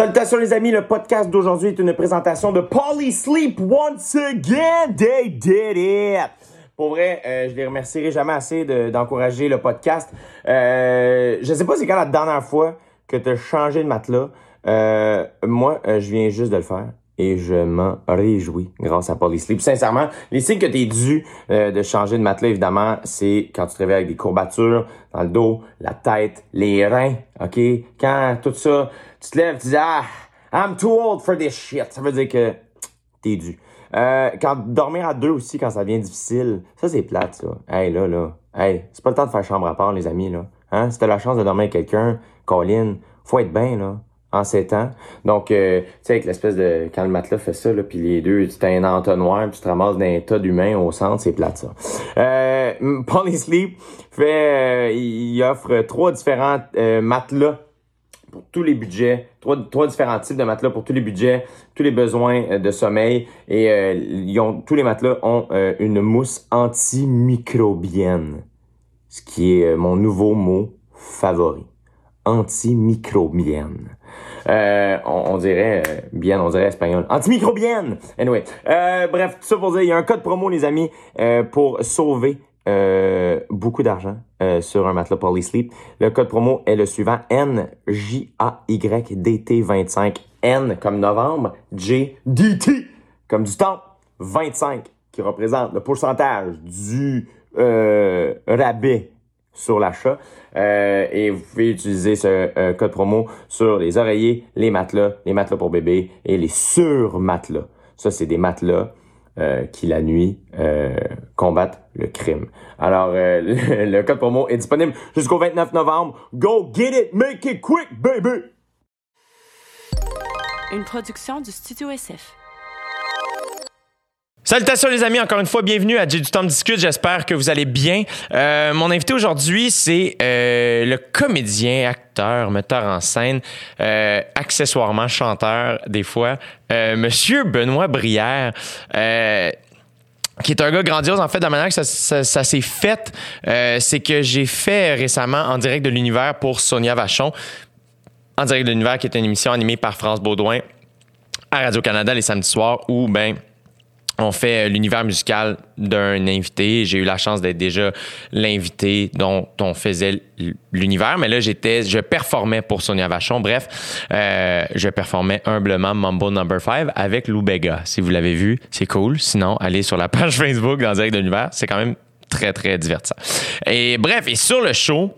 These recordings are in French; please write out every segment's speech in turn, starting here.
Salutations les amis, le podcast d'aujourd'hui est une présentation de Polysleep once again. They did it. Pour vrai, euh, je les remercierai jamais assez d'encourager le podcast. Euh, je sais pas c'est quand la dernière fois que tu as changé de matelas. Euh, moi, euh, je viens juste de le faire et je m'en réjouis grâce à Polysleep. Sincèrement, les signes que tu es dû de changer de matelas, évidemment, c'est quand tu te réveilles avec des courbatures dans le dos, la tête, les reins, OK? Quand tout ça, tu te lèves, tu dis « Ah, I'm too old for this shit », ça veut dire que t'es dû. Euh, quand dormir à deux aussi, quand ça devient difficile, ça c'est plate, ça. Hey, là, là, hey, c'est pas le temps de faire chambre à part, les amis, là. Hein? Si t'as la chance de dormir avec quelqu'un, Colin, faut être bien, là en sept ans. Donc, euh, tu sais, avec l'espèce de... Quand le matelas fait ça, là, puis les deux, tu un entonnoir, puis tu te ramasses dans un tas d'humains au centre, c'est plate, ça. Euh, Sleep fait... Euh, il offre trois différents euh, matelas pour tous les budgets, trois, trois différents types de matelas pour tous les budgets, tous les besoins de sommeil. Et ils ont, tous les matelas ont une mousse antimicrobienne, ce qui est mon nouveau mot favori. Antimicrobienne. Euh, on, dirait euh, bien, on dirait espagnol. Antimicrobienne! Anyway. Euh, bref, tout ça pour dire, il y a un code promo, les amis, pour sauver beaucoup d'argent sur un matelas Polysleep. Le code promo est le suivant NJAYDT25. N comme novembre, J D-T comme du temps, 25 qui représente le pourcentage du rabais sur l'achat. Euh, et vous pouvez utiliser ce euh, code promo sur les oreillers, les matelas, les matelas pour bébé et les sur-matelas. Ça, c'est des matelas euh, qui, la nuit, combattent le crime. Alors, le, le, code promo est disponible jusqu'au 29 novembre. Go get it, make it quick, baby! Une production du Studio SF. Salutations les amis, encore une fois, bienvenue à J'ai du temps de discute. J'espère que vous allez bien. Euh, mon invité aujourd'hui, c'est euh, le comédien, acteur, metteur en scène, euh, accessoirement chanteur des fois, Monsieur Benoît Brière qui est un gars grandiose. En fait, de la manière que ça, s'est fait, c'est que j'ai fait récemment en direct de l'univers pour Sonia Vachon. En direct de l'univers, qui est une émission animée par France Baudouin à Radio-Canada les samedis soirs, où, ben, on fait euh, l'univers musical d'un invité. J'ai eu la chance d'être déjà l'invité dont on faisait l'univers, mais là j'étais, je performais pour Sonia Vachon. Bref, euh, je performais humblement Mumble Number 5 avec Lou Bega. Si vous l'avez vu, c'est cool. Sinon, allez sur la page Facebook dans Direct de l'univers, c'est quand même très très divertissant. Et bref, et sur le show,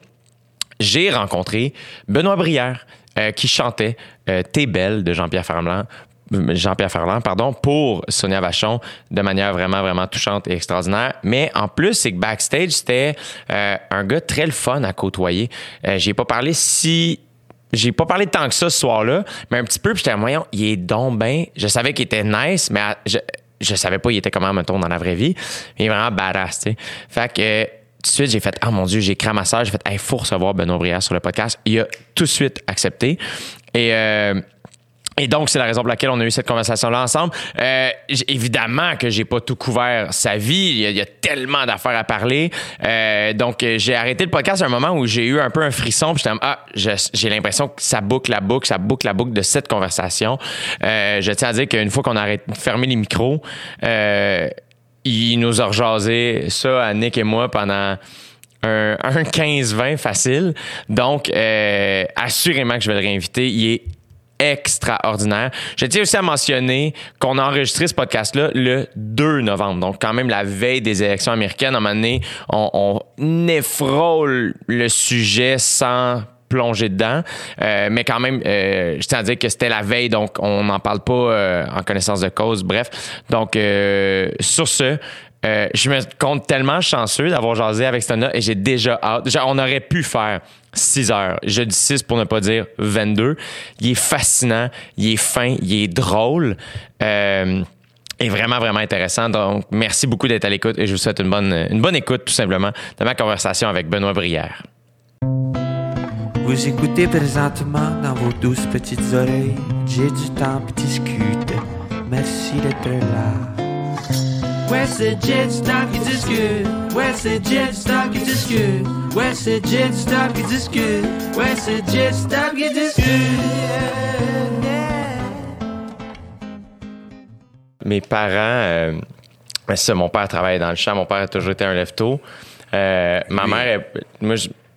j'ai rencontré Benoît Brière. Euh, qui chantait T'es belle de Jean-Pierre Ferland Jean-Pierre Ferland, pardon, pour Sonia Vachon de manière vraiment, vraiment touchante et extraordinaire. Mais en plus, c'est que backstage, c'était euh, un gars très le fun à côtoyer. Euh, j'ai pas parlé si j'ai pas parlé tant que ça ce soir-là, mais un petit peu, puis j'étais moyen, il est donc bien. Je savais qu'il était nice, mais je, je savais pas il était comment, mettons, dans la vraie vie. Il est vraiment badass, tu sais. Fait que tout de suite, j'ai fait, ah mon Dieu, j'ai cramé j'ai fait, il faut recevoir Benoît Brière sur le podcast. Il a tout de suite accepté. Et euh, et donc, c'est la raison pour laquelle on a eu cette conversation-là ensemble. Euh, évidemment que j'ai pas tout couvert sa vie. Il y a, tellement d'affaires à parler. Euh, donc, j'ai arrêté le podcast à un moment où j'ai eu un peu un frisson. Puis j'étais ah, j'ai l'impression que ça boucle la boucle, ça boucle la boucle de cette conversation. Euh, je tiens à dire qu'une fois qu'on a arrêté, fermé les micros, euh, il nous a rejasé ça à Nick et moi pendant un, un 15-20 facile. Donc, euh, assurément que je vais le réinviter. Il est extraordinaire. Je tiens aussi à mentionner qu'on a enregistré ce podcast-là le 2 novembre, donc quand même la veille des élections américaines. À un moment donné, on, on effrôle le sujet sans plonger dedans. Euh, mais quand même, euh, je tiens à dire que c'était la veille, donc on n'en parle pas euh, en connaissance de cause. Bref, donc sur ce, euh, je me compte tellement chanceux d'avoir jasé avec Stona et j'ai déjà hâte. on aurait pu faire 6 heures. Je dis 6 pour ne pas dire 22. Il est fascinant, il est fin, il est drôle. Euh, et vraiment, vraiment intéressant. Donc, merci beaucoup d'être à l'écoute et je vous souhaite une bonne, une écoute, tout simplement, de ma conversation avec Benoît Brière. Vous écoutez présentement dans vos douces petites oreilles. J'ai du temps pour discuter. Merci d'être là. Mes parents, euh, mon père travaillait dans le champ. Mon père a toujours été un lève-tôt. Euh, ma mère, moi,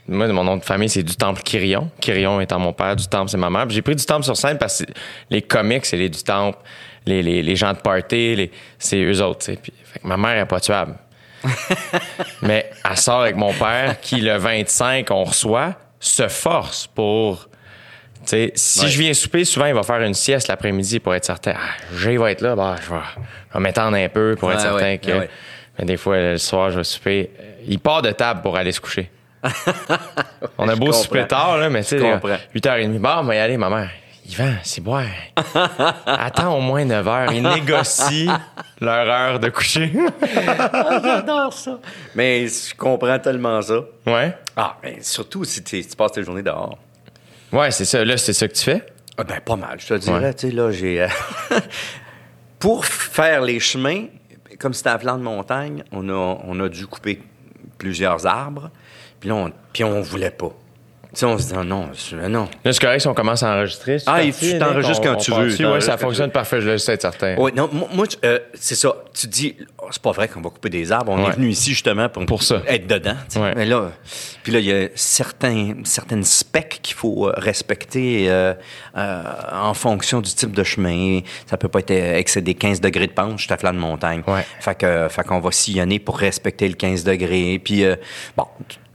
moi, mon nom de famille, c'est du Temple Kirion. Kirion étant mon père, du Temple, c'est ma mère. J'ai pris du Temple sur scène parce que les comics, c'est les du Temple. Les, les, les gens de party, les- c'est eux autres. Puis, fait que ma mère est pas tuable. Mais elle sort avec mon père qui, le 25, on reçoit, se force pour. tu sais, si Ouais. je viens souper, souvent, il va faire une sieste l'après-midi pour être certain. Ah, Jay va être là, bah, je vais, m'étendre un peu pour être certain ouais, que. Mais des fois, le soir, je vais souper. Il part de table pour aller se coucher. On a beau comprends. souper tard, là, mais tu sais, Je comprends. 8h30. Bon, on va y aller, ma mère. Yvan, c'est boire. Attends au moins 9 heures. Ils négocient leur heure de coucher. J'adore ça. Mais je comprends tellement ça. ouais. Ah, mais surtout si tu tu passes tes journées dehors. Ouais, c'est ça. Là, c'est ça que tu fais? Ah ben, pas mal, je te dirais. Ouais. Tu sais, là, j'ai. euh, Pour faire les chemins, comme c'était à flanc de montagne, on a, on a dû couper plusieurs arbres. Puis là, on, puis on voulait pas. Tu sais, on se dit, ah non, je- non. Là, c'est correct si on commence à enregistrer. Ah, il- tu t'enregistres quand on tu veux, Ouais, ça fonctionne parfait, je le sais être certain. Oui, non, moi, euh, c'est ça. Tu dis, oh, c'est pas vrai qu'on va couper des arbres. On Ouais. est venu ici justement pour, Pour ça. être dedans. Ouais. Mais là, puis là, il y a certains, certaines specs qu'il faut euh, respecter euh, euh, en fonction du type de chemin. Ça peut pas être excéder 15 degrés de pente, je suis à flanc de montagne. Ouais. Fait que, fait qu'on va sillonner pour respecter le 15 degrés. Puis, euh, bon.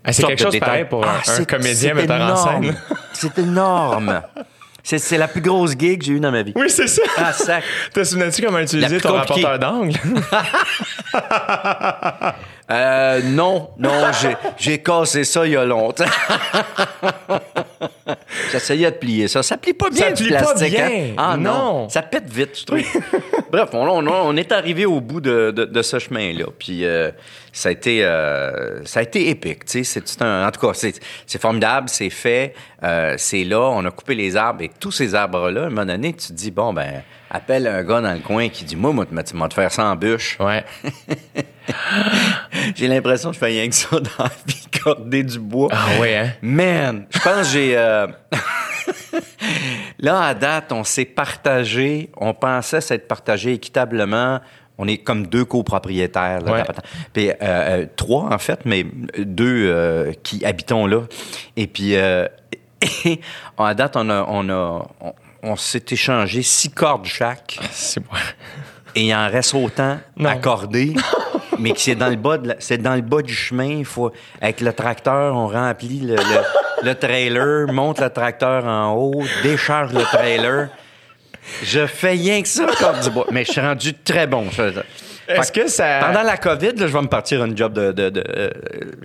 Ah, c'est quelque de chose détails. pareil pour un- un c'est- comédien metteur en scène. C'est énorme. C'est la plus grosse gig que j'ai eue dans ma vie. Oui, c'est ça. Ah, sac. Te souviens-tu comment utiliser ton compliquée. rapporteur d'angle? Euh, non, non, j'ai, cassé ça il y a longtemps. J'essayais de plier ça. Ça plie pas bien Ça du plie pas bien. hein? Ah non. Non. Ça pète vite, je trouve. Bref, on, on- on est arrivé au bout de, de- de ce chemin-là. Puis euh, ça, a été, euh, ça a été épique. tu sais. C'est, un, en tout cas, c'est, formidable, c'est fait. euh, c'est là, on a coupé les arbres. Et tous ces arbres-là, à un moment donné, tu te dis, bon, ben, appelle un gars dans le coin qui dit, moi, moi, tu m'as te faire ça en bûche. Ouais. J'ai l'impression que je fais rien que ça dans la vie, corder du bois. Ah ouais, hein? Man, je pense que j'ai... euh, Là, à date, on s'est partagé, on pensait s'être partagé équitablement. On est comme deux copropriétaires. Là, Ouais. Puis, euh, euh, trois, en fait, mais deux euh, qui habitons là. Et puis, euh, à date, on, a, on, a, on, on s'est échangé six cordes chaque C'est bon. et il en reste autant Non. accordé, mais que c'est dans le bas de la- c'est dans le bas du chemin. Il faut avec le tracteur, on remplit le, le- le trailer, monte le tracteur en haut, décharge le trailer. Je fais rien que ça comme du bois, mais je suis rendu très bon. Je- Est-ce que ça. pendant la COVID, là, je vais me partir un job de de, de, euh,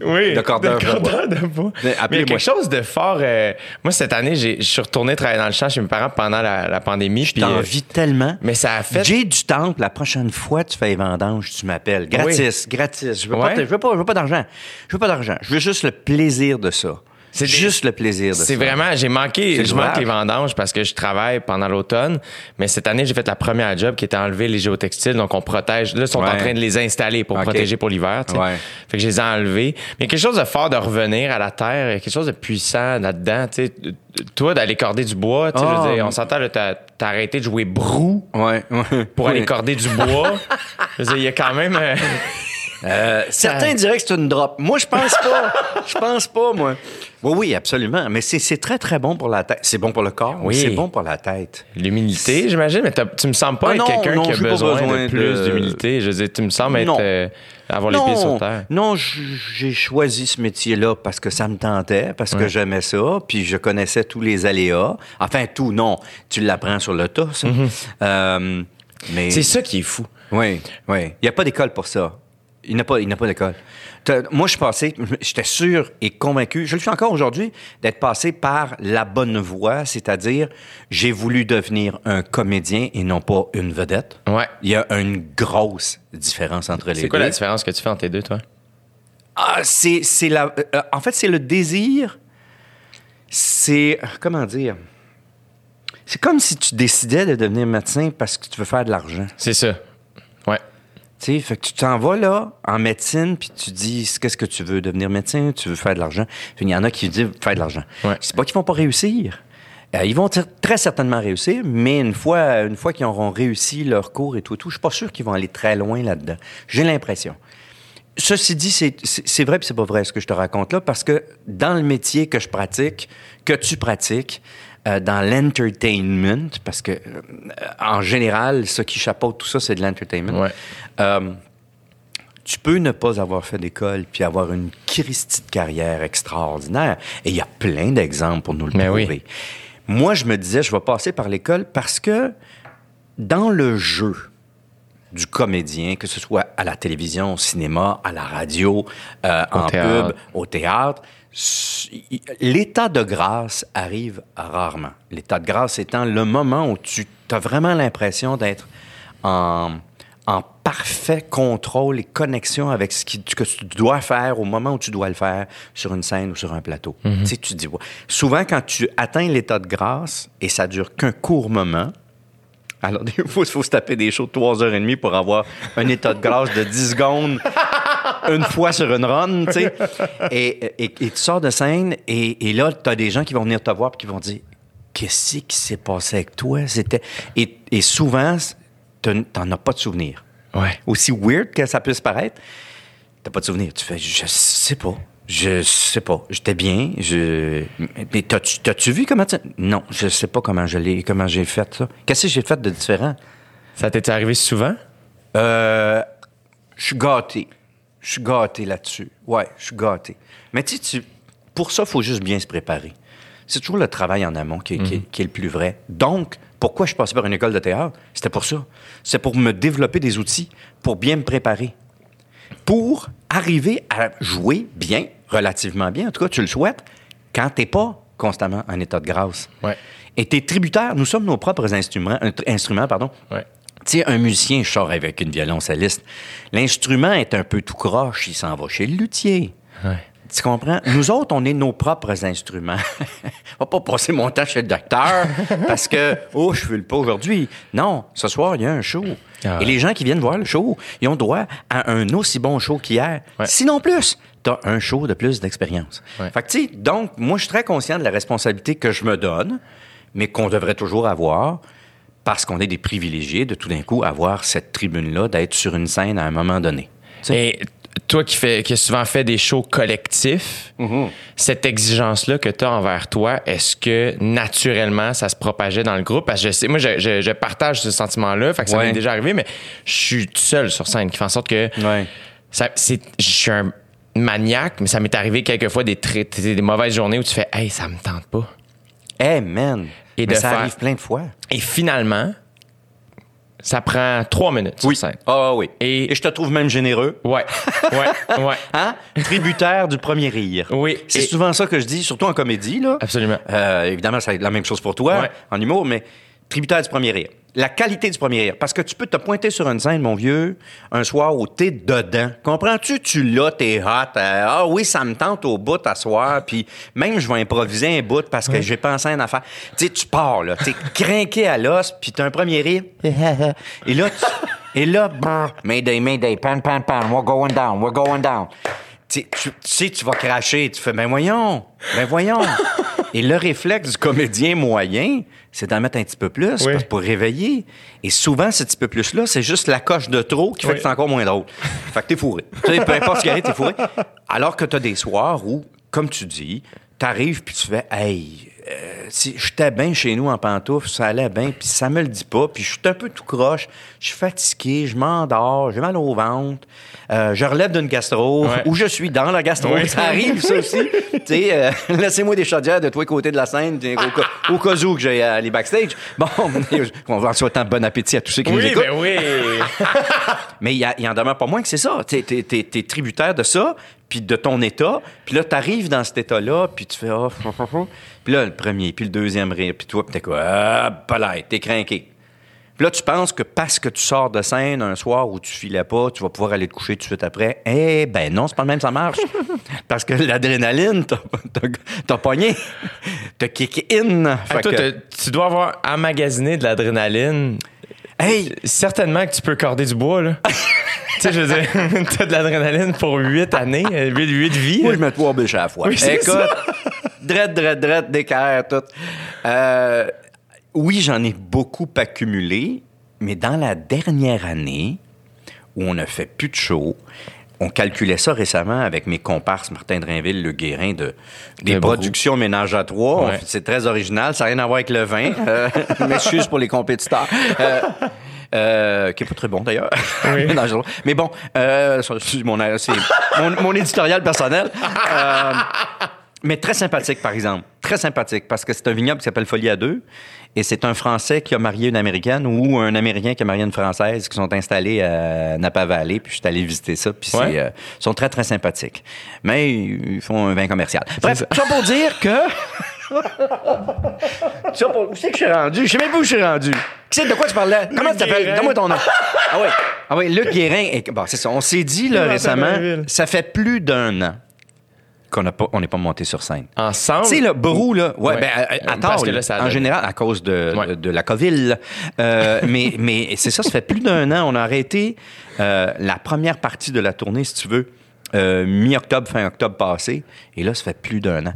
Oui, de cordeur. de cordeur de bois. Mais Mais il y a quelque chose de fort. euh, moi, cette année, j'ai- je suis retourné travailler dans le champ chez mes parents pendant la, la pandémie. puis, T'en euh, tellement. mais ça a fait. J'ai du temple. La prochaine fois, tu fais les vendanges, tu m'appelles. Gratis, gratis. Je veux Ouais. je veux pas, je veux pas d'argent. Je veux pas d'argent. Je veux juste le plaisir de ça. C'est des- juste le plaisir de. C'est vraiment, j'ai manqué, je manque les vendanges parce que je travaille pendant l'automne. Mais cette année, j'ai fait la première job qui était enlever les géotextiles. Donc, on protège. Là, ils sont Ouais. en train de les installer pour protéger pour l'hiver. tu sais. Ouais. Fait que je les ai enlevés. Mais quelque chose de fort de revenir à la terre, quelque chose de puissant là-dedans. Tu sais, toi, d'aller corder du bois, tu sais, je veux Ah. dire, on s'entend, là, t'as, arrêté de jouer brou Ouais, ouais. pour aller corder du bois. je veux dire, il y a quand même. Euh, certains diraient que c'est une drop. Moi, je pense pas. Je pense pas, moi. Oui, oui, absolument. Mais c'est très, très bon pour la tête. C'est bon pour le corps, Oui. c'est bon pour la tête. L'humilité, j'imagine, mais tu me sembles pas Ah être quelqu'un qui a besoin, besoin de plus de- d'humilité. Je veux dire, tu me sembles être, euh, avoir les pieds sur terre. non, j'ai choisi ce métier-là parce que ça me tentait, parce que j'aimais ça, puis je connaissais tous les aléas. Enfin, tout, non. Tu l'apprends sur le tas, ça. Euh, mais... C'est ça qui est fou. Oui, oui. Il n'y a pas d'école pour ça. Il n'a pas, il n'a pas d'école. Moi, je suis passé, j'étais sûr et convaincu, je le suis encore aujourd'hui, d'être passé par la bonne voie, c'est-à-dire, j'ai voulu devenir un comédien et non pas une vedette. Ouais. Il y a une grosse différence entre les deux. C'est quoi la différence que tu fais entre les deux, toi? Ah, c'est, c'est la. euh, en fait, c'est le désir. C'est. Comment dire? C'est comme si tu décidais de devenir médecin parce que tu veux faire de l'argent. C'est ça. Sais, fait que tu t'en vas là en médecine, puis tu dis qu'est-ce que tu veux devenir médecin, tu veux faire de l'argent. Il y en a qui disent faire de l'argent. Ouais. C'est pas qu'ils vont pas réussir, Euh, ils vont tr- très certainement réussir, mais une fois, une fois qu'ils auront réussi leur cours et tout, et tout je suis pas sûr qu'ils vont aller très loin là-dedans. J'ai l'impression. Ceci dit, c'est vrai puis c'est pas vrai ce que je te raconte là, parce que dans le métier que je pratique, que tu pratiques, euh, dans l'entertainment, parce que euh, en général, ce qui chapeaute tout ça, c'est de l'entertainment. Ouais. Euh, tu peux ne pas avoir fait d'école puis avoir une Christie de carrière extraordinaire. Et il y a plein d'exemples pour nous le Mais prouver. oui. Moi, je me disais, je vais passer par l'école parce que dans le jeu du comédien, que ce soit à la télévision, au cinéma, à la radio, en théâtre. pub, au théâtre, l'état de grâce arrive rarement. L'état de grâce étant le moment où tu as vraiment l'impression d'être en, en parfait contrôle et connexion avec ce qui- que tu dois faire au moment où tu dois le faire sur une scène ou sur un plateau. Tu sais, tu dis, ouais. souvent quand tu atteins l'état de grâce et ça dure qu'un court moment, alors, il faut, faut se taper des shows de 3h30 pour avoir un état de grâce de 10 secondes une fois sur une run, tu sais. Et, et- et tu sors de scène et, et là, tu as des gens qui vont venir te voir et qui vont dire Qu'est-ce qui s'est passé avec toi? C'était... Et, et souvent, t'en as pas de souvenir. Ouais. Aussi weird que ça puisse paraître, t'as pas de souvenir. Tu fais Je sais pas. Je sais pas. J'étais bien. Je... Mais t'as-tu vu comment tu... Non, je sais pas comment je l'ai, comment j'ai fait ça. Qu'est-ce que j'ai fait de différent? Ça t'est arrivé souvent? Euh, je suis gâté. Je suis gâté là-dessus. Ouais, je suis gâté. Mais tu sais, pour ça, il faut juste bien se préparer. C'est toujours le travail en amont qui, est- qui est- qui est le plus vrai. Donc, pourquoi je suis passé par une école de théâtre? C'était pour ça. C'est pour me développer des outils, pour bien me préparer. Pour arriver à jouer bien, relativement bien, en tout cas, tu le souhaites, quand tu n'es pas constamment en état de grâce. Ouais. Et tu es tributaire. Nous sommes nos propres instruments, instruments pardon. Ouais. Tu sais, un musicien sort avec une violoncelliste. L'instrument est un peu tout croche, il s'en va chez le luthier. Ouais. Tu comprends? Nous autres, on est nos propres instruments. on va pas passer mon temps chez le docteur parce que, oh, je file pas aujourd'hui. Non, ce soir, il y a un show. Ah ouais. Et les gens qui viennent voir le show, ils ont droit à un aussi bon show qu'hier. Ouais. Sinon plus, tu as un show de plus d'expérience. Ouais. Fait que, tu sais, donc, moi, je suis très conscient de la responsabilité que je me donne, mais qu'on devrait toujours avoir parce qu'on est des privilégiés de tout d'un coup avoir cette tribune-là, d'être sur une scène à un moment donné. Et toi qui, fais, qui as souvent fait des shows collectifs, Mm-hmm. cette exigence-là que tu as envers toi, est-ce que naturellement ça se propageait dans le groupe? Parce que je sais, moi, je, je- je partage ce sentiment-là, fait que ça Ouais. m'est déjà arrivé, mais je suis seul sur scène qui fait en sorte que Ouais. ça, je suis un maniaque, mais ça m'est arrivé quelquefois des, des mauvaises journées où tu fais, hey, ça me tente pas. Hey, man! Et Mais de ça faire- arrive plein de fois. Et finalement, ça prend trois minutes sur scène. Ah oui. Et- Et... je te trouve même généreux. Ouais, ouais, ouais. Hein? Tributaire du premier rire. Oui. C'est Et- souvent ça que je dis, surtout en comédie. Là. Absolument. Euh, évidemment, ça va être la même chose pour toi Ouais. en humour, mais tributaire du premier rire. La qualité du premier rire. Parce que tu peux te pointer sur une scène, mon vieux, un soir où t'es dedans. Comprends-tu? Tu l'as, t'es hot. euh, ah oui, ça me tente au bout à soir. Puis même, je vais improviser un bout parce que j'ai pensé à une affaire. Tu sais, tu pars, là. T'es craqué à l'os, puis t'as un premier rire. Et là, tu- et là, brr, Mayday, Mayday, pan, pan, pan, we're going down, we're going down. Tu, tu- tu sais, tu vas cracher, tu fais, ben voyons, ben voyons. Et le réflexe du comédien moyen, c'est d'en mettre un petit peu plus Oui. pour réveiller. Et souvent, ce petit peu plus-là, c'est juste la coche de trop qui fait Oui. que c'est encore moins drôle. Fait que t'es fourré. Tu sais, peu importe ce qui arrive, t'es fourré. Alors que t'as des soirs où, comme tu dis, t'arrives puis tu fais, hey, euh, si j'étais bien chez nous en pantoufles, ça allait bien, puis ça me le dit pas, puis je suis un peu tout croche, je suis fatigué, je m'endors, j'ai mal au ventre, euh, je relève d'une gastro, Ouais. ou je suis dans la gastro, ça arrive ça aussi. tu euh, laissez-moi des chaudières de tous les côtés de la scène, au, cas- au cas où que j'ai euh, les backstage. Bon, on va en souhaitant bon appétit à tous ceux qui nous Oui, écoutent. ben oui. Mais il y, en demeure pas moins que c'est ça. T'es, t'es tributaire de ça, puis de ton état. Puis là, t'arrives dans cet état-là, puis tu fais... Oh, oh, oh, oh. Puis là, le premier, puis le deuxième rire, puis toi, puis t'es quoi? Ah, pas là, t'es craqué. Puis là, tu penses que parce que tu sors de scène un soir où tu filais pas, tu vas pouvoir aller te coucher tout de suite après. Eh ben non, c'est pas le même, ça marche. parce que l'adrénaline, t'as, pogné. T'as kick in. Ah, Fait toi, que- tu dois avoir emmagasiné de l'adrénaline. Hey, Certainement que tu peux corder du bois, là. tu sais, je veux dire, t'as de l'adrénaline pour huit années, euh, huit, huit vies. Moi, je mets trois bûches à la fois. Oui, c'est Écoute. Drette, drette, drette, d'équerre, tout. Euh, oui, j'en ai beaucoup accumulé, mais dans la dernière année, où on ne fait plus de show, on calculait ça récemment avec mes comparses Martin Drainville, Le Guérin, de, des productions ménage à trois. Ouais. C'est très original, ça n'a rien à voir avec le vin. Euh, je m'excuse pour les compétiteurs. Euh, euh, qui est pas très bon d'ailleurs. Je- Mais bon, euh, c'est mon, c'est mon, mon éditorial personnel. Euh, mais très sympathique, par exemple. Très sympathique, parce que c'est un vignoble qui s'appelle Folie à deux. Et c'est un Français qui a marié une Américaine ou un Américain qui a marié une Française qui sont installés à Napa Valley. Puis je suis allé visiter ça. Puis Ouais. c'est, euh, ils sont très, très sympathiques. Mais ils font un vin commercial. Bref, ça pour dire que... Pour- Où c'est que je suis rendu? Je sais même pas où je suis rendu. De quoi tu parlais? Comment tu t'appelles? Donne-moi ton nom. Ah oui. Ah oui, Luc Guérin. est- Bon, c'est ça. On s'est dit là, récemment, ça fait plus d'un an qu'on n'a pas, on n'est pas monté sur scène. Ensemble? Tu sais, le Brou, là, ouais, Ouais. ben, à, là, ça a en donné. général, à cause de, Ouais. de, de la COVID. Euh, mais mais c'est ça, ça fait plus d'un an. On a arrêté euh, la première partie de la tournée, si tu veux, euh, mi-octobre, fin octobre passé. Et là, ça fait plus d'un an.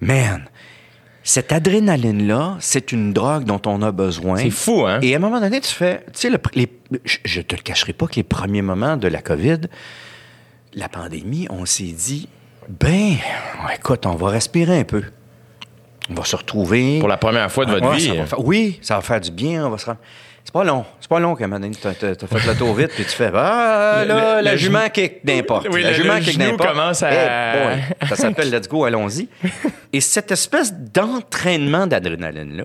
Man, cette adrénaline-là, c'est une drogue dont on a besoin. C'est fou, hein? Et à un moment donné, tu fais, tu sais, le je, je te le cacherai pas que les premiers moments de la COVID, la pandémie, on s'est dit, ben, écoute, on va respirer un peu. On va se retrouver. Pour la première fois de votre Ouais, vie. ça va faire- oui, ça va faire du bien. On va se C'est pas long. C'est pas long qu'à un moment donné, t'as, fait le tour vite, puis tu fais, ah, là, le- la le jument kick n'importe. Oui, la le- jument kick n'importe. commence à- boy, ça s'appelle Let's go, allons-y. Et cette espèce d'entraînement d'adrénaline-là,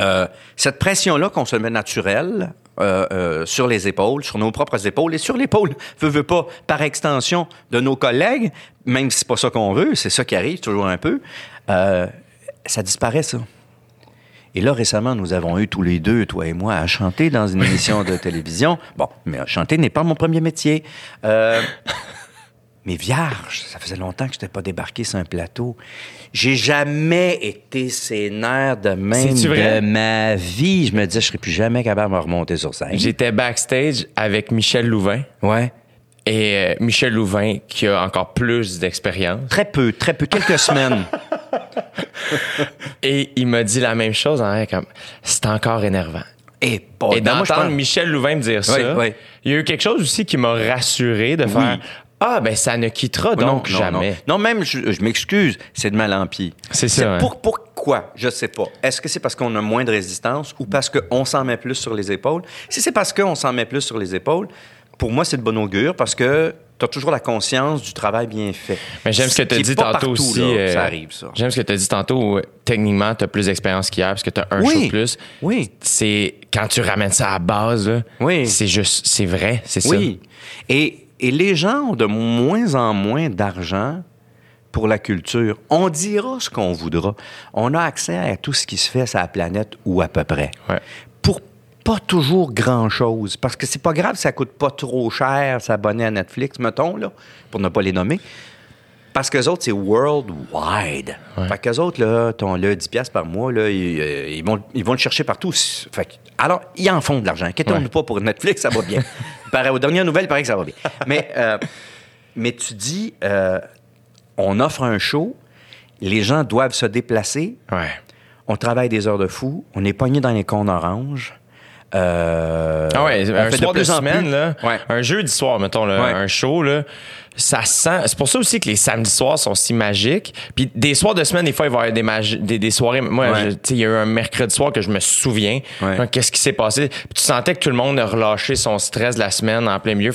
euh, cette pression-là qu'on se met naturelle euh, euh, sur les épaules, sur nos propres épaules et sur l'épaule, veut, veut pas, par extension de nos collègues, même si c'est pas ça qu'on veut, c'est ça qui arrive toujours un peu, euh, ça disparaît, ça. Et là, récemment, nous avons eu tous les deux, toi et moi, à chanter dans une émission de télévision. Bon, mais chanter n'est pas mon premier métier. Mais vierge, ça faisait longtemps que je n'étais pas débarqué sur un plateau. J'ai jamais été sénère de même de ma vie. Je me disais, je serais plus jamais capable de me remonter sur scène. J'étais backstage avec Michel Louvain. Ouais. Et euh, Michel Louvain, qui a encore plus d'expérience. Très peu, très peu, quelques semaines. Et il m'a dit la même chose. Hein, comme, c'est encore énervant. Et, pas Et je d'entendre pense- Michel Louvain me dire ça, Oui, oui. il y a eu quelque chose aussi qui m'a rassuré de faire Ah, ben ça ne quittera donc non, jamais. Non, Non, même, je, je m'excuse, c'est de mal en pis. C'est ça, hein. Pour, pourquoi? Je sais pas. Est-ce que c'est parce qu'on a moins de résistance ou parce qu'on s'en met plus sur les épaules? Si c'est parce qu'on s'en met plus sur les épaules, pour moi, c'est de bon augure parce que tu as toujours la conscience du travail bien fait. Mais j'aime ce que tu as dit tantôt partout, aussi. là, euh, ça arrive, ça. J'aime ce que tu as dit tantôt. où, techniquement, tu as plus d'expérience qu'hier parce que tu as un Oui. show de plus. Oui. C'est quand tu ramènes ça à la base, là, Oui. c'est juste, c'est vrai, c'est ça. Oui. Et, et les gens ont de moins en moins d'argent pour la culture. On dira ce qu'on voudra. On a accès à tout ce qui se fait sur la planète ou à peu près. Ouais. Pour pas toujours grand-chose. Parce que c'est pas grave, ça coûte pas trop cher s'abonner à Netflix, mettons, là, pour ne pas les nommer. Parce qu'eux autres, c'est worldwide. Fait qu'eux autres, là, ton, là, 10 piastres par mois, là, ils, euh, ils vont, ils vont le chercher partout. Fait que- alors, ils en font de l'argent. Inquiétons-nous Ouais. pas pour Netflix, ça va bien. Pareil, aux dernières nouvelles, il paraît que ça va bien. Mais, euh, mais tu dis, euh, on offre un show, les gens doivent se déplacer, Ouais. on travaille des heures de fou, on est pogné dans les cons oranges. Euh, Ah ouais, on un fait soir de, semaine, là, Ouais. un jeudi soir, mettons, là, Ouais. un show, là, ça sent. C'est pour ça aussi que les samedis soirs sont si magiques. Puis des soirs de semaine, des fois, il va y avoir des, magi- des, des soirées. Moi, Ouais. il y a eu un mercredi soir que je me souviens. Ouais. Qu'est-ce qui s'est passé? Puis tu sentais que tout le monde a relâché son stress de la semaine en plein milieu.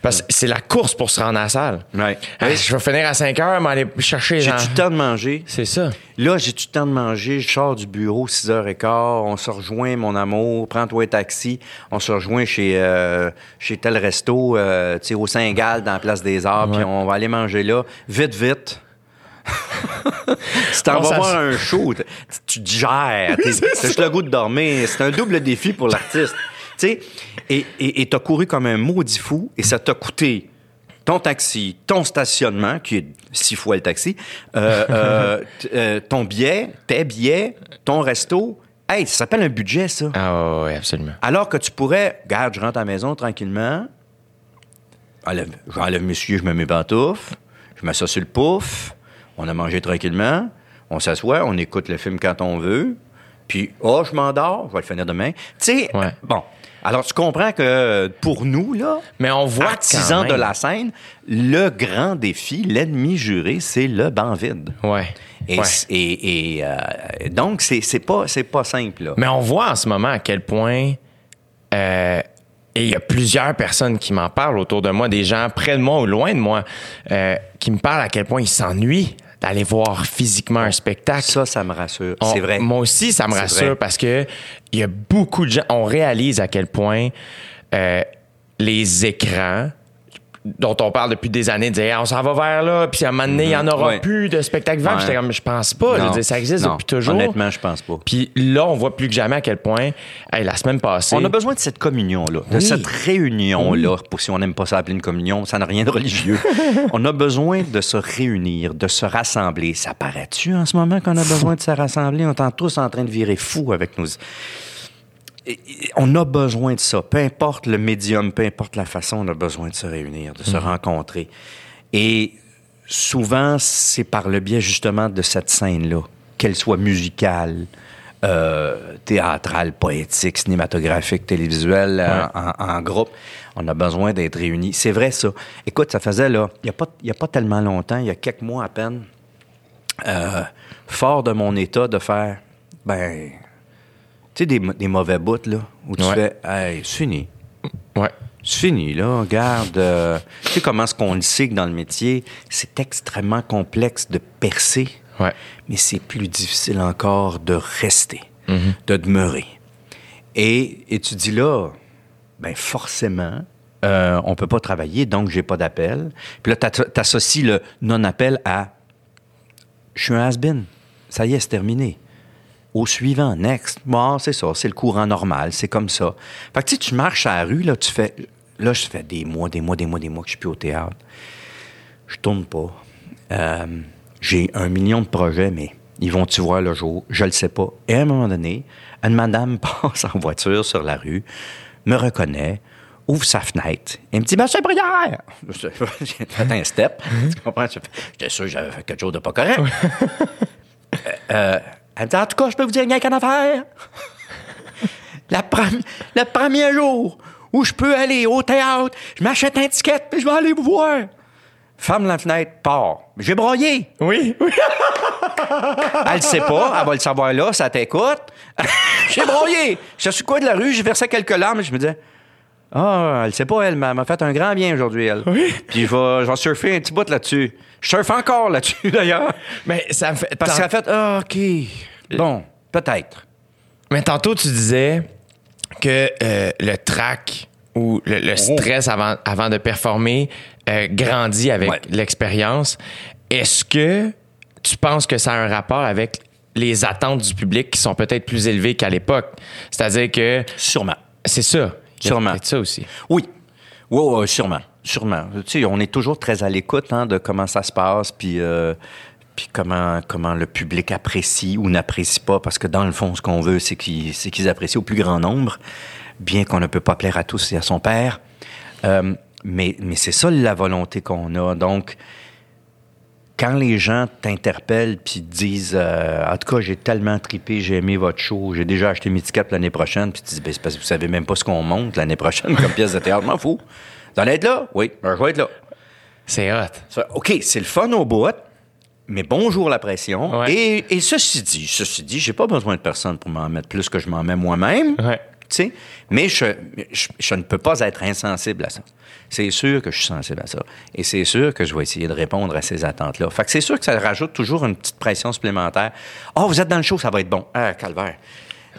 Parce que c'est la course pour se rendre à la salle. Ouais. Je vais finir à 5 heures, mais aller chercher. J'ai-tu le temps de manger? C'est ça. Là, j'ai-tu le temps de manger? Je sors du bureau 6h15, on se rejoint, mon amour, prends-toi un taxi, on se rejoint chez, euh, chez tel resto, euh, tu sais, au Saint-Gall, dans la Place des Arts, puis on va aller manger là, vite, vite. si t'en Bon, vas voir un show, tu digères, t'as juste le goût de dormir. C'est un double défi pour l'artiste. Tu sais, et t'as couru comme un maudit fou, et ça t'a coûté ton taxi, ton stationnement, qui est six fois le taxi, euh, euh, euh, ton billet, tes billets, ton resto. Hey, ça s'appelle un budget, ça. Ah oui, absolument. Alors que tu pourrais, regarde, je rentre à la maison tranquillement, j'enlève mes souliers, je mets mes pantoufles, je mets ça sur le pouf, On a mangé tranquillement, on s'assoit, on écoute le film quand on veut, puis, oh, je m'endors, je vais le finir demain. Tu sais, Ouais. bon. Alors, tu comprends que pour nous, là, Mais on voit artisans de la scène, le grand défi, l'ennemi juré, c'est le banc vide. Ouais. Et, Ouais. c- et- et, euh, donc, c'est pas, pas simple, là. Mais on voit en ce moment à quel point. euh, et il y a plusieurs personnes qui m'en parlent autour de moi, des gens près de moi ou loin de moi, euh, qui me parlent à quel point ils s'ennuient d'aller voir physiquement un spectacle. Ça, ça me rassure. C'est vrai. Moi aussi, ça me rassure vrai. parce que il y a beaucoup de gens. On réalise à quel point euh, les écrans dont on parle depuis des années, de dire on s'en va vers là, puis à un moment donné, il n'y en aura Mhm. Ouais. plus de spectacle vivant. Ouais. J'étais comme, je pense pas. Je ça existe Non. depuis toujours. Honnêtement, je pense pas. Puis là, on voit plus que jamais à quel point, hey, la semaine passée. On a besoin de cette communion-là, de cette réunion-là, pour si on n'aime pas ça appeler une communion, ça n'a rien de religieux. on a besoin de se réunir, de se rassembler. Ça paraît-tu en ce moment qu'on a besoin de se rassembler? On est tous en train de virer fou avec nos... On a besoin de ça. Peu importe le médium, peu importe la façon, on a besoin de se réunir, de se rencontrer. Et souvent, c'est par le biais justement de cette scène-là, qu'elle soit musicale, euh, théâtrale, poétique, cinématographique, télévisuelle, euh, en, en groupe. On a besoin d'être réunis. C'est vrai, ça. Écoute, ça faisait, là, il n'y a, pas- il y a pas tellement longtemps, il y a quelques mois à peine, euh, fort de mon état de faire, ben, sais, des, des mauvais bouts, là, où tu Ouais. fais, hey, c'est fini. Ouais. C'est fini, là. Regarde, euh, tu sais comment est-ce qu'on le sait que dans le métier, c'est extrêmement complexe de percer, Ouais. mais c'est plus difficile encore de rester, de demeurer. Et, et tu dis là, ben forcément, euh, on peut pas travailler, donc j'ai pas d'appel. Puis là, t'as- t'associes le non-appel à je suis un has-been. Ça y est, c'est terminé. Au suivant, next. Bon, c'est ça, c'est le courant normal, c'est comme ça. Fait que tu sais, tu marches à la rue, là, tu fais. Là, je fais des mois, des mois, des mois, des mois que je suis plus au théâtre. Je tourne pas. Euh, J'ai un million de projets, mais ils vont-tu voir le jour? Je le sais pas. Et à un moment donné, une madame passe en voiture sur la rue, me reconnaît, ouvre sa fenêtre et me dit Monsieur Brière! J'ai fait un step. tu comprends? J'étais sûr que j'avais fait quelque chose de pas correct. Euh, elle me dit, en tout cas, je peux vous dire rien qu'une affaire. La le premier jour où je peux aller au théâtre, je m'achète un ticket puis je vais aller vous voir. Ferme la fenêtre, part. J'ai broyé. Oui, oui. Elle le sait pas, elle va le savoir là, ça t'écoute. J'ai broyé. Je suis quoi de la rue, j'ai versé quelques larmes je me disais, ah, elle sait pas, elle m'a m'a fait un grand bien aujourd'hui, elle. Puis je vais, je vais surfer un petit bout là-dessus. Je surfe encore là-dessus, d'ailleurs. Mais ça me fait. Parce qu'elle a fait, ah, OK. Bon, peut-être. Mais tantôt, tu disais que euh, le trac ou le, le stress avant, avant de performer euh, grandit avec Ouais. l'expérience. Est-ce que tu penses que ça a un rapport avec les attentes du public qui sont peut-être plus élevées qu'à l'époque? C'est-à-dire que Sûrement. c'est ça. Sûrement. ça aussi. Oui. Oui, oui, sûrement. Sûrement. Tu sais, on est toujours très à l'écoute hein, de comment ça se passe, puis, euh, puis comment, comment le public apprécie ou n'apprécie pas, parce que dans le fond, ce qu'on veut, c'est qu'ils c'est qu'ils apprécient au plus grand nombre, bien qu'on ne peut pas plaire à tous et à son père. Euh, mais mais c'est ça la volonté qu'on a. Donc, quand les gens t'interpellent puis te disent euh, en tout cas j'ai tellement tripé j'ai aimé votre show j'ai déjà acheté mes tickets pour l'année prochaine puis tu dis ben, c'est parce que vous savez même pas ce qu'on monte l'année prochaine comme pièce de théâtre m'en fous vous allez être là? Oui ben, je vais être là C'est hot. Ok c'est le fun au bout mais bonjour la pression Ouais. et, et ceci dit ceci dit j'ai pas besoin de personne pour m'en mettre plus que je m'en mets moi-même Ouais. mais je, je, je ne peux pas être insensible à ça. C'est sûr que je suis sensible à ça. Et c'est sûr que je vais essayer de répondre à ces attentes-là. Fait que c'est sûr que ça rajoute toujours une petite pression supplémentaire. Oh, vous êtes dans le show, ça va être bon. Ah, calvaire.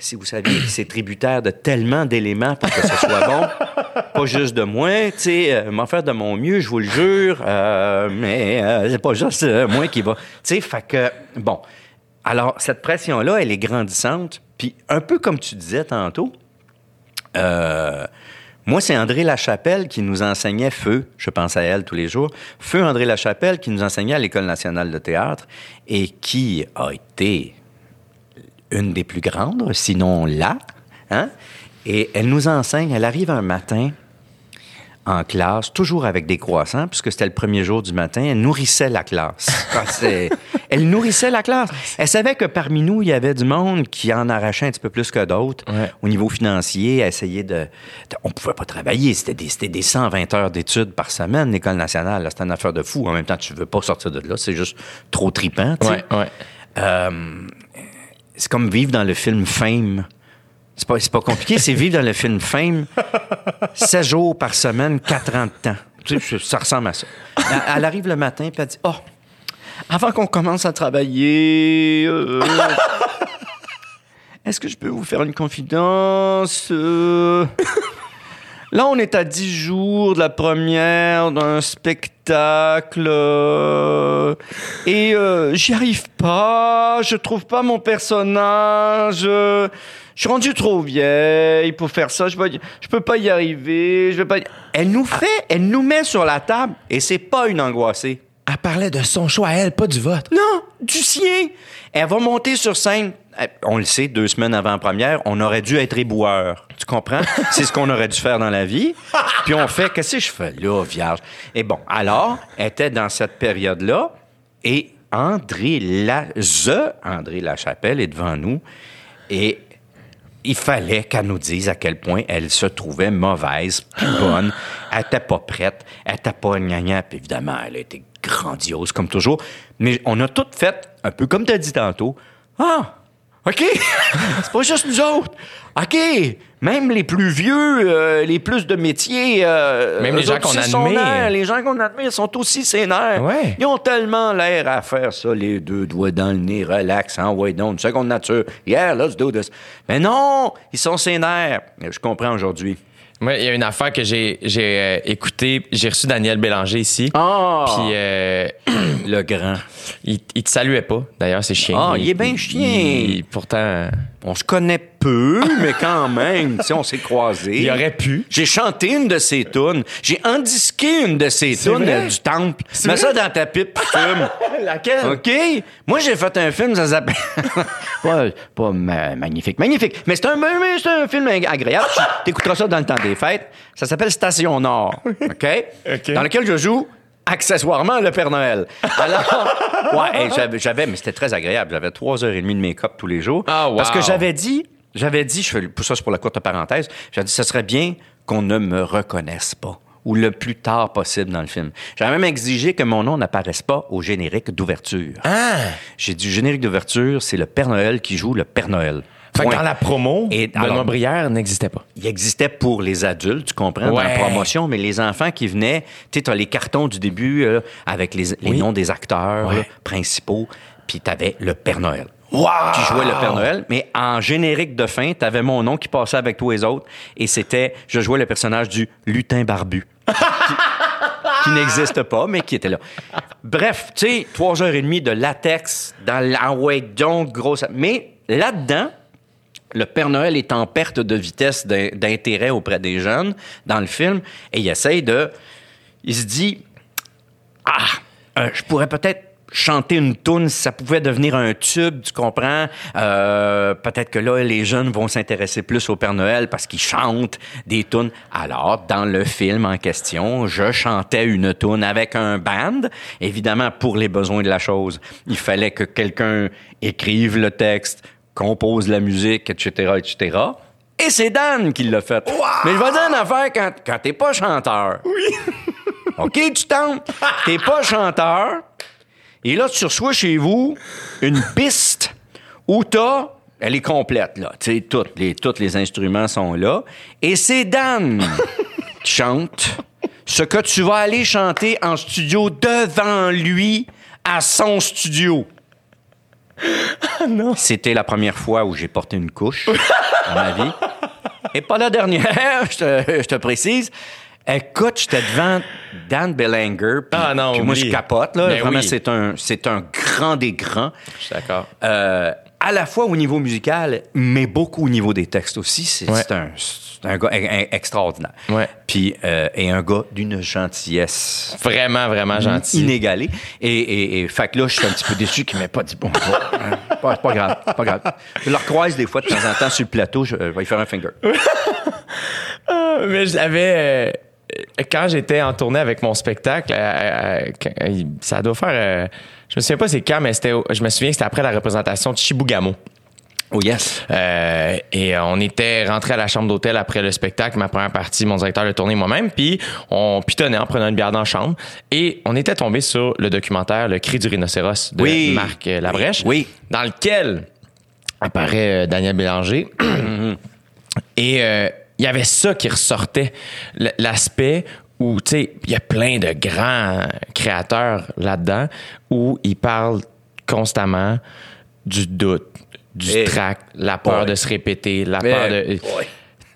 Si vous saviez que c'est tributaire de tellement d'éléments pour que ce soit bon, pas juste de moi, tu sais, euh, m'en faire de mon mieux, je vous le jure, euh, mais euh, c'est pas juste moi qui va. Tu sais, fait que, bon. Alors, cette pression-là, elle est grandissante. Puis, un peu comme tu disais tantôt, moi, c'est André Lachapelle qui nous enseignait Feu, je pense à elle tous les jours. Feu André Lachapelle qui nous enseignait à l'École nationale de théâtre et qui a été une des plus grandes, sinon là. Hein? Et elle nous enseigne, elle arrive un matin en classe, toujours avec des croissants, puisque c'était le premier jour du matin. Elle nourrissait la classe. Ah, elle nourrissait la classe. Elle savait que parmi nous, il y avait du monde qui en arrachait un petit peu plus que d'autres. Ouais. Au niveau financier, elle essayait de... de- on pouvait pas travailler. C'était des, des 120 heures d'études par semaine, l'École nationale. C'était une affaire de fou. En même temps, tu veux pas sortir de là. C'est juste trop tripant. Ouais, ouais. Euh, c'est comme vivre dans le film Fame. C'est pas, pas compliqué, c'est vivre dans le film Fame 16 jours par semaine, 4 ans de temps. Tu sais, ça ressemble à ça. Elle, elle arrive le matin puis elle dit Oh, avant qu'on commence à travailler, euh, est-ce que je peux vous faire une confidence Euh, Là, on est à 10 jours de la première d'un spectacle. euh, et euh, j'y arrive pas. Je trouve pas mon personnage. euh, je suis rendu trop vieille pour faire ça. Je, je peux pas y arriver. Je vais pas. y- Elle nous fait, elle nous met sur la table et c'est pas une angoissée. Elle parlait de son choix à elle, pas du vote. Non, du sien. Elle va monter sur scène. Eh, On le sait, deux semaines avant la première, on aurait dû être éboueur. Tu comprends? C'est ce qu'on aurait dû faire dans la vie. Puis on fait, qu'est-ce que je fais là, vierge? Et bon, alors, elle était dans cette période-là et André La... The André Lachapelle est devant nous et il fallait qu'elle nous dise à quel point elle se trouvait mauvaise, puis bonne. Elle n'était pas prête, elle n'était pas gagnante. Puis évidemment, elle a été grandiose, comme toujours. Mais on a tout fait, un peu comme tu as dit tantôt. Ah, OK, c'est pas juste nous autres. OK, même les plus vieux, euh, les plus de métiers. euh, Même les gens qu'on admire. Les gens qu'on admire sont aussi sénères. Ouais. Ils ont tellement l'air à faire ça, les deux doigts dans le nez, relax, hein, ouais, donc, une seconde nature. Yeah, let's do this. Mais non, ils sont sénères. Je comprends aujourd'hui. Moi, il y a une affaire que j'ai j'ai euh, écoutée. J'ai reçu Daniel Bélanger ici. Ah! Puis euh, Le grand. il, il te saluait pas. D'ailleurs, c'est chien. Ah, il est bien chien. il- pourtant, On se connaît peu, mais quand même, tu sais, on s'est croisés. il aurait pu. J'ai chanté une de ses tunes. J'ai endisqué une de ses tunes euh, du temple. Mets ça dans ta pipe. Laquelle? OK? Moi, j'ai fait un film, ça s'appelle. pas pas ma- magnifique, magnifique. Mais c'est un, c'est un film ag- agréable. Tu T'écouteras ça dans le temps des fêtes. Ça s'appelle Station Nord. OK? OK. Dans lequel je joue accessoirement le Père Noël. Alors, ouais, j'avais- mais c'était très agréable. J'avais trois heures et demie de make-up tous les jours. Ah, wow. Parce que j'avais dit, j'avais dit, je fais, pour ça, c'est pour la courte parenthèse, j'avais dit, ce serait bien qu'on ne me reconnaisse pas ou le plus tard possible dans le film. J'avais même exigé que mon nom n'apparaisse pas au générique d'ouverture. Ah! J'ai dit, générique d'ouverture, c'est le Père Noël qui joue le Père Noël. Fait que dans la promo, Et Benoît Brière n'existait pas. Il existait pour les adultes, tu comprends, dans la promotion, mais les enfants qui venaient, tu sais, t'as les cartons du début euh, avec les, les Oui. noms des acteurs Ouais. là, principaux, puis t'avais le Père Noël. Qui jouait le Père Noël, mais en générique de fin, t'avais mon nom qui passait avec tous les autres, et c'était, je jouais le personnage du lutin barbu. qui qui n'existe pas, mais qui était là. Bref, tu sais, trois heures et demie de latex dans la ouais, donc grosse. Mais là-dedans, le Père Noël est en perte de vitesse d'in- d'intérêt auprès des jeunes dans le film et il essaye de. Il se dit Ah, euh, je pourrais peut-être chanter une toune si ça pouvait devenir un tube, tu comprends? Euh, peut-être que là, les jeunes vont s'intéresser plus au Père Noël parce qu'ils chantent des tunes. Alors, dans le film en question, je chantais une toune avec un band, évidemment pour les besoins de la chose. Il fallait que quelqu'un écrive le texte, compose la musique, etc., etc. Et c'est Dan qui l'a fait. Mais je vais dire une affaire quand, quand t'es pas chanteur. Oui. OK, tu tentes. T'es pas chanteur. Et là, tu reçois chez vous une piste où t'as. Elle est complète, là. Tu sais, toutes les, tous les instruments sont là. Et c'est Dan qui chante ce que tu vas aller chanter en studio devant lui à son studio. C'était la première fois où j'ai porté une couche dans ma vie. Et pas la dernière, je te, je te précise. Écoute, j'étais devant Dan Bellanger. Puis, Ah non, puis moi, je capote. Là. Ben Vraiment, oui. c'est un, c'est un grand des grands. Je suis d'accord. Euh, à la fois au niveau musical, mais beaucoup au niveau des textes aussi. C'est Ouais. un, gars e- e- extraordinaire. Ouais. Puis, euh, et un gars d'une gentillesse Vraiment, vraiment gentil. inégalée. Et, et, et fait que là, je suis un petit peu déçu qu'il m'ait pas dit bonjour. Hein, pas, c'est pas grave, pas grave. Je le recroise des fois de temps en temps sur le plateau, je, je vais lui faire un finger. Ah, mais je l'avais. euh, quand j'étais en tournée avec mon spectacle, euh, euh, euh, ça doit faire. Euh, je me souviens pas c'est quand, mais c'était, je me souviens que c'était après la représentation de Chibougamau. Oh yes. Euh, et on était rentré à la chambre d'hôtel après le spectacle, ma première partie, mon directeur de tournée, moi-même, puis on pitonnait en prenant une bière dans la chambre. Et on était tombé sur le documentaire Le cri du rhinocéros de Oui. Marc euh, Labrèche, Oui. dans lequel apparaît euh, Daniel Bélanger. Et euh, il y avait ça qui ressortait, l'aspect où, tu sais, il y a plein de grands créateurs là-dedans où ils parlent constamment du doute, du Eh, trac, la peur boy. de se répéter, la peur de... boy.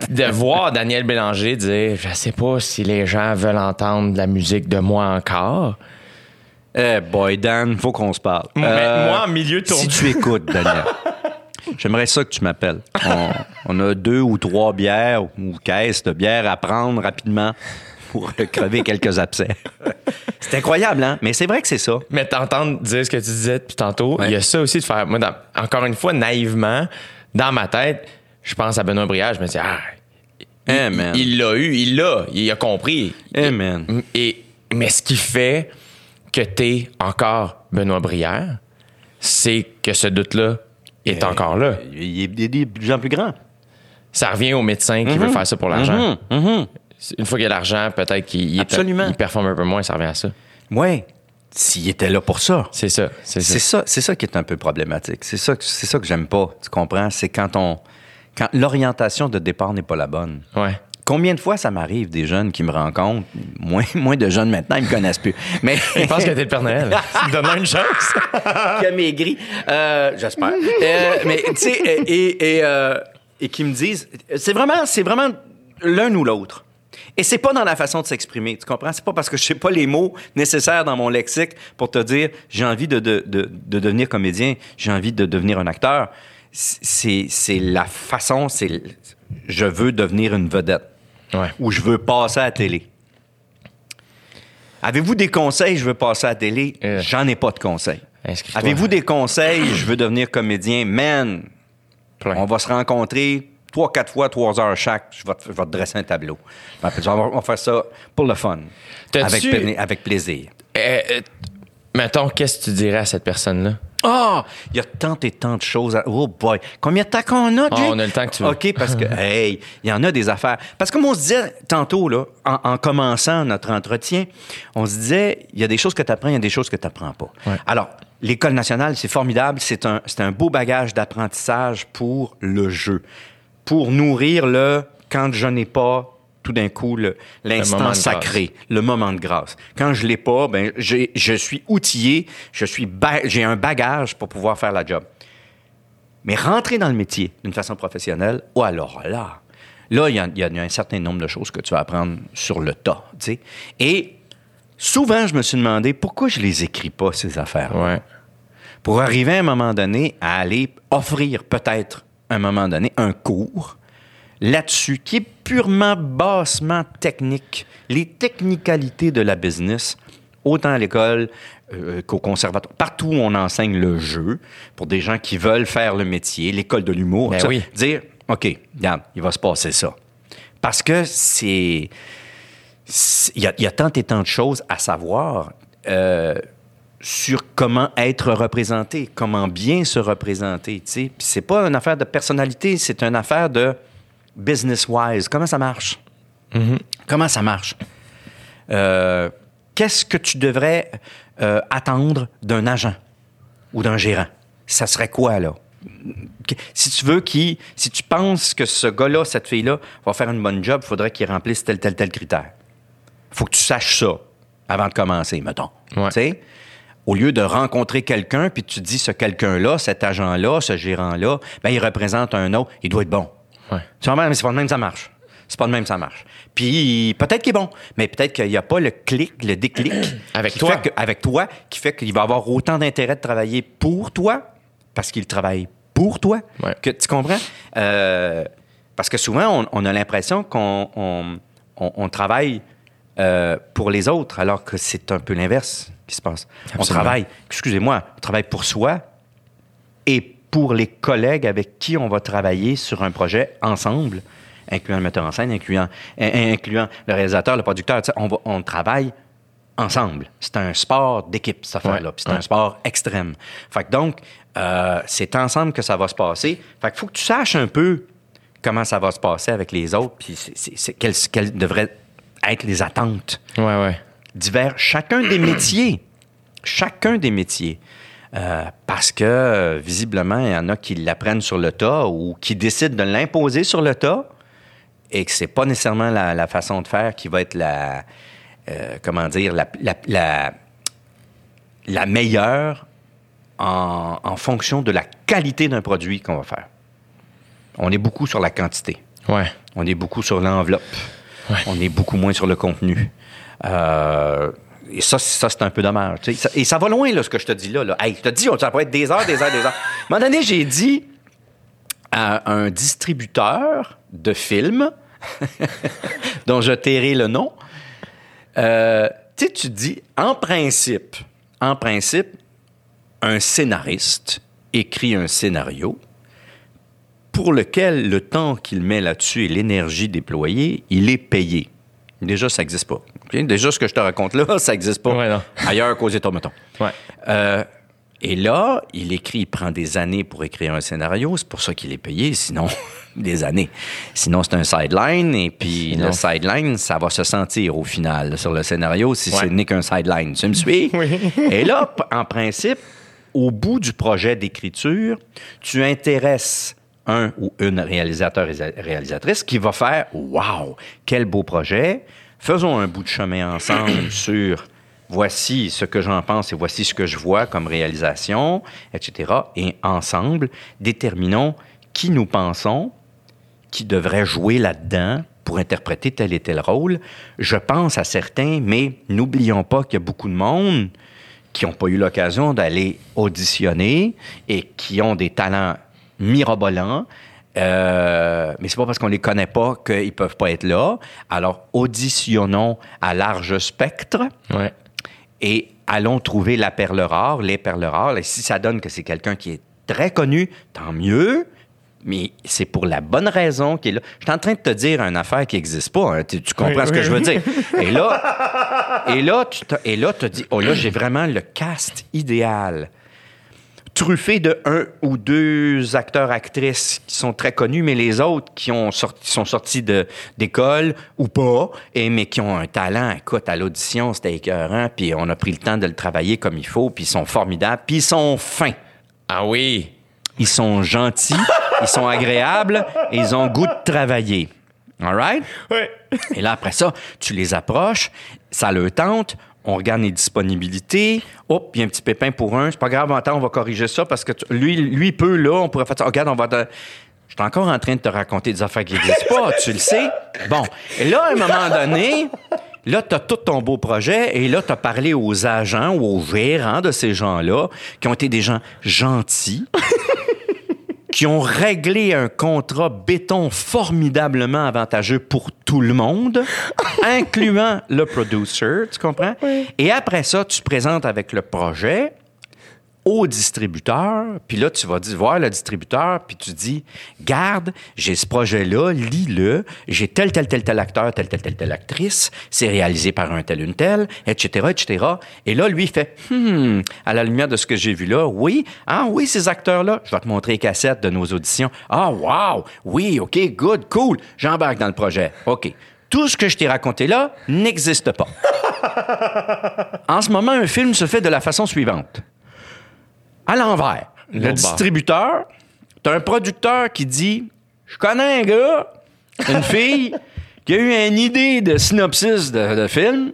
De voir Daniel Bélanger dire, je sais pas si les gens veulent entendre de la musique de moi encore. Eh boy, Dan, faut qu'on se parle. Mais Euh, moi, en milieu de Si tu écoutes, Daniel, j'aimerais ça que tu m'appelles. On, on a deux ou trois bières ou caisses de bières à prendre rapidement pour crever quelques abcès. C'est incroyable, hein? Mais c'est vrai que c'est ça. Mais t'entendre dire ce que tu disais depuis tantôt, Ouais. il y a ça aussi de faire. Moi, dans- encore une fois, naïvement, dans ma tête, je pense à Benoît Brière, je me dis, ah, man. il l'a eu, il l'a, il a compris. Man. Et, mais ce qui fait que t'es encore Benoît Brière, c'est que ce doute-là est encore là. Il est, il est de plus en plus grand. Ça revient au médecin qui veut faire ça pour l'argent. Mhm, mhm. Une fois qu'il y a l'argent, peut-être qu'il il performe un peu moins, ça revient à ça. Ouais. S'il était là pour ça. C'est ça, c'est C'est ça. ça, c'est ça qui est un peu problématique. C'est ça, que- c'est ça que j'aime pas. Tu comprends? C'est quand on, quand l'orientation de départ n'est pas la bonne. Ouais. Combien de fois ça m'arrive des jeunes qui me rencontrent, moins, moins de jeunes maintenant, ils me connaissent plus. Mais Il pense que t'es le Père Noël. Donne-moi une chance. qui a maigri, euh, j'espère. Euh, mais tu sais, et, et, euh, et qui me disent, c'est vraiment, c'est vraiment l'un ou l'autre. Et c'est pas dans la façon de s'exprimer, tu comprends? C'est pas parce que je sais pas les mots nécessaires dans mon lexique pour te dire j'ai envie de, de, de, de devenir comédien, j'ai envie de devenir un acteur. C'est, c'est la façon, c'est je veux devenir une vedette Ouais. ou je veux passer à la télé. Avez-vous des conseils, je veux passer à la télé? Euh. J'en ai pas de conseils. Avez-vous des conseils, je veux devenir comédien? Man, Plein. on va se rencontrer trois, quatre fois, trois heures chaque. Je vais te, je vais te dresser un tableau. On va, on va faire ça pour le fun. Avec, pla- avec plaisir. Euh, euh, mettons, qu'est-ce que tu dirais à cette personne-là? Ah! il y a tant et tant de choses. À... Oh boy! Combien de temps qu'on a, Ah, Jay? on a le temps que tu veux. OK, parce que, hey, il y en a des affaires. Parce que comme on se disait tantôt, là, en, en commençant notre entretien, on se disait, il y a des choses que tu apprends, il y a des choses que tu n'apprends pas. Ouais. Alors, l'École nationale, c'est formidable. C'est un, c'est un beau bagage d'apprentissage pour le jeu. Pour nourrir le quand je n'ai pas tout d'un coup l'instant sacré, le moment de grâce. Quand je l'ai pas, ben je suis outillé, je suis ba- j'ai un bagage pour pouvoir faire la job. Mais rentrer dans le métier d'une façon professionnelle, ou alors là, là, il y, a- il y a un certain nombre de choses que tu vas apprendre sur le tas, tu sais. Et souvent, je me suis demandé pourquoi je les écris pas, ces affaires Ouais. pour arriver à un moment donné à aller offrir peut-être à un moment donné un cours là-dessus qui est purement bassement technique, les technicalités de la business, autant à l'école euh, qu'au conservatoire. Partout où on enseigne le jeu pour des gens qui veulent faire le métier, l'école de l'humour, Ben oui. dire OK, regarde, il va se passer ça. Parce que c'est c'est- il y, a, il y a tant et tant de choses à savoir euh, sur comment être représenté, comment bien se représenter. tu sais. Puis c'est pas une affaire de personnalité, c'est une affaire de business-wise. Comment ça marche? Comment ça marche? Euh, Qu'est-ce que tu devrais euh, attendre d'un agent ou d'un gérant? Ça serait quoi, là? Si tu veux qu'il, si tu penses que ce gars-là, cette fille-là, va faire une bonne job, il faudrait qu'il remplisse tel, tel, tel critère. faut que tu saches ça avant de commencer, mettons. Ouais. Tu sais? Au lieu de rencontrer quelqu'un, puis tu te dis, ce quelqu'un-là, cet agent-là, ce gérant-là, ben, il représente un autre, il doit être bon. Ouais. Tu vois, mais c'est pas de même que ça marche. C'est pas de même que ça marche. Puis peut-être qu'il est bon, mais peut-être qu'il n'y a pas le clic, le déclic Avec toi. que- avec toi, qui fait qu'il va avoir autant d'intérêt de travailler pour toi, parce qu'il travaille pour toi. Ouais. Que, tu comprends? Euh, parce que souvent, on, on a l'impression qu'on on, on- on travaille euh, pour les autres, alors que c'est un peu l'inverse qui se passe. On travaille, excusez-moi, on travaille pour soi et pour les collègues avec qui on va travailler sur un projet ensemble. incluant le metteur en scène, incluant, in- incluant le réalisateur, le producteur. On, va- on travaille ensemble. C'est un sport d'équipe, cette affaire-là. Ouais, C'est un sport extrême. Fait que donc, euh, c'est ensemble que ça va se passer. Fait qu'il faut que tu saches un peu comment ça va se passer avec les autres, puis quelles, quelles devraient être les attentes Ouais, ouais. Divers, chacun des métiers. Chacun des métiers. Euh, parce que, visiblement, il y en a qui l'apprennent sur le tas ou qui décident de l'imposer sur le tas et que c'est pas nécessairement la, la façon de faire qui va être la, euh, comment dire, la, la, la, la meilleure en, en fonction de la qualité d'un produit qu'on va faire. On est beaucoup sur la quantité. Ouais. On est beaucoup sur l'enveloppe. Ouais. On est beaucoup moins sur le contenu. Euh, et ça, ça c'est un peu dommage. Ça- et ça va loin, là, ce que je te dis là. là. Je te dis, ça peut être des heures, des heures, des heures. À un moment donné, j'ai dit à un distributeur de films, dont je tairai le nom, euh, tu tu dis, en principe, en principe, un scénariste écrit un scénario pour lequel le temps qu'il met là-dessus et l'énergie déployée, il est payé. Déjà, ça n'existe pas. OK? Déjà, ce que je te raconte là, ça n'existe pas Ouais, ailleurs qu'aux États, mettons. Ouais. Euh, et là, il écrit, il prend des années pour écrire un scénario. C'est pour ça qu'il est payé, sinon, des années. Sinon, c'est un sideline. Et puis, Sinon- le sideline, ça va se sentir au final sur le scénario si Ouais. ce n'est qu'un sideline. Tu me suis? Oui. et là, en principe, au bout du projet d'écriture, tu intéresses un ou une réalisateur réalisatrice qui va faire Waouh, quel beau projet. Faisons un bout de chemin ensemble sur voici ce que j'en pense et voici ce que je vois comme réalisation, etc. Et ensemble, déterminons qui nous pensons qui devrait jouer là-dedans pour interpréter tel et tel rôle. Je pense à certains, mais n'oublions pas qu'il y a beaucoup de monde qui n'ont pas eu l'occasion d'aller auditionner et qui ont des talents mirobolants. Euh, mais c'est pas parce qu'on les connaît pas qu'ils peuvent pas être là. Alors, auditionnons à large spectre Ouais. et allons trouver la perle rare, les perles rares. Et si ça donne que c'est quelqu'un qui est très connu, tant mieux. Mais c'est pour la bonne raison qu'il est là. Je suis en train de te dire une affaire qui n'existe pas. hein. Tu, tu comprends Oui, ce que je veux dire? Et là, et là, tu te, et là, te dis, oh là, j'ai vraiment le cast idéal. Truffé de un ou deux acteurs, actrices qui sont très connus, mais les autres qui ont sorti, sont sortis de, d'école ou pas, et, mais qui ont un talent. Écoute, à l'audition, c'était écœurant, puis on a pris le temps de le travailler comme il faut, puis ils sont formidables, puis ils sont fins. Ah oui. Ils sont gentils, ils sont agréables, et ils ont goût de travailler. All right? Ouais. Et là, après ça, tu les approches, ça le tente, on regarde les disponibilités. Hop, il y a un petit pépin pour un. C'est pas grave, on va corriger ça parce que lui, lui peut, là, on pourrait faire ça. Regarde, on va. Je suis encore en train de te raconter des affaires qui n'existent pas, tu le sais. Bon. Et là, à un moment donné, là, tu as tout ton beau projet et là, tu as parlé aux agents ou aux gérants de ces gens-là qui ont été des gens gentils qui ont réglé un contrat béton formidablement avantageux pour tout le monde, incluant le producer, tu comprends? Et après ça, tu présentes avec le projet au distributeur, puis là, tu vas dire, voir le distributeur, puis tu dis, garde, j'ai ce projet-là, lis-le, j'ai tel, tel, tel, tel acteur, tel, tel, tel, telle actrice, c'est réalisé par un tel, une telle, etc., etc. Et là, lui, il fait, hmm, à la lumière de ce que j'ai vu là, oui, ah oui, ces acteurs-là, je vais te montrer les cassettes de nos auditions. Ah, wow, oui, OK, good, cool, j'embarque dans le projet. OK. Tout ce que je t'ai raconté là n'existe pas. en ce moment, un film se fait de la façon suivante à l'envers. Le distributeur, t'as un producteur qui dit Je connais un gars, une fille, qui a eu une idée de synopsis de, de film.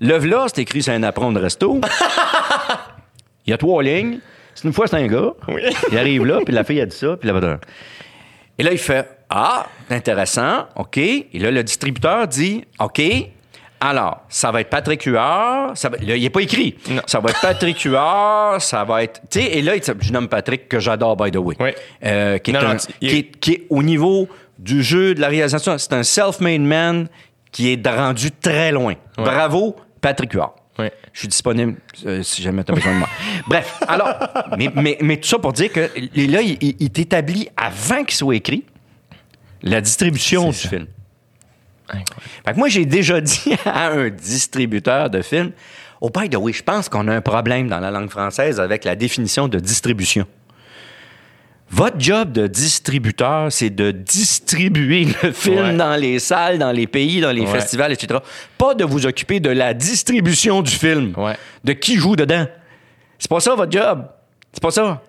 Le v'là, c'est écrit sur un apron de resto. Il y a trois lignes. C'est une fois, c'est un gars. Il arrive là, puis la fille a dit ça, puis là, et là, il fait Ah, intéressant, OK. Et là, le distributeur dit OK. Alors, ça va être Patrick Huard. Ça va- là, il n'est pas écrit. Non. Ça va être Patrick Huard. Ça va être. Tu sais, et là, je nomme Patrick, que j'adore, by the way. Oui. Euh, qui, est Non, un- qui, est, qui est au niveau du jeu, de la réalisation. C'est un self-made man qui est rendu très loin. Ouais. Bravo, Patrick Huard. Oui. Je suis disponible euh, si jamais tu as besoin de moi. Bref, alors, mais, mais, mais tout ça pour dire que là, il, il- t'établit avant qu'il soit écrit la distribution du ça. film. Fait que moi, j'ai déjà dit à un distributeur de films, oh, by the way, je pense qu'on a un problème dans la langue française avec la définition de distribution. Votre job de distributeur, c'est de distribuer le film Ouais. dans les salles, dans les pays, dans les Ouais. festivals, etc. Pas de vous occuper de la distribution du film, Ouais. de qui joue dedans. C'est pas ça votre job. C'est pas ça.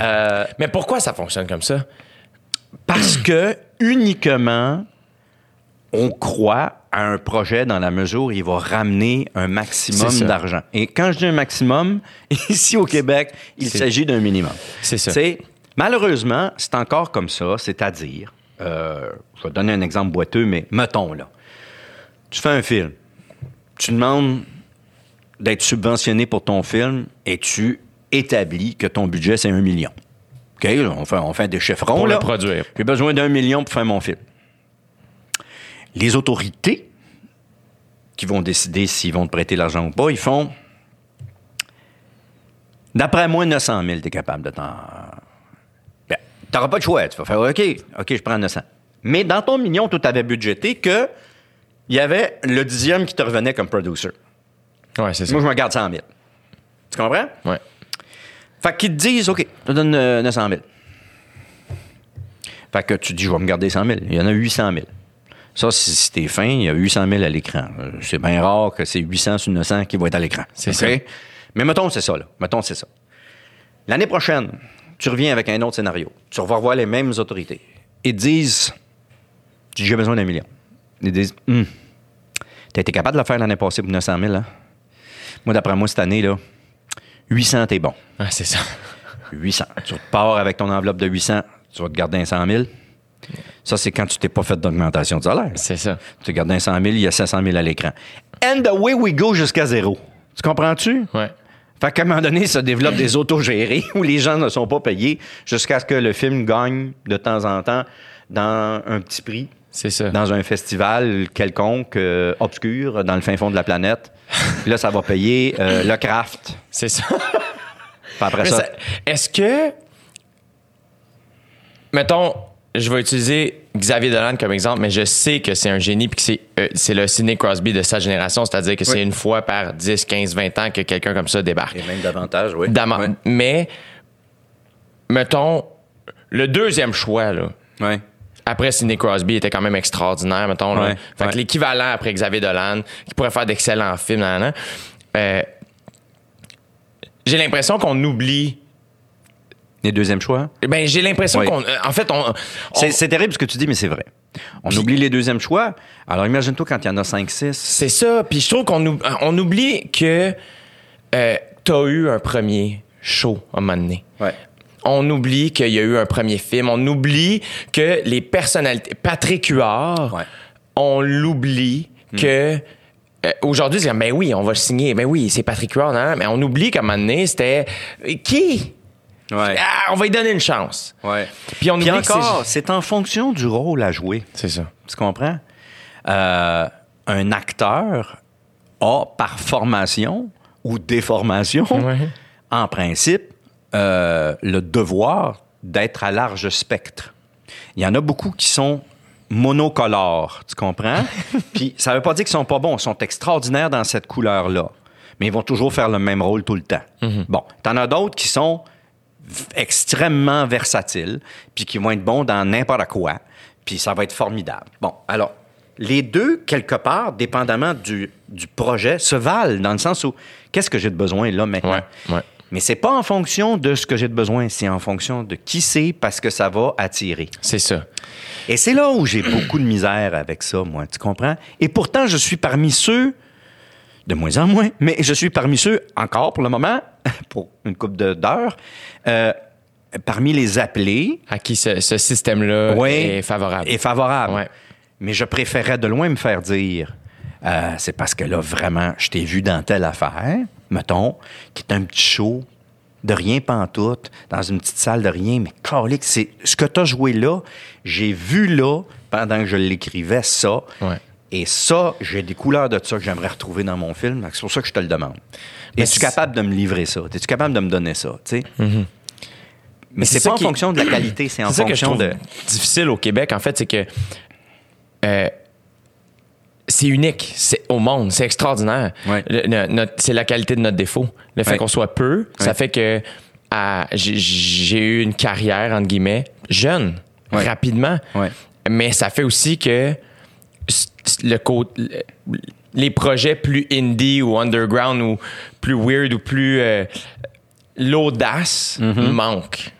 Euh, Mais pourquoi ça fonctionne comme ça? parce que uniquement on croit à un projet dans la mesure où il va ramener un maximum d'argent. Et quand je dis un maximum, ici au Québec, il s'agit d'un minimum. C'est ça. Malheureusement, c'est encore comme ça, c'est-à-dire, euh, je vais donner un exemple boiteux, mais mettons là, tu fais un film, tu demandes d'être subventionné pour ton film et tu établis que ton budget c'est un million. OK, là, on fait, on fait des chiffrons. Pour le produire. J'ai besoin d'un million pour faire mon film. Les autorités qui vont décider s'ils vont te prêter l'argent ou pas, ils font. D'après moi, 900 000, tu es capable de t'en. Ben, tu n'auras pas de choix. Tu vas faire OK, OK, je prends 900. Mais dans ton million, tu avais budgété que il y avait le dixième qui te revenait comme producer. Ouais, c'est ça. Moi, je me garde 100 000. Tu comprends? Ouais. Fait qu'ils te disent, OK, je te donne euh, 900 000. Fait que tu dis, je vais me garder 100 000. Il y en a 800 000. Ça, si, si t'es fin, il y a 800 000 à l'écran. Euh, C'est bien rare que c'est 800 sur 900 qui vont être à l'écran. C'est ça. Mais mettons, c'est ça, là. Mettons, c'est ça. L'année prochaine, tu reviens avec un autre scénario. Tu vas revoir les mêmes autorités. Ils te disent, j'ai besoin d'un million. Ils disent, hum, t'as été capable de le faire l'année passée pour 900 000, hein? Moi, d'après moi, cette année, là, 800, t'es bon. Ouais, c'est ça. 800. Tu repars avec ton enveloppe de 800, tu vas te garder un 100 000. Ça, c'est quand tu t'es pas fait d'augmentation de salaire. C'est ça. Tu gardes un 100 000, il y a 500 000 à l'écran. And the way we go jusqu'à zéro. Tu comprends-tu? Ouais. Fait qu'à un moment donné, ça développe des autogérés où les gens ne sont pas payés jusqu'à ce que le film gagne de temps en temps dans un petit prix, C'est ça. dans un festival quelconque, euh, obscur, dans le fin fond de la planète. Puis là, ça va payer euh, le craft. C'est ça. Puis après ça- Est-ce que. Mettons, je vais utiliser Xavier Dolan comme exemple, mais je sais que c'est un génie puis que c'est, euh, c'est le Sidney Crosby de sa génération, c'est-à-dire que Oui. c'est une fois par 10, 15, 20 ans que quelqu'un comme ça débarque. Et même davantage, oui. Ouais. Mais, mettons, le deuxième choix, là, Ouais. après Sidney Crosby était quand même extraordinaire, mettons. là. Fait que l'équivalent après Xavier Dolan, qui pourrait faire d'excellents films, nan, euh, j'ai l'impression qu'on oublie. Les deuxièmes choix? Ben, j'ai l'impression Oui. qu'on. euh, En fait, on. on- C'est terrible ce que tu dis, mais c'est vrai. On Puis- oublie les deuxièmes choix. Alors imagine-toi quand il y en a 5-6. C'est ça. Puis je trouve qu'on oub- on oublie que euh, t'as eu un premier show à un moment donné. Ouais. On oublie qu'il y a eu un premier film. On oublie que les personnalités. Patrick Huard, Ouais. on l'oublie que. euh, Aujourd'hui, c'est ben oui, on va le signer. Ben oui, c'est Patrick Huard, non, non, mais on oublie qu'à un moment donné, c'était. Qui? Ouais. Ah, on va lui donner une chance. ouais. Puis on Puis encore, c'est- en fonction du rôle à jouer. C'est ça. Tu comprends? Euh, un acteur a, par formation ou déformation, Ouais. en principe, euh, le devoir d'être à large spectre. Il y en a beaucoup qui sont monocolores, tu comprends? Puis ça veut pas dire qu'ils sont pas bons, ils sont extraordinaires dans cette couleur-là. Mais ils vont toujours faire le même rôle tout le temps. Bon, t'en as d'autres qui sont extrêmement versatiles, puis qui vont être bons dans n'importe quoi, puis ça va être formidable. Bon, alors, les deux, quelque part, dépendamment du, du projet, se valent dans le sens où, qu'est-ce que j'ai de besoin là maintenant? Ouais, ouais. Mais c'est pas en fonction de ce que j'ai de besoin, c'est en fonction de qui c'est parce que ça va attirer. C'est ça. Et c'est là où j'ai beaucoup de misère avec ça, moi, tu comprends? Et pourtant, je suis parmi ceux, de moins en moins, mais je suis parmi ceux, encore pour le moment, pour une couple de- d'heures, euh, parmi les appelés, À qui ce, ce système-là Oui. est favorable. est favorable. Ouais. Mais je préférais de loin me faire dire, euh, c'est parce que là, vraiment, je t'ai vu dans telle affaire, mettons, qui est un petit show de rien pantoute, dans une petite salle de rien, mais calique, c'est ce que tu as joué là, j'ai vu là, pendant que je l'écrivais, ça. Ouais. Et ça, j'ai des couleurs de ça que j'aimerais retrouver dans mon film. C'est pour ça que je te le demande. Mais Es-tu capable de me livrer ça? Es-tu capable de me donner ça? sais? Mais c'est pas en qui- fonction de la qualité, c'est en ça que je fonction de. difficile au Québec, en fait, c'est que euh, c'est unique c'est au monde, c'est extraordinaire. Ouais. C'est la qualité de notre défaut. Le fait Ouais. qu'on soit peu, ça fait que j'ai- eu une carrière, entre guillemets, jeune, rapidement. Mais ça fait aussi que le côté les projets plus indie ou underground ou plus weird ou plus euh, l'audace Mm-hmm. manque.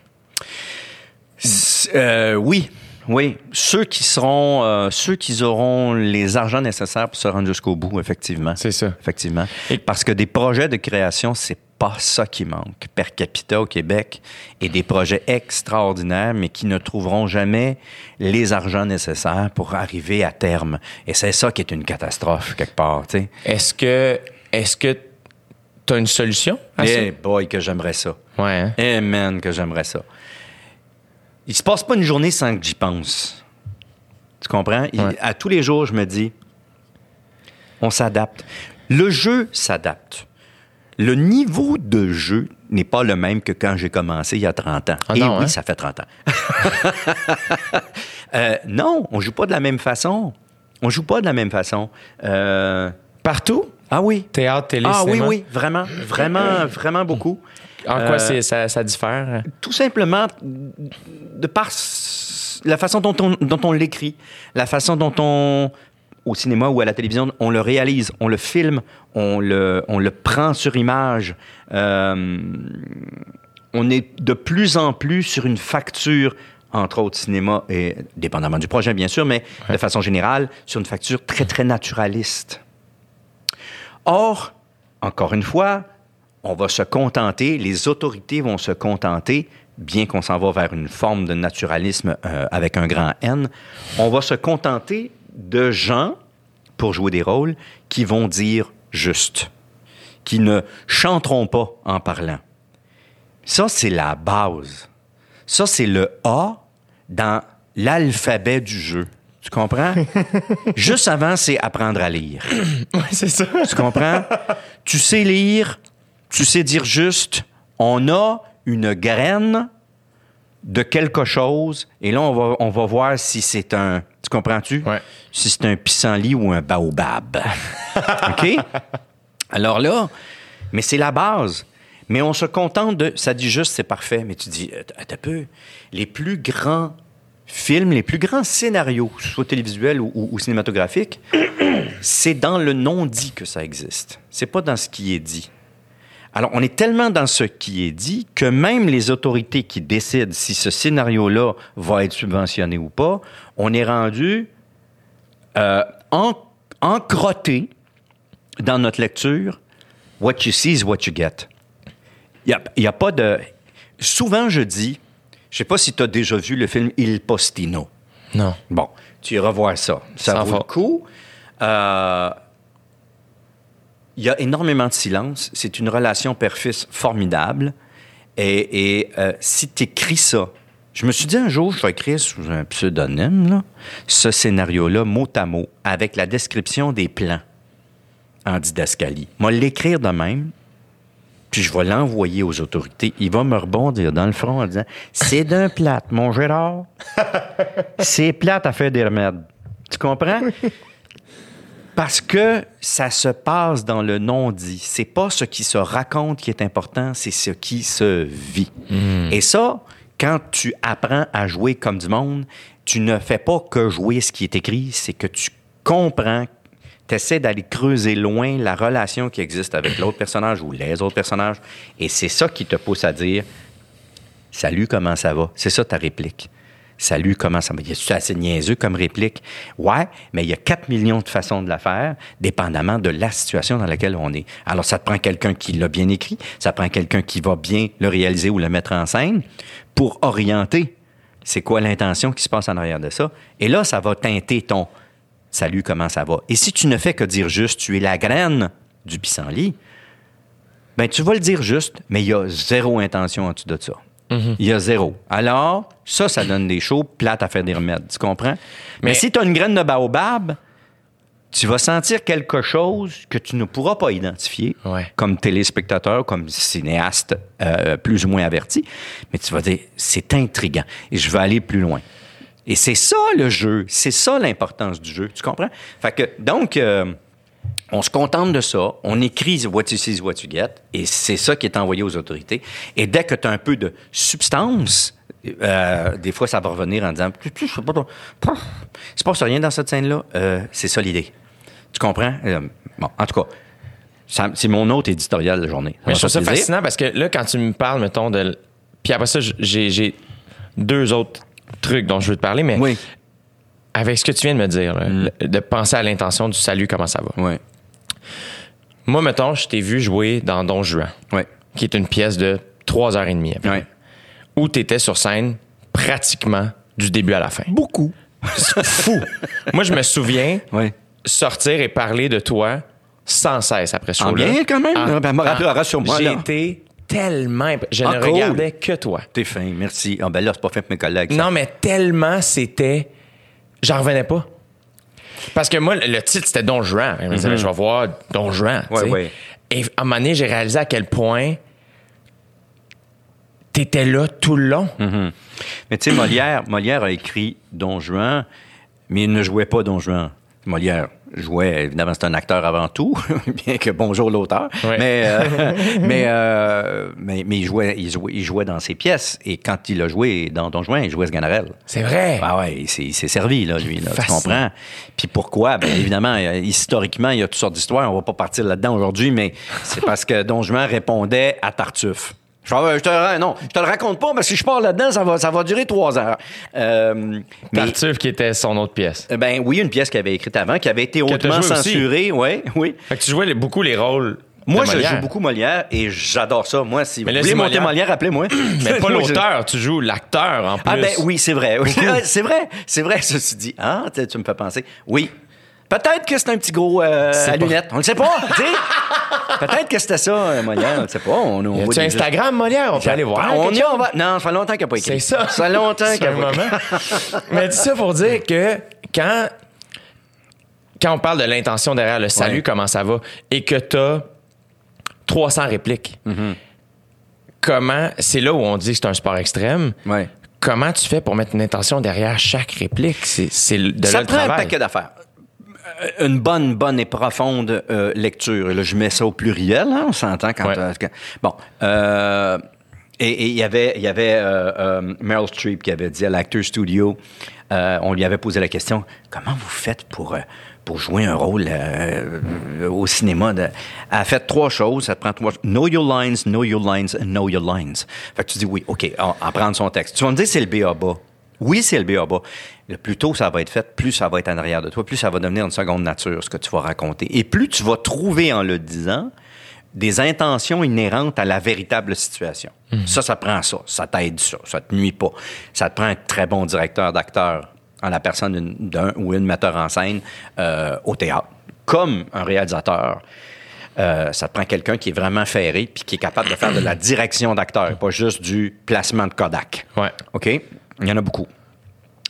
Euh, oui, oui. Ceux qui seront, euh, ceux qui auront les argents nécessaires pour se rendre jusqu'au bout, effectivement. C'est ça. Effectivement. Et- Parce que des projets de création, c'est pas ça qui manque per capita au Québec et des projets extraordinaires, mais qui ne trouveront jamais les argents nécessaires pour arriver à terme. Et c'est ça qui est une catastrophe, quelque part. Est-ce que est-ce que tu as une solution à Eh boy, que j'aimerais ça. Ouais. hein? Eh man, que j'aimerais ça. Il se passe pas une journée sans que j'y pense. Tu comprends? Il- Ouais. à tous les jours, je me dis, on s'adapte. Le jeu s'adapte. Le niveau de jeu n'est pas le même que quand j'ai commencé il y a 30 ans. Ah Et non, oui, hein? ça fait 30 ans. Euh, non, on joue pas de la même façon. On joue pas de la même façon. Euh, Partout? ah oui. Théâtre, télé, Ah oui, cinéma? oui, vraiment, vraiment, vraiment beaucoup. En quoi Euh, ça, ça diffère? tout simplement de par la façon dont on, dont on l'écrit, la façon dont on, au cinéma ou à la télévision, on le réalise, on le filme, on le, on le prend sur image. Euh, on est de plus en plus sur une facture, entre autres cinéma, et dépendamment du projet bien sûr, mais de façon générale, sur une facture très, très naturaliste. Or, encore une fois, on va se contenter, les autorités vont se contenter, bien qu'on s'en va vers une forme de naturalisme euh, avec un grand N, on va se contenter de gens, pour jouer des rôles, qui vont dire juste, qui ne chanteront pas en parlant. Ça, c'est la base. Ça, c'est le A dans l'alphabet du jeu. Tu comprends? Juste avant, c'est apprendre à lire. Ouais, c'est ça. Tu comprends? tu sais lire, tu sais dire juste, on a une graine de quelque chose, et là, on va, on va voir si c'est un. Tu comprends-tu? Ouais. Si c'est un pissenlit ou un baobab. OK? Alors là, mais c'est la base. Mais on se contente de. Ça dit juste, c'est parfait. Mais tu dis, euh, attends peu. Les plus grands films, les plus grands scénarios, soit télévisuels ou, ou- ou cinématographiques, c'est dans le non-dit que ça existe. C'est pas dans ce qui est dit. Alors, on est tellement dans ce qui est dit que même les autorités qui décident si ce scénario-là va être subventionné ou pas, on est rendu euh, en- encrotté dans notre lecture. What you see is what you get. Il n'y a, pas de. Souvent, je dis, je sais pas si tu as déjà vu le film Il Postino. Non. Bon, tu iras voir ça. Ça vaut le faute. coup. Euh, Il y a énormément de silence. C'est une relation père-fils formidable. Et, et, euh, si tu écris ça, je me suis dit un jour, je vais écrire sous un pseudonyme, là, ce scénario-là, mot à mot, avec la description des plans en didascalie. Moi, l'écrire de même, puis je vais l'envoyer aux autorités. Il va me rebondir dans le front en disant C'est d'un plate, mon Gérard. C'est plate à faire des remèdes. Tu comprends? Parce que ça se passe dans le non-dit. C'est pas ce qui se raconte qui est important, c'est ce qui se vit. Et ça, quand tu apprends à jouer comme du monde, tu ne fais pas que jouer ce qui est écrit, c'est que tu comprends, tu essaies d'aller creuser loin la relation qui existe avec l'autre personnage ou les autres personnages. Et c'est ça qui te pousse à dire Salut, comment ça va? C'est ça ta réplique. Salut, comment ça va? A assez niaiseux comme réplique? Ouais, mais il y a 4 millions de façons de la faire, dépendamment de la situation dans laquelle on est. Alors, ça te prend quelqu'un qui l'a bien écrit, ça prend quelqu'un qui va bien le réaliser ou le mettre en scène pour orienter c'est quoi l'intention qui se passe en arrière de ça. Et là, ça va teinter ton salut, comment ça va? Et si tu ne fais que dire juste, tu es la graine du pissenlit, ben tu vas le dire juste, mais il y a zéro intention en dessous de ça. Il y a zéro. Alors, ça, ça donne des shows plates à faire des remèdes. Tu comprends? Mais, Mais- si tu as une graine de baobab, tu vas sentir quelque chose que tu ne pourras pas identifier Ouais. comme téléspectateur, comme cinéaste euh, plus ou moins averti, mais tu vas dire, c'est intriguant et je veux aller plus loin. Et c'est ça le jeu, c'est ça l'importance du jeu, tu comprends? Fait que, donc, euh, on se contente de ça, on écrit what you see is what you get, et c'est ça qui est envoyé aux autorités. Et dès que tu as un peu de substance, euh, des fois ça va revenir en disant, je sais pas, trop- il se passe rien dans cette scène-là, Euh, c'est ça l'idée. Tu comprends? Euh, bon, en tout cas, c'est mon autre éditorial de la journée. Mais je trouve ça plaisir. fascinant parce que là, quand tu me parles, mettons, de. Puis après ça, j'ai deux autres trucs dont je veux te parler, mais Oui. avec ce que tu viens de me dire, là, le- de penser à l'intention du salut, comment ça va. Oui. Moi, mettons, je t'ai vu jouer dans Don Juan, qui est une pièce de trois heures et demie, près, où tu étais sur scène pratiquement du début à la fin. Beaucoup. C'est fou. Moi, je me souviens sortir et parler de toi sans cesse après ce show-là. bien, quand même. En- Ben, en- J'ai été tellement... Je Ah, ne cool. regardais que toi. T'es fin, merci. Ah ben là, c'est pas fait pour mes collègues. ça. Non, mais tellement c'était... J'en revenais pas. Parce que moi, le titre, c'était Don Juan. Je me disais, je vais voir Don Juan. Mhm. Ouais, ouais. Et à un moment donné, j'ai réalisé à quel point t'étais là tout le long. Mhm. Mais tu sais, Molière, Molière a écrit Don Juan, mais il ne jouait pas Don Juan. Molière jouait, évidemment, c'est un acteur avant tout, bien que bonjour l'auteur, Ouais. mais, euh, mais, euh, mais, mais il, jouait, il, jouait, il jouait dans ses pièces, et quand il a joué dans Don Juan, il jouait Sganarelle. C'est vrai. Ah ouais, il s'est- servi, là, lui, là, tu comprends? Puis pourquoi? Ben, évidemment, euh, historiquement, il y a toutes sortes d'histoires. On va pas partir là-dedans aujourd'hui, mais c'est parce que Don Juan répondait à Tartuffe. Je, te, non, je te le raconte pas, parce que si je pars là-dedans, ça va, ça va durer trois heures. Euh, mais, Tartuffe, qui était son autre pièce. euh, ben oui, une pièce qu'il avait écrite avant, qui avait été hautement censurée. Ouais, oui. Fait que tu jouais les- beaucoup les rôles Moi, je joue beaucoup Molière et j'adore ça. Moi, si Mais vous voulez monter Molière. Appelez-moi. Mais pas l'auteur, tu joues l'acteur en plus. Ah ben oui, c'est vrai. C'est vrai. C'est vrai, ceci dit. Ah, tu me fais penser. Oui. Peut-être que c'est un petit gros euh, à lunettes. On ne sait pas. Peut-être que c'était ça, euh, Molière. On ne sait pas. On, on voit Instagram, Molière? On peut aller voir. On y on va. Non, ça fait longtemps qu'il n'a pas écrit. C'est ça. Ça fait longtemps qu'il un pas écrit. Mais dis ça pour dire que quand, quand on parle de l'intention derrière le salut, Ouais. comment ça va, et que tu as 300 répliques, Mm-hmm. comment, c'est là où on dit que c'est un sport extrême. Ouais. Comment tu fais pour mettre une intention derrière chaque réplique? C'est, de là ça le prend un travail. paquet d'affaires. Euh, Une bonne, bonne et profonde euh, lecture. Et là, je mets ça au pluriel, hein, on s'entend quand... Ouais. euh, quand- bon. euh, et il y avait, il y avait euh, euh, Meryl Streep qui avait dit à l'Actor Studio, euh, on lui avait posé la question, comment vous faites pour... pour jouer un rôle au cinéma, de- elle a fait trois choses. Ça te prend trois. Know your lines, know your lines, and know your lines. Fait que tu dis oui, ok, en, en prendre son texte. Tu vas me dire c'est le B à bas. Oui, c'est le B à bas. Le plus tôt ça va être fait, plus ça va être en arrière de toi, plus ça va devenir une seconde nature, ce que tu vas raconter. Et plus tu vas trouver en le disant des intentions inhérentes à la véritable situation. Ça, ça prend ça. Ça t'aide ça. Ça te nuit pas. Ça te prend un très bon directeur d'acteur en la personne d'un ou une metteur en scène euh, au théâtre. Comme un réalisateur. Euh, ça te prend quelqu'un qui est vraiment ferré puis qui est capable de faire de la direction d'acteur, pas juste du placement de Kodak. Ouais. OK? Il y en a beaucoup.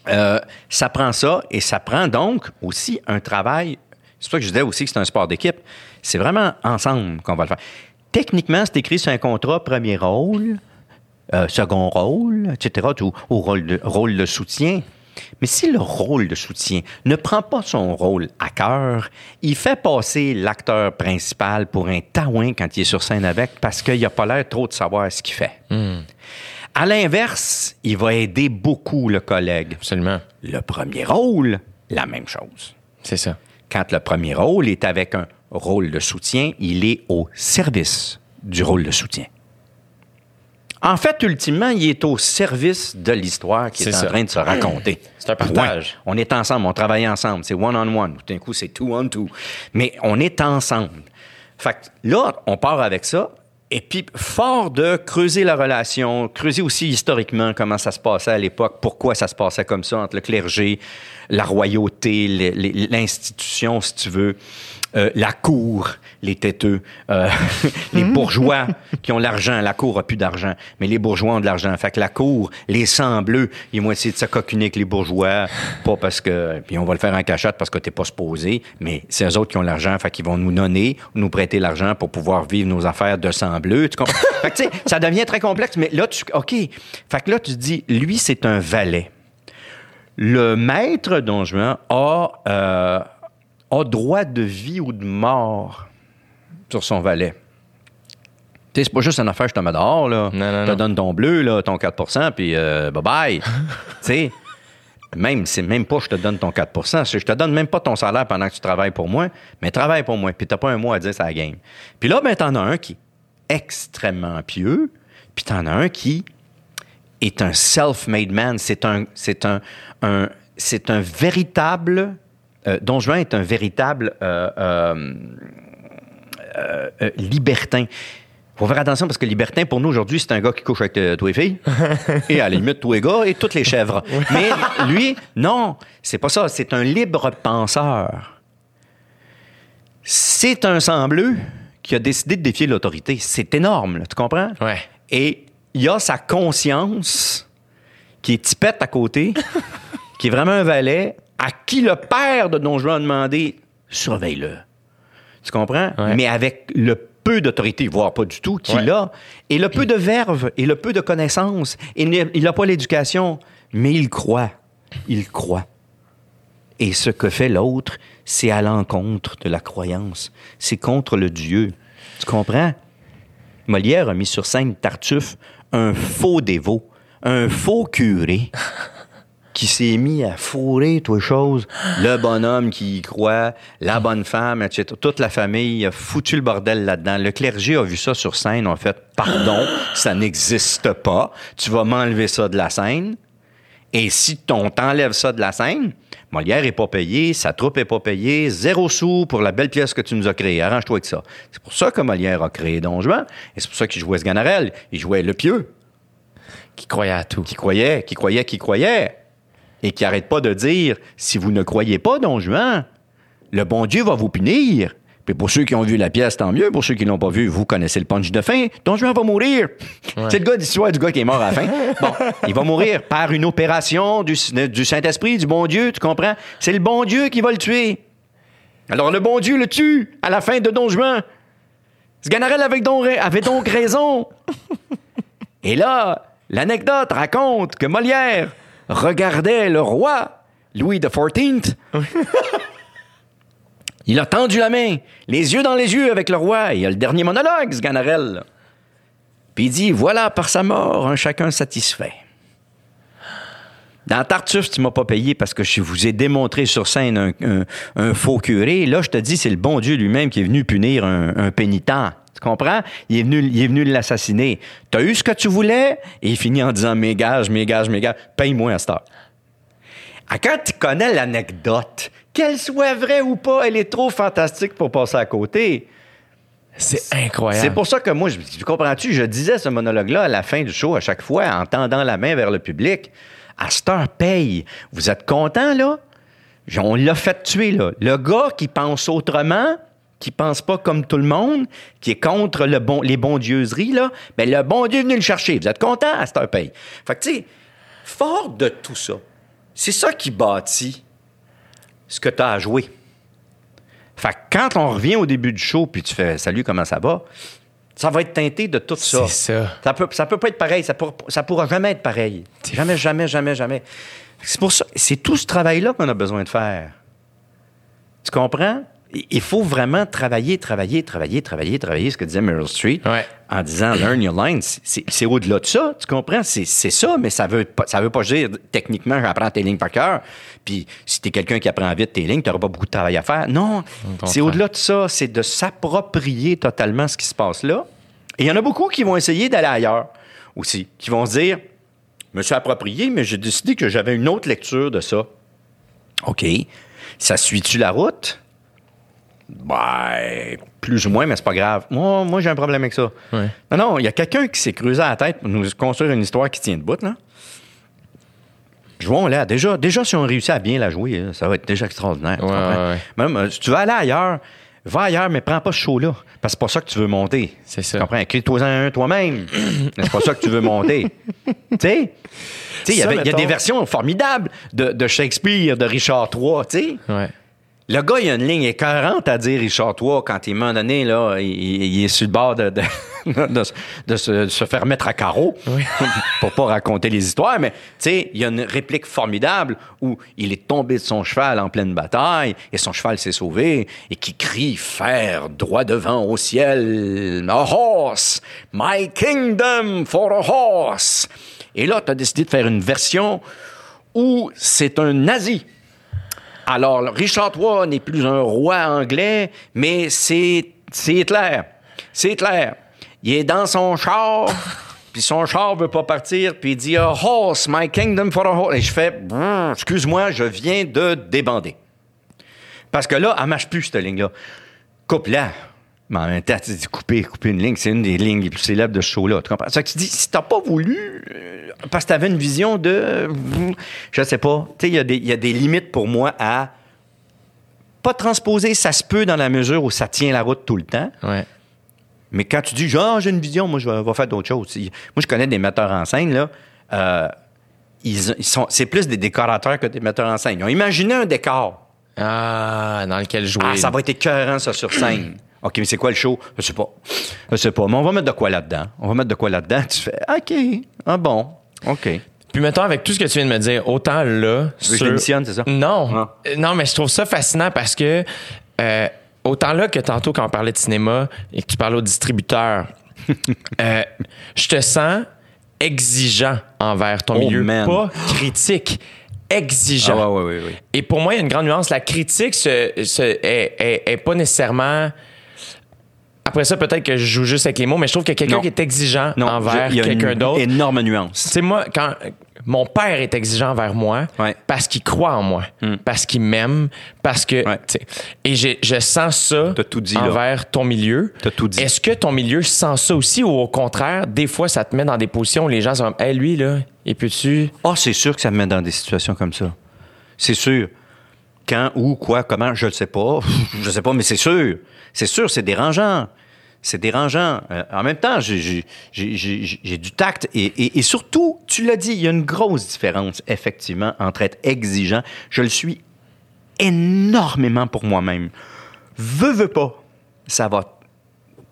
Euh, ça prend ça et ça prend donc aussi un travail. C'est pour ça que je disais aussi que c'est un sport d'équipe. C'est vraiment ensemble qu'on va le faire. Techniquement, c'est écrit sur un contrat premier rôle, euh, second rôle, etc., ou au rôle de, soutien. Mais si le rôle de soutien ne prend pas son rôle à cœur, il fait passer l'acteur principal pour un taouin quand il est sur scène avec parce qu'il n'a pas l'air trop de savoir ce qu'il fait. À l'inverse, il va aider beaucoup le collègue. Absolument. Le premier rôle, la même chose. C'est ça. Quand le premier rôle est avec un rôle de soutien, il est au service du rôle de soutien. En fait, ultimement, il est au service de l'histoire qui est, en ça. train de se raconter. C'est un partage. On est ensemble, on travaille ensemble. C'est one-on-one. Tout d'un coup, c'est two-on-two. Mais on est ensemble. Fait que là, on part avec ça. Et puis, fort de creuser la relation, creuser aussi historiquement comment ça se passait à l'époque, pourquoi ça se passait comme ça entre le clergé, la royauté, l'institution, si tu veux, euh, la cour, les têteux, euh, les bourgeois qui ont l'argent. La cour a plus d'argent, mais les bourgeois ont de l'argent. Fait que la cour, les sangs bleus, ils vont essayer de se coquiner avec les bourgeois, pas parce que... Puis on va le faire en cachette parce que t'es pas supposé, mais c'est eux autres qui ont l'argent, fait qu'ils vont nous donner, nous prêter l'argent pour pouvoir vivre nos affaires de sang bleu. Tu comprends? fait que ça devient très complexe, mais là, tu... OK. Fait que là, tu te dis, lui, c'est un valet le maître Don Juan a, euh, a droit de vie ou de mort sur son valet. Tu sais, c'est pas juste une affaire, je te mets dehors, là. Non, non, je te non. donne ton bleu, là, ton 4% puis euh, bye-bye. tu sais, même, c'est même pas je te donne ton 4 c'est je te donne même pas ton salaire pendant que tu travailles pour moi, mais travaille pour moi, puis t'as pas un mot à dire, c'est la game. Puis là, ben, t'en as un qui est extrêmement pieux, puis t'en as un qui est un self-made man. C'est un, c'est un, un- c'est un véritable. Euh, Don Juan est un véritable euh, euh, libertin. faut faire attention parce que libertin, pour nous, aujourd'hui, c'est un gars qui couche avec euh, tous les filles. et à la limite, tous les gars et toutes les chèvres. Mais lui, non, c'est pas ça. C'est un libre penseur. C'est un sang bleu qui a décidé de défier l'autorité. C'est énorme, là, tu comprends? Ouais. Et il a sa conscience qui est tipette à côté, qui est vraiment un valet, à qui le père de Don Juan a demandé surveille-le. Tu comprends? Ouais. Mais avec le peu d'autorité, voire pas du tout, qu'il Ouais. a, et le peu de verve, et le peu de connaissances. Et il n'a pas l'éducation, mais il croit. Il croit. Et ce que fait l'autre, c'est à l'encontre de la croyance. C'est contre le Dieu. Tu comprends? Molière a mis sur scène Tartuffe, un faux dévot, un faux curé qui s'est mis à fourrer toutes choses. Le bonhomme qui y croit, la bonne femme, etc. Toute la famille a foutu le bordel là-dedans. Le clergé a vu ça sur scène, en fait. Pardon, ça n'existe pas. Tu vas m'enlever ça de la scène. Et si on t'enlève ça de la scène, Molière est pas payé, sa troupe est pas payée, zéro sou pour la belle pièce que tu nous as créée. Arrange-toi avec ça. C'est pour ça que Molière a créé Don Juan, et c'est pour ça qu'il jouait Sganarelle. Il jouait le pieux, Qui croyait à tout. qui croyait, qui croyait, qui croyait, et qui arrête pas de dire si vous ne croyez pas Don Juan, le bon Dieu va vous punir. Puis pour ceux qui ont vu la pièce, tant mieux. Pour ceux qui l'ont pas vu, vous connaissez le punch de fin. Don Juan va mourir. C'est le gars d'histoire du gars qui est mort à la fin. Bon, il va mourir par une opération du, du Saint-Esprit, du bon Dieu, tu comprends? C'est le bon Dieu qui va le tuer. Alors le bon Dieu le tue à la fin de Don Juan. Sganarelle avait donc, avait donc raison. Et là, l'anecdote raconte que Molière regardait le roi, Louis XIV. Il a tendu la main, les yeux dans les yeux avec le roi, il a le dernier monologue, Sganarelle. Puis il dit Voilà, par sa mort, un chacun satisfait. Dans Tartuffe, tu m'as pas payé parce que je vous ai démontré sur scène un, un- un faux curé. Là, je te dis, c'est le bon Dieu lui-même qui est venu punir un, un pénitent. Tu comprends? Il est venu, il est venu l'assassiner. Tu as eu ce que tu voulais? Et il finit en disant Mes gages, mes gages, mes gages, paye-moi à cette heure. Ah, quand tu connais l'anecdote, qu'elle soit vraie ou pas, elle est trop fantastique pour passer à côté. C'est incroyable. C'est pour ça que moi, je, tu comprends-tu, je disais ce monologue-là à la fin du show à chaque fois en tendant la main vers le public. À cette heure, paye. Vous êtes content, là? On l'a fait tuer, là. Le gars qui pense autrement, qui pense pas comme tout le monde, qui est contre le bon, les bondieuseries, là, ben le bon Dieu est venu le chercher. Vous êtes content? À cette paye. Fait que, tu sais, fort de tout ça, c'est ça qui bâtit ce que tu as à jouer. Fait que quand on revient au début du show, puis tu fais salut, comment ça va? Ça va être teinté de tout ça. C'est ça. Ça peut, ça peut pas être pareil. Ça pourra, ça pourra jamais être pareil. Jamais, jamais, jamais, jamais. C'est pour ça. C'est tout ce travail-là qu'on a besoin de faire. Tu comprends? Il- faut vraiment travailler, travailler, travailler, travailler, travailler, ce que disait Meryl Streep, Ouais. en disant learn your lines. C'est au-delà de ça, tu comprends? C'est ça, mais ça veut pas, ça veut pas dire techniquement j'apprends tes lignes par cœur. Puis si t'es quelqu'un qui apprend vite tes lignes, t'auras pas beaucoup de travail à faire. Non, c'est au-delà de ça, c'est de s'approprier totalement ce qui se passe là. Et il y en a beaucoup qui vont essayer d'aller ailleurs aussi, qui vont se dire, je me suis approprié, mais j'ai décidé que j'avais une autre lecture de ça. OK. Ça suit-tu la route? Ben, plus ou moins, mais c'est pas grave. Moi, moi j'ai un problème avec ça. Ouais. Non, non, il y a quelqu'un qui s'est creusé à la tête pour nous construire une histoire qui tient debout, là. Jouons-la. Déjà, déjà, si on réussit à bien la jouer, ça va être déjà extraordinaire. Ouais, ouais. Même, euh, si tu veux aller ailleurs, va ailleurs, mais prends pas ce show-là. Parce que c'est pas ça que tu veux monter. C'est ça. Tu comprends? Crée-toi un toi-même. C'est pas ça que tu veux monter. tu sais? Tu sais, il y a des versions formidables de, de Shakespeare, de Richard III, tu sais? Le gars, il a une ligne écœurante à dire, Richard III, quand il, à un moment donné, là, il, il est sur le bord de, de, de se- de se, de se faire mettre à carreau pour pas raconter les histoires. Mais, tu sais, il y a une réplique formidable où il est tombé de son cheval en pleine bataille et son cheval s'est sauvé et qui crie Faire droit devant au ciel, a horse, my kingdom for a horse. Et là, tu as décidé de faire une version où c'est un nazi. Alors, Richard III n'est plus un roi anglais, mais c'est c'est Hitler. C'est Hitler. Il est dans son char, puis son char veut pas partir, puis il dit A horse, my kingdom for a horse. Et je fais Excuse-moi, je viens de débander. Parce que là, elle marche plus, cette ligne-là. Coupe-la. Mais en même temps, tu dis couper, couper une ligne, c'est une des lignes les plus célèbres de ce show-là. Tu comprends? Ça que tu dis, si t'as pas voulu, euh, parce que t'avais une vision de. Je sais pas. Tu sais, il y a des- il y, a des limites pour moi à. Pas transposer, ça se peut dans la mesure où ça tient la route tout le temps. Ouais. Mais quand tu dis, genre, j'ai une vision, moi, je vais, faire d'autres choses. Moi, je connais des metteurs en scène, là. euh, ils, ils sont, c'est plus des décorateurs que des metteurs en scène. Ils ont imaginé un décor. Ah, dans lequel jouer. Ah, ça va être écœurant, ça, sur scène. OK, mais c'est quoi le show? Je sais pas. Je sais pas. Mais on va mettre de quoi là-dedans? On va mettre de quoi là-dedans? Tu fais, OK. Ah bon. OK. Puis mettons, avec tout ce que tu viens de me dire, autant là. je l'émissionne, c'est ça? Non. Ah. Euh, Non, mais je trouve ça fascinant parce que euh, autant là que tantôt quand on parlait de cinéma et que tu parlais au distributeur, euh, je te sens exigeant envers ton Oh, milieu, man. pas critique. Exigeant. Ah, ouais, ouais, ouais. Et pour moi, il y a une grande nuance. La critique se, se- est, est- est pas nécessairement. Après ça, peut-être que je joue juste avec les mots, mais je trouve que quelqu'un qui est exigeant Non, envers je- il y a une quelqu'un d'autre. énorme nuance. Tu moi, quand mon père est exigeant envers moi, Ouais. Hmm. parce qu'il croit en moi, parce qu'il m'aime, parce que. Ouais. tu Et je sens ça tout dit, là. envers ton milieu. T'as tout dit. Est-ce que ton milieu sent ça aussi ou au contraire, des fois, ça te met dans des positions où les gens sont comme, hey, lui, là, il peut-tu? Ah, c'est sûr que ça me met dans des situations comme ça. C'est sûr. Quand, où, quoi, comment, je ne sais pas. Je ne sais pas, mais c'est sûr. C'est sûr, c'est dérangeant. C'est dérangeant. Euh, en même temps, j'ai- j'ai j'ai- j'ai- j'ai du tact. Et, et- et surtout, tu l'as dit, il y a une grosse différence, effectivement, entre être exigeant. Je le suis énormément pour moi-même. Veux, veux pas, ça va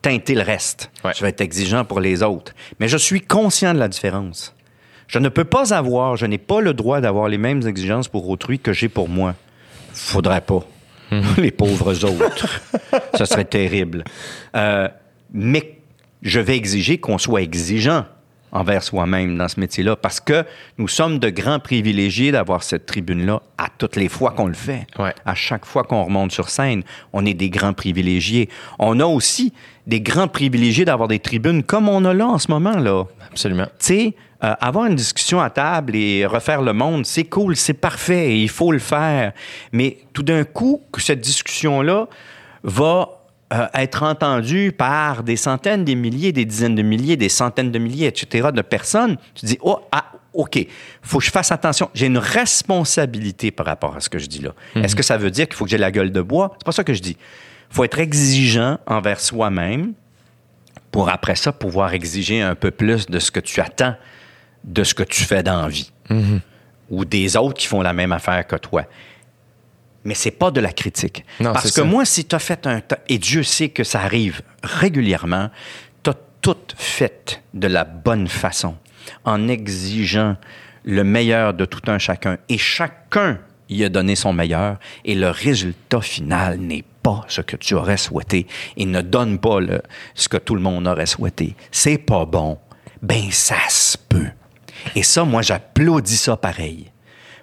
teinter le reste. Ouais. Je vais être exigeant pour les autres. Mais je suis conscient de la différence. Je ne peux pas avoir, je n'ai pas le droit d'avoir les mêmes exigences pour autrui que j'ai pour moi. Faudrait pas. les pauvres autres. Ce serait terrible. Euh, mais je vais exiger qu'on soit exigeant envers soi-même dans ce métier-là parce que nous sommes de grands privilégiés d'avoir cette tribune-là à toutes les fois qu'on le fait. Ouais. À chaque fois qu'on remonte sur scène, on est des grands privilégiés. On a aussi des grands privilégiés d'avoir des tribunes comme on a là en ce moment, là. Absolument. Tu sais, euh, avoir une discussion à table et refaire le monde, c'est cool, c'est parfait, il faut le faire. Mais tout d'un coup, cette discussion-là va euh, être entendue par des centaines, des milliers, des dizaines de milliers, des centaines de milliers, etc., de personnes, tu dis, oh, ah, OK, faut que je fasse attention. J'ai une responsabilité par rapport à ce que je dis là. Est-ce que ça veut dire qu'il faut que j'ai la gueule de bois? C'est pas ça que je dis. Il faut être exigeant envers soi-même pour après ça pouvoir exiger un peu plus de ce que tu attends de ce que tu fais dans la vie. Ou des autres qui font la même affaire que toi. Mais c'est pas de la critique. Non, Parce que ça. moi, si tu as fait un... Et Dieu sait que ça arrive régulièrement, tu as tout fait de la bonne façon, en exigeant le meilleur de tout un chacun. Et chacun y a donné son meilleur, et le résultat final n'est pas ce que tu aurais souhaité, et ne donne pas le- ce que tout le monde aurait souhaité. C'est pas bon. Ben, ça se peut. Et ça, moi, j'applaudis ça pareil.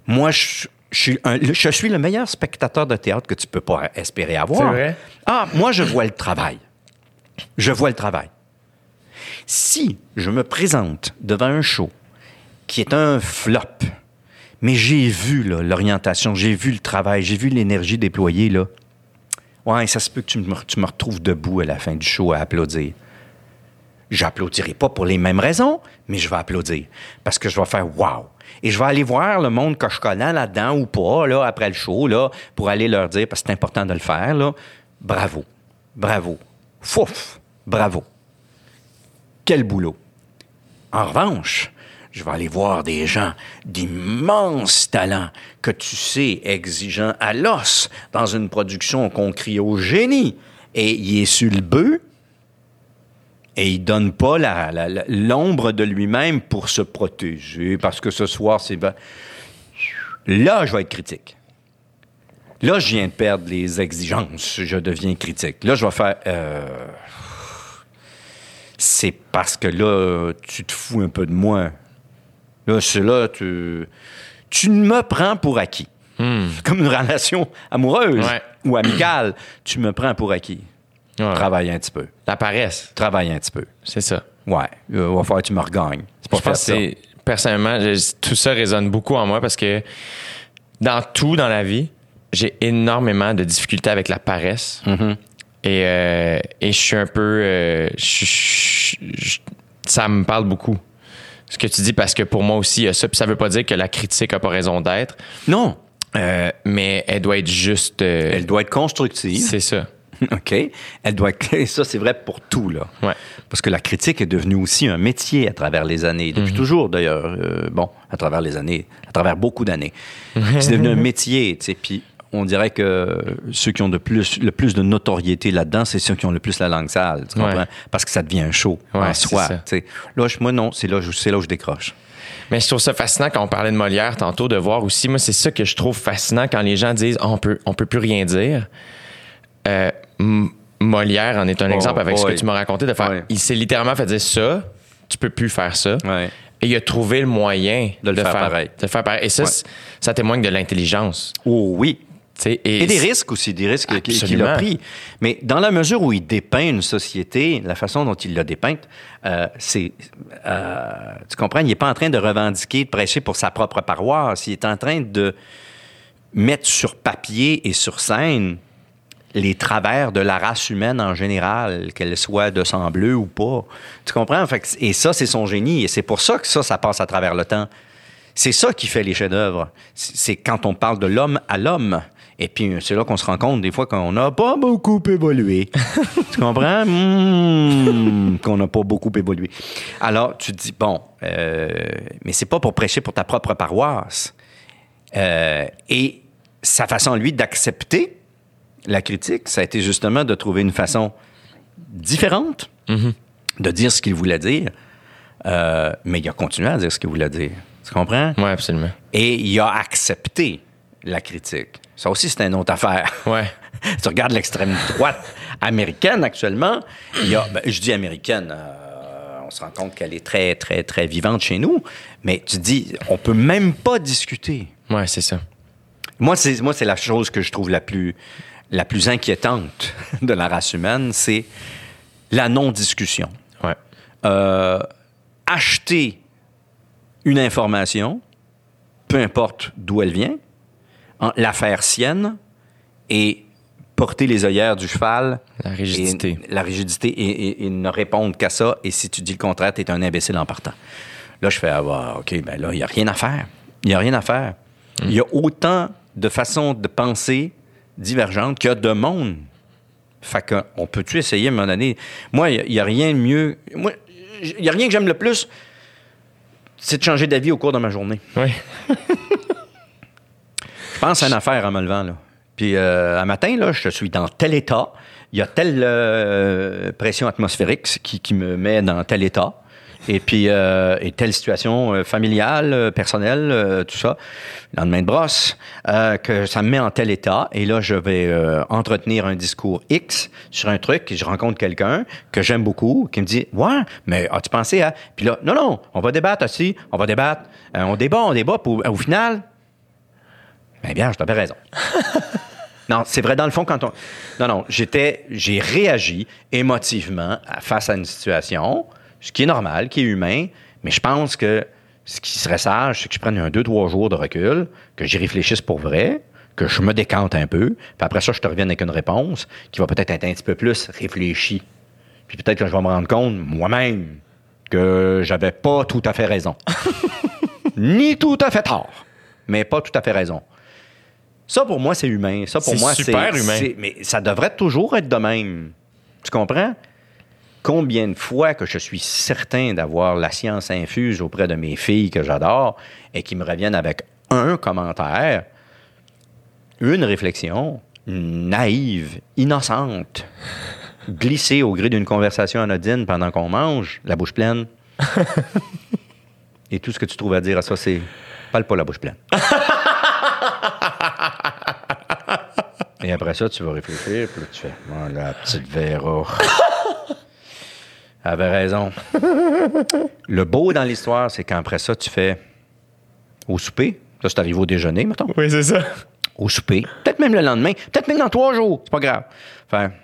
Moi, je, je suis un- je suis le meilleur spectateur de théâtre que tu peux pas espérer avoir. C'est vrai? Ah, moi, je vois le travail. Je vois le travail. Si je me présente devant un show qui est un flop, mais j'ai vu l'orientation, j'ai vu le travail, j'ai vu l'énergie déployée, là. Ouais, ça se peut que tu me, tu me retrouves debout à la fin du show à applaudir. J'applaudirai pas pour les mêmes raisons, mais je vais applaudir parce que je vais faire wow. Et je vais aller voir le monde que je connais là-dedans ou pas, après le show, pour aller leur dire, parce que c'est important de le faire, bravo, bravo, fouf, bravo. Quel boulot. En revanche, je vais aller voir des gens d'immenses talents que tu sais exigeants à l'os dans une production qu'on crie au génie. Et il est sur le bœuf et il donne pas l'ombre de lui-même pour se protéger parce que ce soir, c'est... ben- Là, je vais être critique. Là, je viens de perdre les exigences. Je deviens critique. Là, je vais faire... euh, c'est parce que là, tu te fous un peu de moi. Là, c'est là, tu, tu me prends pour acquis. Comme une relation amoureuse Ouais. ou amicale, tu me prends pour acquis. Ouais. Travaille un petit peu. La paresse, Travaille un petit peu. c'est ça. Ouais, il va falloir que tu me regagnes. C'est pas c'est personnellement, je- tout ça résonne beaucoup en moi parce que dans tout dans la vie, j'ai énormément de difficultés avec la paresse. Mm-hmm. Et, euh, et je suis un peu. euh, je- je- je- ça me parle beaucoup. Ce que tu dis, parce que pour moi aussi, il y a ça. Puis ça veut pas dire que la critique n'a pas raison d'être, Non, euh, mais elle doit être juste. elle doit être constructive. c'est ça. OK? Elle doit être... et Ça, c'est vrai pour tout, là. Ouais. Parce que la critique est devenue aussi un métier à travers les années, depuis toujours d'ailleurs. Euh, bon, à travers les années, à travers beaucoup d'années. c'est devenu un métier, tu sais. Puis on dirait que ceux qui ont de plus, le plus de notoriété là-dedans, c'est ceux qui ont le plus la langue sale, tu comprends? Ouais. Parce que ça devient un show Ouais, en soi. tu sais. Là, je- moi, non, c'est là, là où je décroche. Mais je trouve ça fascinant quand on parlait de Molière tantôt de voir aussi. Moi, c'est ça que je trouve fascinant quand les gens disent Ah, on peut, on peut plus rien dire. Euh, Molière en est un Oh, exemple avec ce que tu m'as raconté de faire. Il s'est littéralement fait dire ça, tu peux plus faire ça. Et il a trouvé le moyen De le faire pareil. de faire pareil. Et ça, ça témoigne de l'intelligence. Oh oui. Et, Et des risques aussi, des risques qu'il- a pris. Mais dans la mesure où il dépeint une société, la façon dont il l'a dépeinte, euh, c'est... euh, tu comprends? Il n'est pas en train de revendiquer, de prêcher pour sa propre paroisse. Il est en train de mettre sur papier et sur scène les travers de la race humaine en général, qu'elle soit de sang bleu ou pas. Tu comprends? Fait que- et ça, c'est son génie. Et c'est pour ça que ça, ça passe à travers le temps. C'est ça qui fait les chefs-d'œuvre. C'est c'est quand on parle de l'homme à l'homme. Et puis, c'est là qu'on se rend compte des fois qu'on n'a pas beaucoup évolué. tu comprends? Hmm, qu'on n'a pas beaucoup évolué. Alors, tu te dis, bon, euh, mais c'est pas pour prêcher pour ta propre paroisse. Euh, et sa façon, lui, d'accepter la critique, ça a été justement de trouver une façon différente de dire ce qu'il voulait dire. Euh, mais il a continué à dire ce qu'il voulait dire. Tu comprends? Oui, absolument. Et il a accepté la critique. Ça aussi, c'est une autre affaire. Ouais. tu regardes l'extrême droite américaine actuellement, il y a, ben, je dis américaine, euh, on se rend compte qu'elle est très, très, très vivante chez nous, mais tu dis, on peut même pas discuter. Ouais, c'est ça. Moi, c'est moi, c'est la chose que je trouve la plus la plus inquiétante de la race humaine, c'est la non-discussion. Ouais. Euh, acheter une information, peu importe d'où elle vient, en- la faire sienne et porter les œillères du cheval. La rigidité. et- la rigidité et, et- et ne répondre qu'à ça. Et si tu dis le contraire, tu es un imbécile en partant. Là, je fais, ah, bah, OK, ben là, il n'y a rien à faire. Il n'y a rien à faire. Il y a autant de façons de penser divergentes qu'il y a de monde. Fait qu'on peut-tu essayer à un moment donné? Moi, il n'y a, rien de mieux. Moi, il n'y a rien que j'aime le plus, c'est de changer d'avis au cours de ma journée. Oui. Je pense à une affaire en me levant, là. Puis euh, un matin, là, je suis dans tel état. Il y a telle euh, pression atmosphérique qui, qui me met dans tel état. Et puis, euh, et telle situation euh, familiale, euh, personnelle, euh, tout ça. Lendemain de brosse, euh, que ça me met en tel état. Et là, je vais entretenir un discours X sur un truc. Et je rencontre quelqu'un que j'aime beaucoup, qui me dit Ouais, mais as-tu pensé à. Puis là, non, non, on va débattre aussi. On va débattre. On débat, on débat. Pour, au final, ben bien, je t'avais raison. non, c'est vrai, dans le fond, quand on. Non, non, j'étais. J'ai réagi émotivement face à une situation, ce qui est normal, qui est humain, mais je pense que ce qui serait sage, c'est que je prenne un deux, trois jours de recul, que j'y réfléchisse pour vrai, que je me décante un peu, puis après ça, je te revienne avec une réponse qui va peut-être être un petit peu plus réfléchie Puis peut-être que je vais me rendre compte moi-même que j'avais pas tout à fait raison. Ni tout à fait tort, mais pas tout à fait raison. Ça, pour moi, c'est humain. Ça, pour C'est moi, super c'est- humain. c'est- Mais ça devrait toujours être de même. Tu comprends? Combien de fois que je suis certain d'avoir la science infuse auprès de mes filles que j'adore et qui me reviennent avec un commentaire, une réflexion naïve, innocente, glissée au gré d'une conversation anodine pendant qu'on mange, la bouche pleine. et tout ce que tu trouves à dire à ça, c'est parle pas la bouche pleine. Et après ça, tu vas réfléchir, puis tu fais Oh, la petite Véra. Avait raison. Le beau dans l'histoire, c'est qu'après ça, tu fais au souper. Ça, c'est arrivé au déjeuner, mettons. Oui, c'est ça. Au souper. Peut-être même le lendemain. Peut-être même dans trois jours. C'est pas grave. Enfin, tu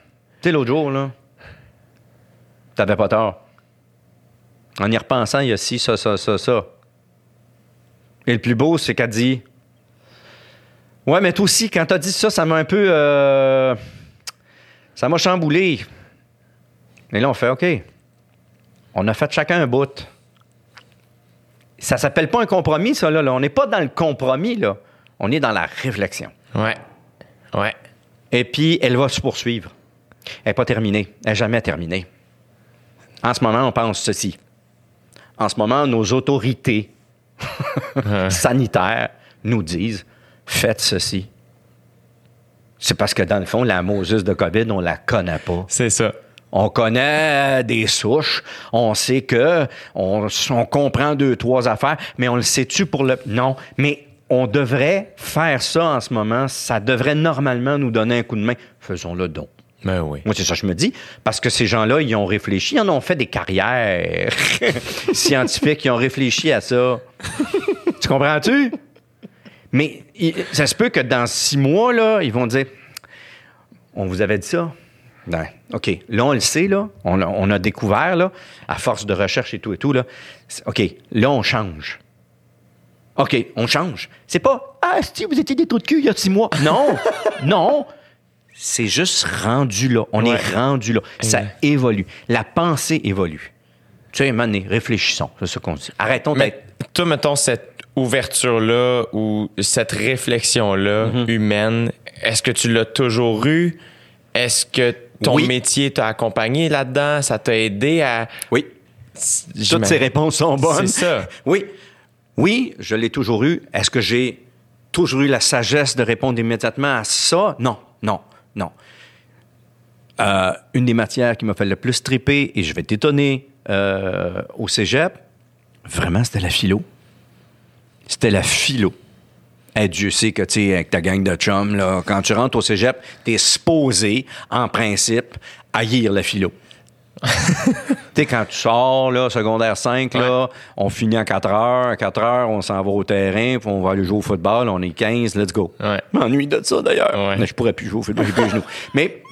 sais, l'autre jour, là, t'avais pas tort. En y repensant, il y a ci, ça, ça, ça, ça. Et le plus beau, c'est qu'elle dit Ouais, mais toi aussi, quand t'as dit ça, ça m'a un peu. euh, ça m'a chamboulé. Et là, on fait OK. On a fait chacun un bout. Ça s'appelle pas un compromis, ça, là. là. On n'est pas dans le compromis, là. On est dans la réflexion. Ouais. Ouais. Et puis, elle va se poursuivre. Elle n'est pas terminée. Elle n'est jamais terminée. En ce moment, on pense ceci. En ce moment, nos autorités sanitaires nous disent faites ceci. C'est parce que, dans le fond, la Moses de COVID, on la connaît pas. C'est ça. On connaît des souches, on sait que on, on comprend deux, trois affaires, mais on le sait-tu pour le. Non, mais on devrait faire ça en ce moment. Ça devrait normalement nous donner un coup de main. Faisons-le donc. Ben oui. Moi, c'est ça que je me dis. Parce que ces gens-là, ils ont réfléchi, ils en ont fait des carrières scientifiques, ils ont réfléchi à ça. tu comprends-tu? Mais ça se peut que dans six mois, là, ils vont dire On vous avait dit ça? Ben, OK. Là, on le sait, là. On, a- on a découvert, là, à force de recherche et tout et tout, là. OK. Là, on change. OK, on change. C'est pas Ah, si vous étiez des trous de cul il y a six mois. Non, non. C'est juste rendu là. On Ouais. est rendu là. Ça évolue. La pensée évolue. Tu sais, mané, réfléchissons. C'est ça qu'on dit. Arrêtons d'être. toi, mettons, cette ouverture-là ou cette réflexion-là Mhm. humaine, est-ce que tu l'as toujours eue? Est-ce que ton Oui. métier t'a accompagné là-dedans? Ça t'a aidé à. Oui. Toutes ces réponses sont bonnes. C'est ça. Oui. Oui, je l'ai toujours eu. Est-ce que j'ai toujours eu la sagesse de répondre immédiatement à ça? Non, non, non. Euh, une des matières qui m'a fait le plus triper, et je vais t'étonner, euh, au cégep, vraiment, c'était la philo. C'était la philo. Eh, Dieu sait que, tu sais, avec ta gang de chums, là, quand tu rentres au cégep, t'es supposé, en principe, haïr la philo. tu sais, quand tu sors, là, secondaire 5, là, on finit à 4 heures. À 4 heures, on s'en va au terrain, puis on va aller jouer au football. On est 15, let's go. Ouais. M'ennuie de ça, d'ailleurs. Ouais. Mais je pourrais plus jouer au football, j'ai plus les genoux. Mais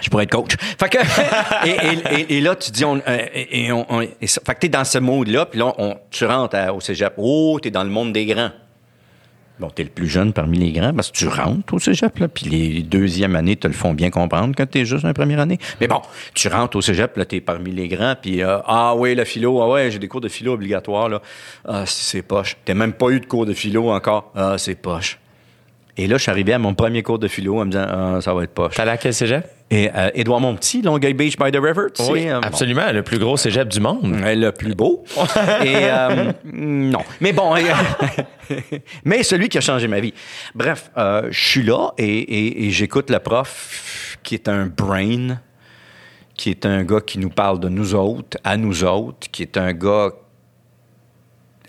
je pourrais être coach. Fait que, et, et- et- et là, tu dis, on, euh, et, on, on- fait que t'es dans ce mode-là, puis là, on, tu rentres à- au cégep. Oh, t'es dans le monde des grands. Bon, t'es le plus jeune parmi les grands parce que tu rentres au cégep, là, puis les deuxièmes années te le font bien comprendre quand t'es juste en première année. Mais bon, tu rentres au cégep, là, t'es parmi les grands, puis euh, ah oui, la philo, ah ouais, j'ai des cours de philo obligatoires, là. Ah, c'est poche. T'as même pas eu de cours de philo encore. Ah, c'est poche. Et là, je suis arrivé à mon premier cours de philo en me disant, ah, ça va être poche. T'allais à quel cégep? Et euh, Édouard Montpetit, Longueuil Beach by the River, tu sais. euh, bon. absolument. Le plus gros cégep du monde. Le plus beau. Et euh, non. Mais bon, euh, mais celui qui a changé ma vie. Bref, je suis là et, et- et j'écoute le prof qui est un brain, qui est un gars qui nous parle de nous autres, à nous autres, qui est un gars.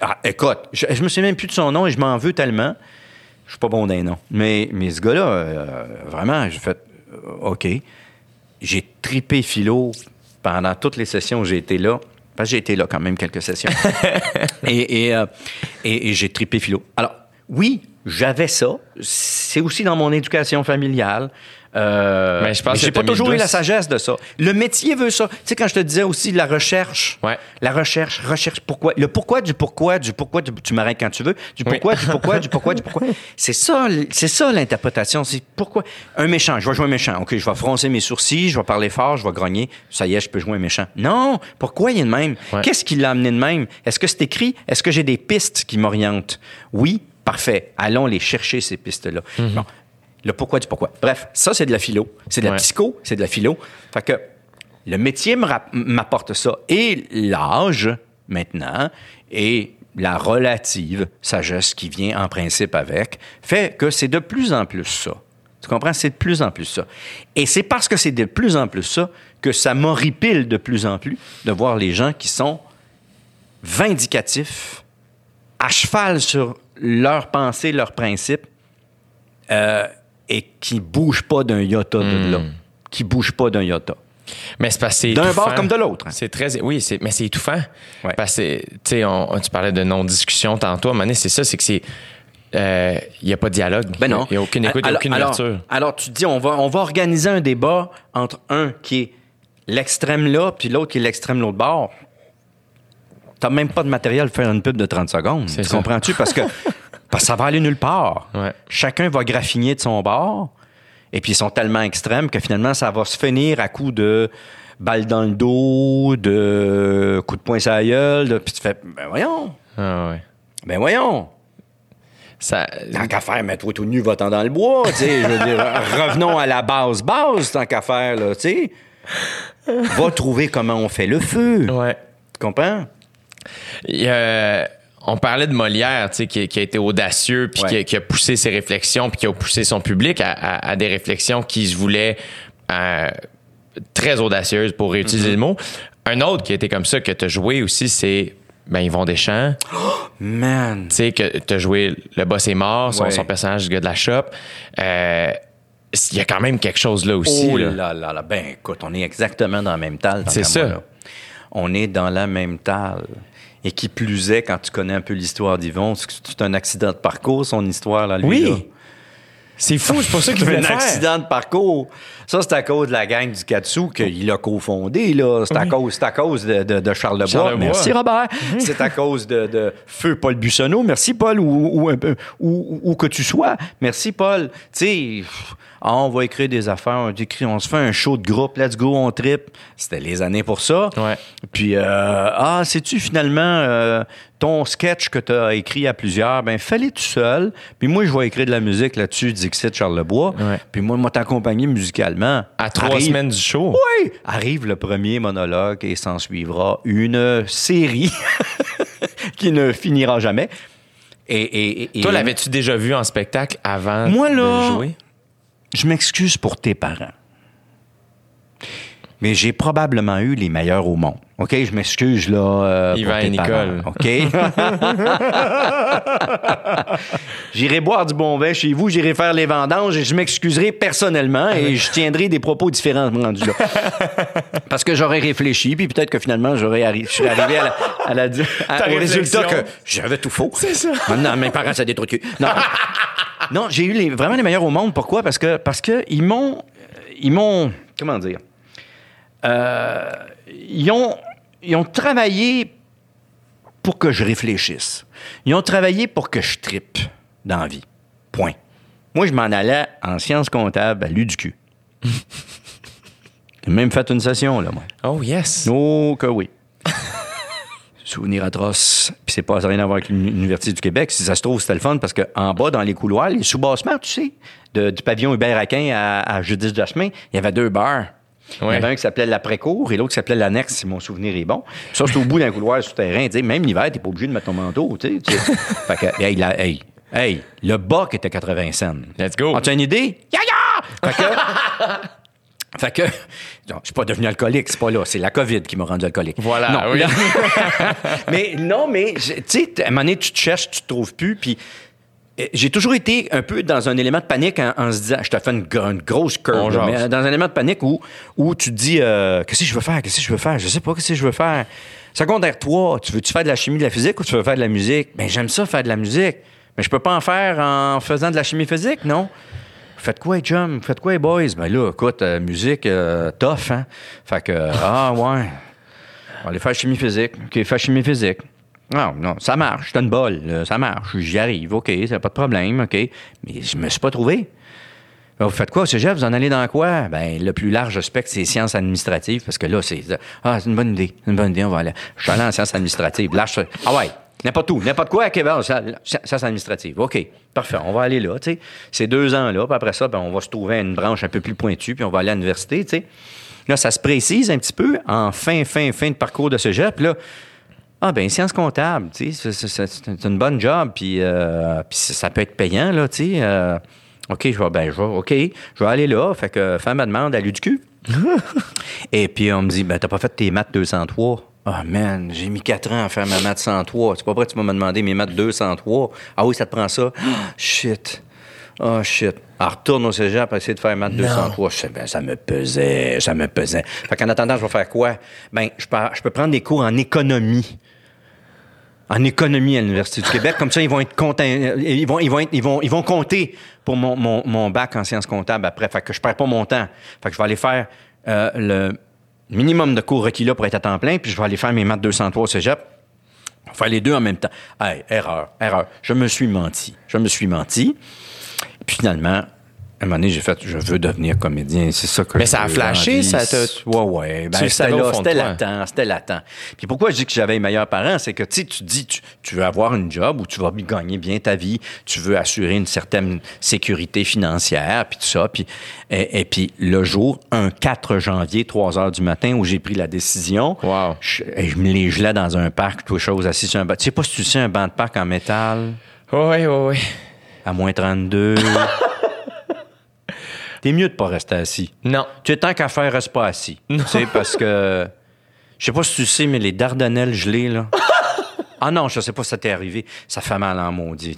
Ah, écoute, je, je me souviens même plus de son nom et je m'en veux tellement. Je suis pas bon d'un nom. Mais, mais ce gars-là, euh, vraiment, j'ai fait euh, OK. J'ai tripé philo pendant toutes les sessions où j'ai été là. Parce que j'ai été là quand même quelques sessions. et et, euh, et- et j'ai tripé philo. Alors, oui, j'avais ça. C'est aussi dans mon éducation familiale. Euh, Mais je pense mais que j'ai pas toujours eu la sagesse de ça. Le métier veut ça. Tu sais, quand je te disais aussi la recherche, Ouais. la recherche, recherche pourquoi, le pourquoi du pourquoi, du pourquoi, du, tu m'arrêtes quand tu veux, du pourquoi, du pourquoi, du pourquoi, du pourquoi. C'est ça, c'est ça l'interprétation. C'est pourquoi? Un méchant. Je vais jouer un méchant. Ok, je vais froncer mes sourcils, je vais parler fort, je vais grogner. Ça y est, je peux jouer un méchant. Non. Pourquoi il est de même? Ouais. Qu'est-ce qui l'a amené de même? Est-ce que c'est écrit? Est-ce que j'ai des pistes qui m'orientent? Oui. Parfait. Allons les chercher ces pistes-là. Bon. Le pourquoi du pourquoi. Bref, ça, c'est de la philo. C'est de la Ouais. psycho, c'est de la philo. Fait que le métier m'apporte ça. Et l'âge, maintenant, et la relative sagesse qui vient en principe avec, fait que c'est de plus en plus ça. Tu comprends? C'est de plus en plus ça. Et c'est parce que c'est de plus en plus ça que ça m'horripile de plus en plus de voir les gens qui sont vindicatifs, à cheval sur leurs pensées, leurs principes, euh, et qui bougent pas d'un iota de là. Qui bougent pas d'un iota. Mais c'est parce que D'un bord comme de l'autre. hein. C'est très, oui, c'est, mais c'est étouffant. Ouais. Parce que, tu sais, on- tu parlais de non-discussion tantôt. À un c'est ça, c'est que c'est, euh, il n'y a pas de dialogue. Ben non. Il n'y a aucune écoute, alors, aucune alors- ouverture. Alors, tu te dis, on va, on va organiser un débat entre un qui est l'extrême là, puis l'autre qui est l'extrême l'autre bord. T'as même pas de matériel pour faire une pub de 30 secondes. Tu comprends-tu? Parce que, parce que ça va aller nulle part. Ouais. Chacun va graffiner de son bord. Et puis, ils sont tellement extrêmes que finalement, ça va se finir à coup de balles dans le dos, de coups de poing sur la gueule. de- Puis tu fais, ben voyons, Ah ouais. ben voyons. Ça, Tant qu'à faire, mets-toi tout nu, va-t'en dans le bois, tu sais. Je veux dire, revenons à la base, base, tant qu'à faire, là, tu sais. Va trouver comment on fait le feu. ouais. Tu comprends? On parlait de Molière, tu sais, qui, qui a été audacieux, puis Ouais. qui, a- qui a poussé ses réflexions, puis qui a poussé son public à, à- à des réflexions qui se voulaient euh, très audacieuses, pour réutiliser Mm-hmm. le mot. Un autre qui a été comme ça, que tu as joué aussi, c'est ben, Yvon Deschamps. Man. Tu sais, que tu as joué Le boss est mort, son, Ouais. son personnage du gars de la shop. Euh, Il y a quand même quelque chose là aussi. Oh là. là là là. Ben, écoute, on est exactement dans la même talle. tant C'est ça. moi. On est dans la même talle. Et qui plus est, quand tu connais un peu l'histoire d'Yvon, c'est un accident de parcours, son histoire, là, lui, Oui. là. C'est fou, c'est pas ça qu'il voulait un faire. accident de parcours. Ça, c'est à cause de la gang du Katsu qu'il a cofondé. là. C'est à cause, c'est à cause de, de, de Charles Lebois. Charles. Merci, Robert. C'est à cause de, de Feu Paul Bussonneau. Merci, Paul, ou, ou, un ou- ou que tu sois. Merci, Paul. Tu sais, ah, on va écrire des affaires, on, écrit, on se fait un show de groupe, let's go, on trip. C'était les années pour ça. Ouais. Puis, euh, ah, sais-tu finalement euh, ton sketch que tu as écrit à plusieurs, ben fais-le tout seul. Puis moi, je vais écrire de la musique là-dessus, Dixit Charles Lebois. Ouais. Puis moi, moi t'accompagner musicalement. À trois Arrive- semaines du show. Oui! Arrive le premier monologue et s'en suivra une série qui ne finira jamais. Et, et- et- Toi, l'avais-tu déjà vu en spectacle avant Moi, là, de jouer? Je m'excuse pour tes parents. Mais j'ai probablement eu les meilleurs au monde. OK? Je m'excuse, là. euh, Yvan pour tes et Nicole. parents, OK? j'irai boire du bon vin chez vous, j'irai faire les vendanges et je m'excuserai personnellement et je tiendrai des propos différents rendus là. Parce que j'aurais réfléchi, puis peut-être que finalement, j'aurais arri- je serais arrivé à la, à la- à- au résultat que j'avais tout faux. C'est ça. Maintenant, mes parents, c'est des cul. Non, non j'ai eu les- vraiment les meilleurs au monde. Pourquoi? Parce que, parce que ils m'ont. Ils m'ont. Comment dire? Euh, ils, ont, ils ont travaillé pour que je réfléchisse. Ils ont travaillé pour que je trippe dans la vie. Point. Moi, je m'en allais en sciences comptables à l'UDQ. J'ai même fait une session, là, moi. Oh, yes. Oh, que oui. Souvenir atroce. Puis c'est pas ça rien à voir avec l'Université du Québec. Si ça se trouve, c'était le fun parce qu'en bas, dans les couloirs, les sous-bassements, tu sais, de- du pavillon Hubert-Aquin à, à Judith Jasmin, il y avait deux bars. Il y Ouais. avait un qui s'appelait l'après-cour et l'autre qui s'appelait l'annexe, si mon souvenir est bon. Ça, c'est au bout d'un couloir souterrain. Même l'hiver, t'es pas obligé de mettre ton manteau. Tu sais, tu sais. fait que, hey, la- hey, hey, le bac était 80 cents. Let's go. As-tu une idée? Ya ya! Fait que. Fait que, non, je suis pas devenu alcoolique, c'est pas là, c'est la COVID qui m'a rendu alcoolique. Voilà, Non, oui. mais non, mais tu sais, à un moment donné, tu te cherches, tu te trouves plus, puis euh, j'ai toujours été un peu dans un élément de panique en, en se disant, je te fais une, gr- une grosse curve, là, mais dans un élément de panique où, où tu te dis, euh, qu'est-ce que je veux faire, qu'est-ce que je veux faire, je sais pas qu'est-ce que je veux faire. Secondaire 3, tu veux-tu faire de la chimie, de la physique ou tu veux faire de la musique? Ben, j'aime ça faire de la musique. Mais je peux pas en faire en faisant de la chimie physique, non? Faites quoi, chum? Faites quoi, boys? Ben là, écoute, euh, musique, euh, tough, hein? Fait que, euh, ah, ouais. On va aller faire chimie physique. OK, faire chimie physique. Non, non, ça marche. C'est une bol. là, ça marche. J'y arrive. OK, c'est pas de problème. OK. Mais je me suis pas trouvé. Ben, Vous faites quoi au cégep? Vous en allez dans quoi? Ben, le plus large spectre, c'est sciences administratives, parce que là, c'est. Ah, c'est une bonne idée. Une bonne idée, on va aller. Je suis allé en sciences administratives. Là, je Ah ouais, n'importe où, n'importe quoi à Québec, ça- sciences administratives. OK, parfait, on va aller là, tu sais. C'est deux ans là, puis après ça, ben, on va se trouver à une branche un peu plus pointue, puis on va aller à l'université, tu sais. Là, ça se précise un petit peu en fin, fin, fin de parcours de cégep, là. Ah ben sciences comptables, tu sais, c'est- c'est c'est une bonne job, puis euh, puis ça ça peut être payant là, tu sais. euh, ok, je vais, ben je vais, ok, je vais aller là, fait que faire ma demande à l'UDQ. Et puis on me dit, ben t'as pas fait tes maths 203. Ah man, j'ai mis 4 ans à faire ma maths 103. C'est pas vrai que tu vas me demander mes maths 203. Ah oui, ça te prend ça. Ah, shit. Oh shit. Elle retourne au cégep pour essayer de faire maths 203. Je sais, ben, ça me pesait, ça me pesait. Fait qu'en attendant, je vais faire quoi? Ben, je peux, je peux prendre des cours en économie en économie à l'Université du Québec. Comme ça, ils vont être contents, ils vont, ils vont, être- ils vont, ils vont compter pour mon, mon, mon bac en sciences comptables après. Fait que je perds pas mon temps. Fait que je vais aller faire euh, le minimum de cours requis là pour être à temps plein, puis je vais aller faire mes maths 203 au cégep. On faire les deux en même temps. Hey, erreur, erreur. Je me suis menti. Je me suis menti. Puis finalement, un moment donné, j'ai fait, je veux devenir comédien. C'est ça que Mais je ça a veux flashé, ça t'a- Ouais, ouais. Ben, c'était là, c'était latent, c'était latent. Puis pourquoi je dis que j'avais les meilleurs parents, c'est que tu sais, tu dis, tu, tu veux avoir une job où tu vas gagner bien ta vie, tu veux assurer une certaine sécurité financière, puis tout ça. Puis, et, et puis le jour, un 4 janvier, 3 heures du matin, où j'ai pris la décision, Wow. je, et je me les gelais dans un parc, tout chose, assis sur un banc. Tu sais pas si tu sais un banc de parc en métal? Oui, oui, oui. à moins 32. T'es mieux de pas rester assis. Non. Tu es tant qu'à faire, reste pas assis. Tu sais, parce que. Je sais pas si tu sais, mais les Dardanelles gelées, là. ah non, je sais pas si ça t'est arrivé. Ça fait mal en maudit.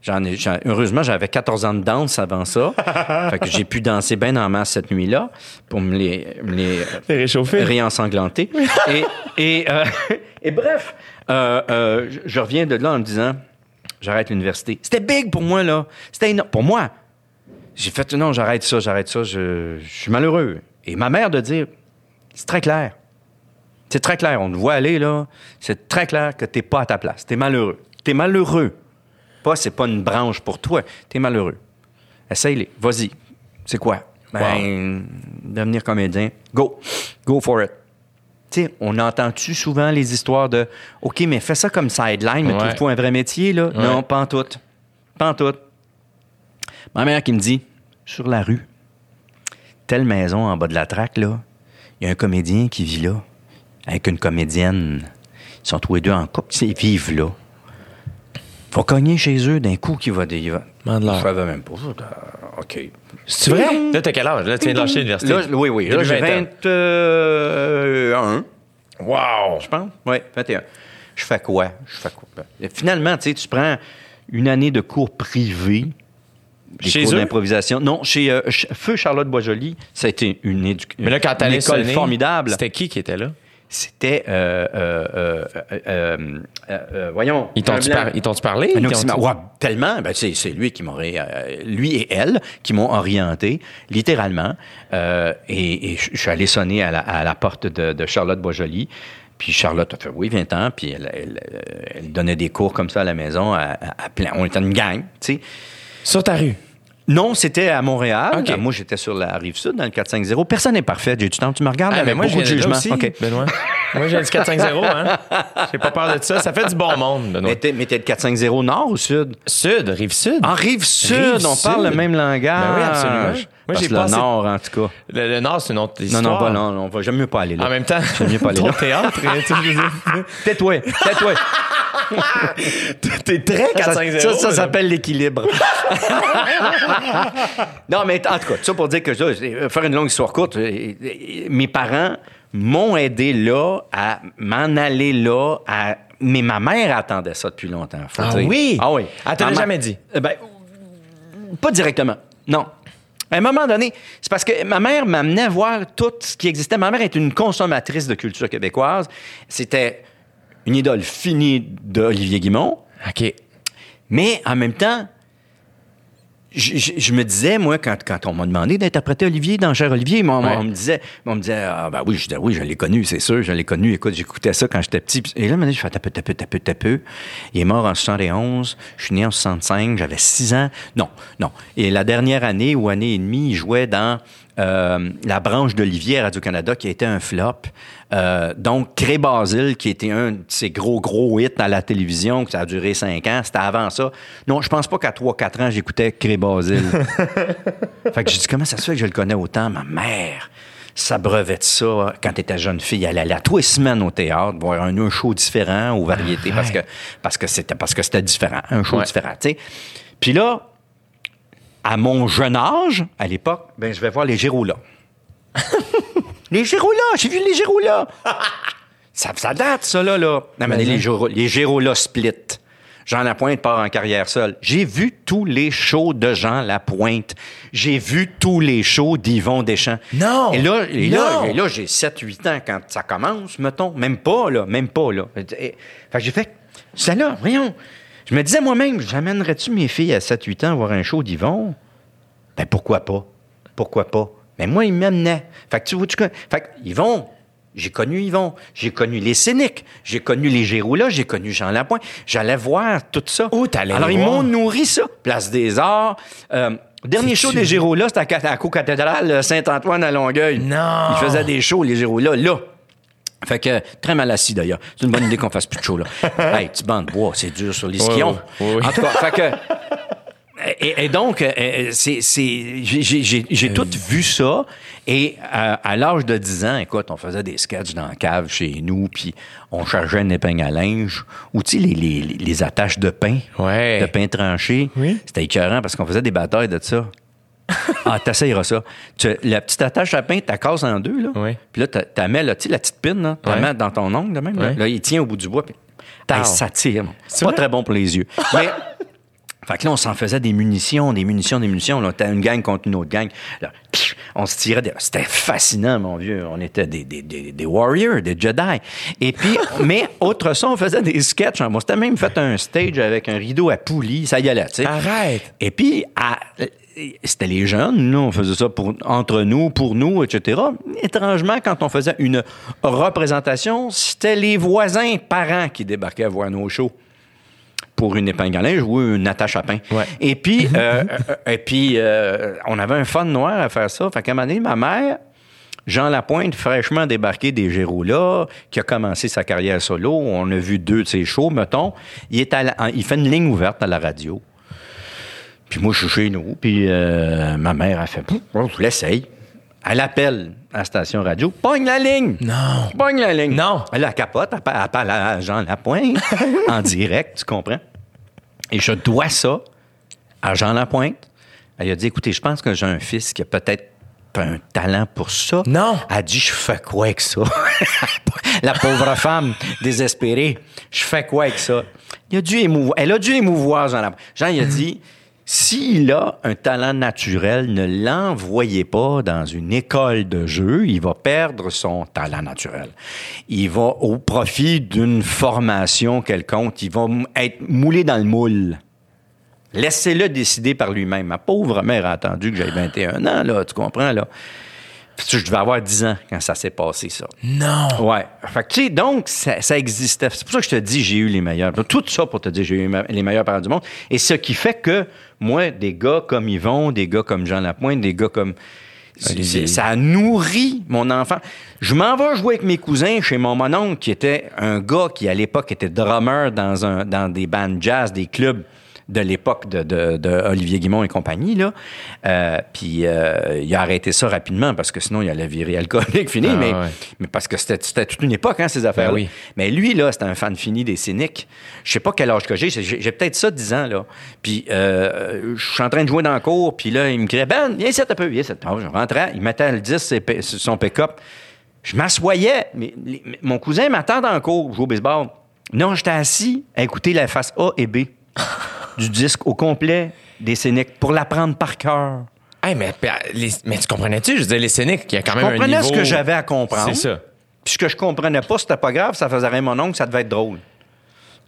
J'en ai, j'en- heureusement, j'avais 14 ans de danse avant ça. fait que j'ai pu danser bien en masse cette nuit-là pour me les, me les T'es réchauffé. réensanglanter. et, et, euh, et bref, euh, euh, je reviens de là en me disant, j'arrête l'université. C'était big pour moi, là. C'était énorme. Pour moi, j'ai fait, non, j'arrête ça, j'arrête ça, je, je suis malheureux. Et ma mère de dire, c'est très clair. C'est très clair. On te voit aller, là. C'est très clair que t'es pas à ta place. T'es malheureux. T'es malheureux. Pas, c'est pas une branche pour toi. T'es malheureux. Essaye-les. Vas-y. C'est quoi? Ben, devenir comédien. Go. Go for it. Tu sais, on entend-tu souvent les histoires de OK, mais fais ça comme sideline, mais Ouais. trouve-toi un vrai métier, là? Non, pas en tout. Pas en tout. Ma mère qui me dit sur la rue, telle maison en bas de la traque, là, il y a un comédien qui vit là, avec une comédienne. Ils sont tous les deux en couple, ils vivent là. Faut cogner chez eux d'un coup qui va. Demande-leur. Je savais même pas. Euh, OK. C'est vrai? Là, t'as quel âge? Là, tu viens de lâcher l'université. Là, oui, oui. Là, j'ai vingtaine. 21. Wow! Je pense. Oui, 21. Je fais quoi? Je fais quoi? Ben, Finalement, tu sais, tu prends une année de cours privés. Des Chez cours d'improvisation. Non, chez euh, Feu Charlotte Boisjoli, ça a été une, édu- Mais là, quand une école formidable. C'était qui qui était là? C'était, euh, euh, voyons. Ils t'ont-tu par- parlé? Ils. Ouais, tellement. Ben, c'est, c'est lui qui m'aurait, lui et elle qui m'ont orienté, littéralement. Et, et je suis allé sonner à la, à la porte de, de Charlotte Boisjoli. Puis Charlotte a fait oui, 20 ans. Puis elle, elle, elle donnait des cours comme ça à la maison. À, à- à plein. On était une gang, tu sais. Sur ta rue? Non, c'était à Montréal. OK. Moi, j'étais sur la rive sud, dans le 450. Personne n'est parfait. J'ai du temps. Tu me regardes Ah, avec mais moi, beaucoup de jugement. aussi, OK. Benoît. Moi, j'ai du 450, hein? J'ai pas peur de ça. Ça fait du bon monde, Benoît. Mais t'es, mais t'es de 450 nord ou sud? Sud, rive sud. En rive sud, Rive on parle le même langage. Ben oui, absolument. Moi, j'ai le nord, en tout cas. Le, le Nord, c'est une autre Non, histoire. non, pas non, non, on va- j'aime mieux pas aller là. En même temps, J'aime mieux pas aller ton là. théâtre, hein, tu sais, je veux dire, Tais-toi, tais-toi. t'es très Ça, 450. ça, ça s'appelle l'équilibre. non, mais en tout cas, ça pour dire que je- faire une longue histoire courte, euh, euh, mes parents m'ont aidé là à m'en aller là à mais ma mère attendait ça depuis longtemps. faut Ah dire. oui? Ah oui. Elle te l'a jamais dit? Euh, Ben, pas directement. Non. À un moment donné, c'est parce que ma mère m'amenait voir tout ce qui existait. Ma mère est une consommatrice de culture québécoise. C'était une idole finie d'Olivier Guimont. OK. Mais en même temps, je, je- je me disais, moi, quand, quand on m'a demandé d'interpréter Olivier dans Cher Olivier, Ouais. on me disait, on me disait, ah, ben oui, je disais, oui, je l'ai connu, c'est sûr, je l'ai connu. Écoute, j'écoutais ça quand j'étais petit. Et là, je fais tape, tape, tape, tape. Il est mort en 71, je suis né en 65, j'avais 6 ans. Non, non. Et la dernière année ou année et demie, il jouait dans euh, la branche d'Olivier à Radio-Canada qui a été un flop. Euh, donc, Cré Basile, qui était un de ses gros, gros hits à la télévision, que ça a duré cinq ans, c'était avant ça. Non, je pense pas qu'à 3-4 ans, j'écoutais Cré Basile. fait que j'ai dit, comment ça se fait que je le connais autant? Ma mère? S'abreuvait de ça quand elle était jeune fille. Elle allait à tous les semaines au théâtre, voir un, un show différent aux variétés, parce que parce que c'était parce que c'était différent, un show Ouais. différent, tu sais. Puis là, à mon jeune âge, à l'époque, ben, je vais voir les Géroulas. les Géroulas, j'ai vu les Géroulas. ça, ça date, ça, là. là. Non, mais les, les Géroulas split. Jean Lapointe part en carrière seule. J'ai vu tous les shows de Jean Lapointe. J'ai vu tous les shows d'Yvon Deschamps. Non! Et là, et là, et là, j'ai 7-8 ans quand ça commence, mettons. Même pas, là. Même pas, là. Et- Fait que j'ai fait, c'est là, voyons. Je me disais moi-même, j'amènerais-tu mes filles à 7-8 ans voir un show d'Yvon? Ben pourquoi pas? Pourquoi pas? Mais moi, ils m'amenaient. Fait que tu vois, tu connais- Fait que Yvon, j'ai connu Yvon, j'ai connu les Cyniques, j'ai connu les Géroulas, j'ai connu Jean Lapointe. J'allais voir tout ça. Où t'allais Alors, ils m'ont nourri ça. Place des Arts. Euh, dernier show des Géroulas, c'était à la co-cathédrale Saint-Antoine à Longueuil. Non! Ils faisaient des shows, les Géroulas, là. Fait que, très mal assis d'ailleurs. C'est une bonne idée qu'on fasse plus de show, là. hey, petit banc de bois, c'est dur sur les skions. oui, oui. En tout cas, fait que. Et, et donc, euh, c'est, c'est, j'ai, j'ai tout vu ça. Et à, à l'âge de 10 ans, écoute, on faisait des sketchs dans la cave chez nous, puis on chargeait une épingle à linge, ou tu sais, les, les, les attaches de pain, Ouais. de pain tranché. Oui. C'était écœurant parce qu'on faisait des batailles de ça. Ah, t'essayeras ça. Tu- la petite attache à pain, tu la en deux, là. Oui. Puis là, tu mets, là, tu sais, la petite pine, là, tu la Ouais. mets dans ton ongle, de même. Là. Là, il tient au bout du bois. Puis. Hey, ça tire. C'est pas très bon pour les yeux. Mais. Fait que là, on s'en faisait des munitions, des munitions, des munitions. Là, une gang contre une autre gang. Là, on se tirait des... C'était fascinant, mon vieux. On était des, des, des, warriors, des Jedi. Et puis, mais autre ça, on faisait des sketchs. On s'était même fait un stage avec un rideau à poulie. Ça y allait, tu sais. Arrête! Et puis, à- c'était les jeunes, là, on faisait ça pour, entre nous, pour nous, etc. Étrangement, quand on faisait une représentation, c'était les voisins parents qui débarquaient voir nos shows pour une épingle à linge ou une attache à pain. Ouais. Et puis, euh, euh, et puis euh, on avait un fun noir à faire ça. Fait qu'à un moment donné, ma mère, Jean Lapointe, fraîchement débarqué des Géroulas, qui a commencé sa carrière solo, on a vu deux de ses shows, mettons, il, est à la- il fait une ligne ouverte à la radio. Puis moi, je suis chez nous. Puis euh, ma mère a fait, on l'essaye. Elle appelle à la station radio. Pogne la ligne! Non. Pogne la ligne! Non. Elle la capote, elle elle parle à Jean Lapointe en direct, tu comprends? Et je dois ça à Jean Lapointe. Elle a dit, écoutez, je pense que j'ai un fils qui a peut-être un talent pour ça. Non. Elle a dit, je fais quoi avec ça? la pauvre femme désespérée. Je fais quoi avec ça? Il a dû émouvoir. Elle a dû émouvoir Jean Lapointe. Jean, il a dit, s'il a un talent naturel, ne l'envoyez pas dans une école de jeu. Il va perdre son talent naturel. Il va au profit d'une formation quelconque. Il va être moulé dans le moule. Laissez-le décider par lui-même. Ma pauvre mère a attendu que j'aie 21 ans, là, tu comprends, là. Je devais avoir 10 ans quand ça s'est passé, ça. Non! Ouais. Fait que, tu sais, donc, ça, ça existait. C'est pour ça que je te dis, j'ai eu les meilleurs. Tout ça pour te dire, j'ai eu les meilleurs parents du monde. Et ce qui fait que, moi, des gars comme Yvon, des gars comme Jean Lapointe, des gars comme. ça a nourri mon enfant. Je m'en vais jouer avec mes cousins chez mon mononcle, qui était un gars qui, à l'époque, était drummer dans, un, dans des bands jazz, des clubs de l'époque de, de- de Olivier Guimont et compagnie. Là. Euh, puis euh, il a arrêté ça rapidement parce que sinon il allait virer alcoolique fini. Ah, mais, ouais. mais parce que c'était c'était toute une époque, hein, ces affaires Ben oui. Mais lui, là, c'était un fan fini des cyniques. Je sais pas quel âge que j'ai. J'ai peut-être ça 10 ans, là. Puis euh, je suis en train de jouer dans le cours, puis là, il me criait « Ben, viens ici un peu, viens ici. Je rentrais, il mettait le 10 sur p- sur son pick-up. Je m'assoyais. Mais, les- mon cousin m'attend dans le cours, jouer au baseball. Non, j'étais assis à écouter la face A et B du disque au complet des Cyniques pour l'apprendre par cœur. Hey, mais, les- mais tu comprenais-tu? Je dire, les Scéniques, il y a quand Je même un comprenais niveau... ce que j'avais à comprendre. C'est ça. Puis ce que je comprenais pas, c'était pas grave, ça faisait rien mon oncle, ça devait être drôle.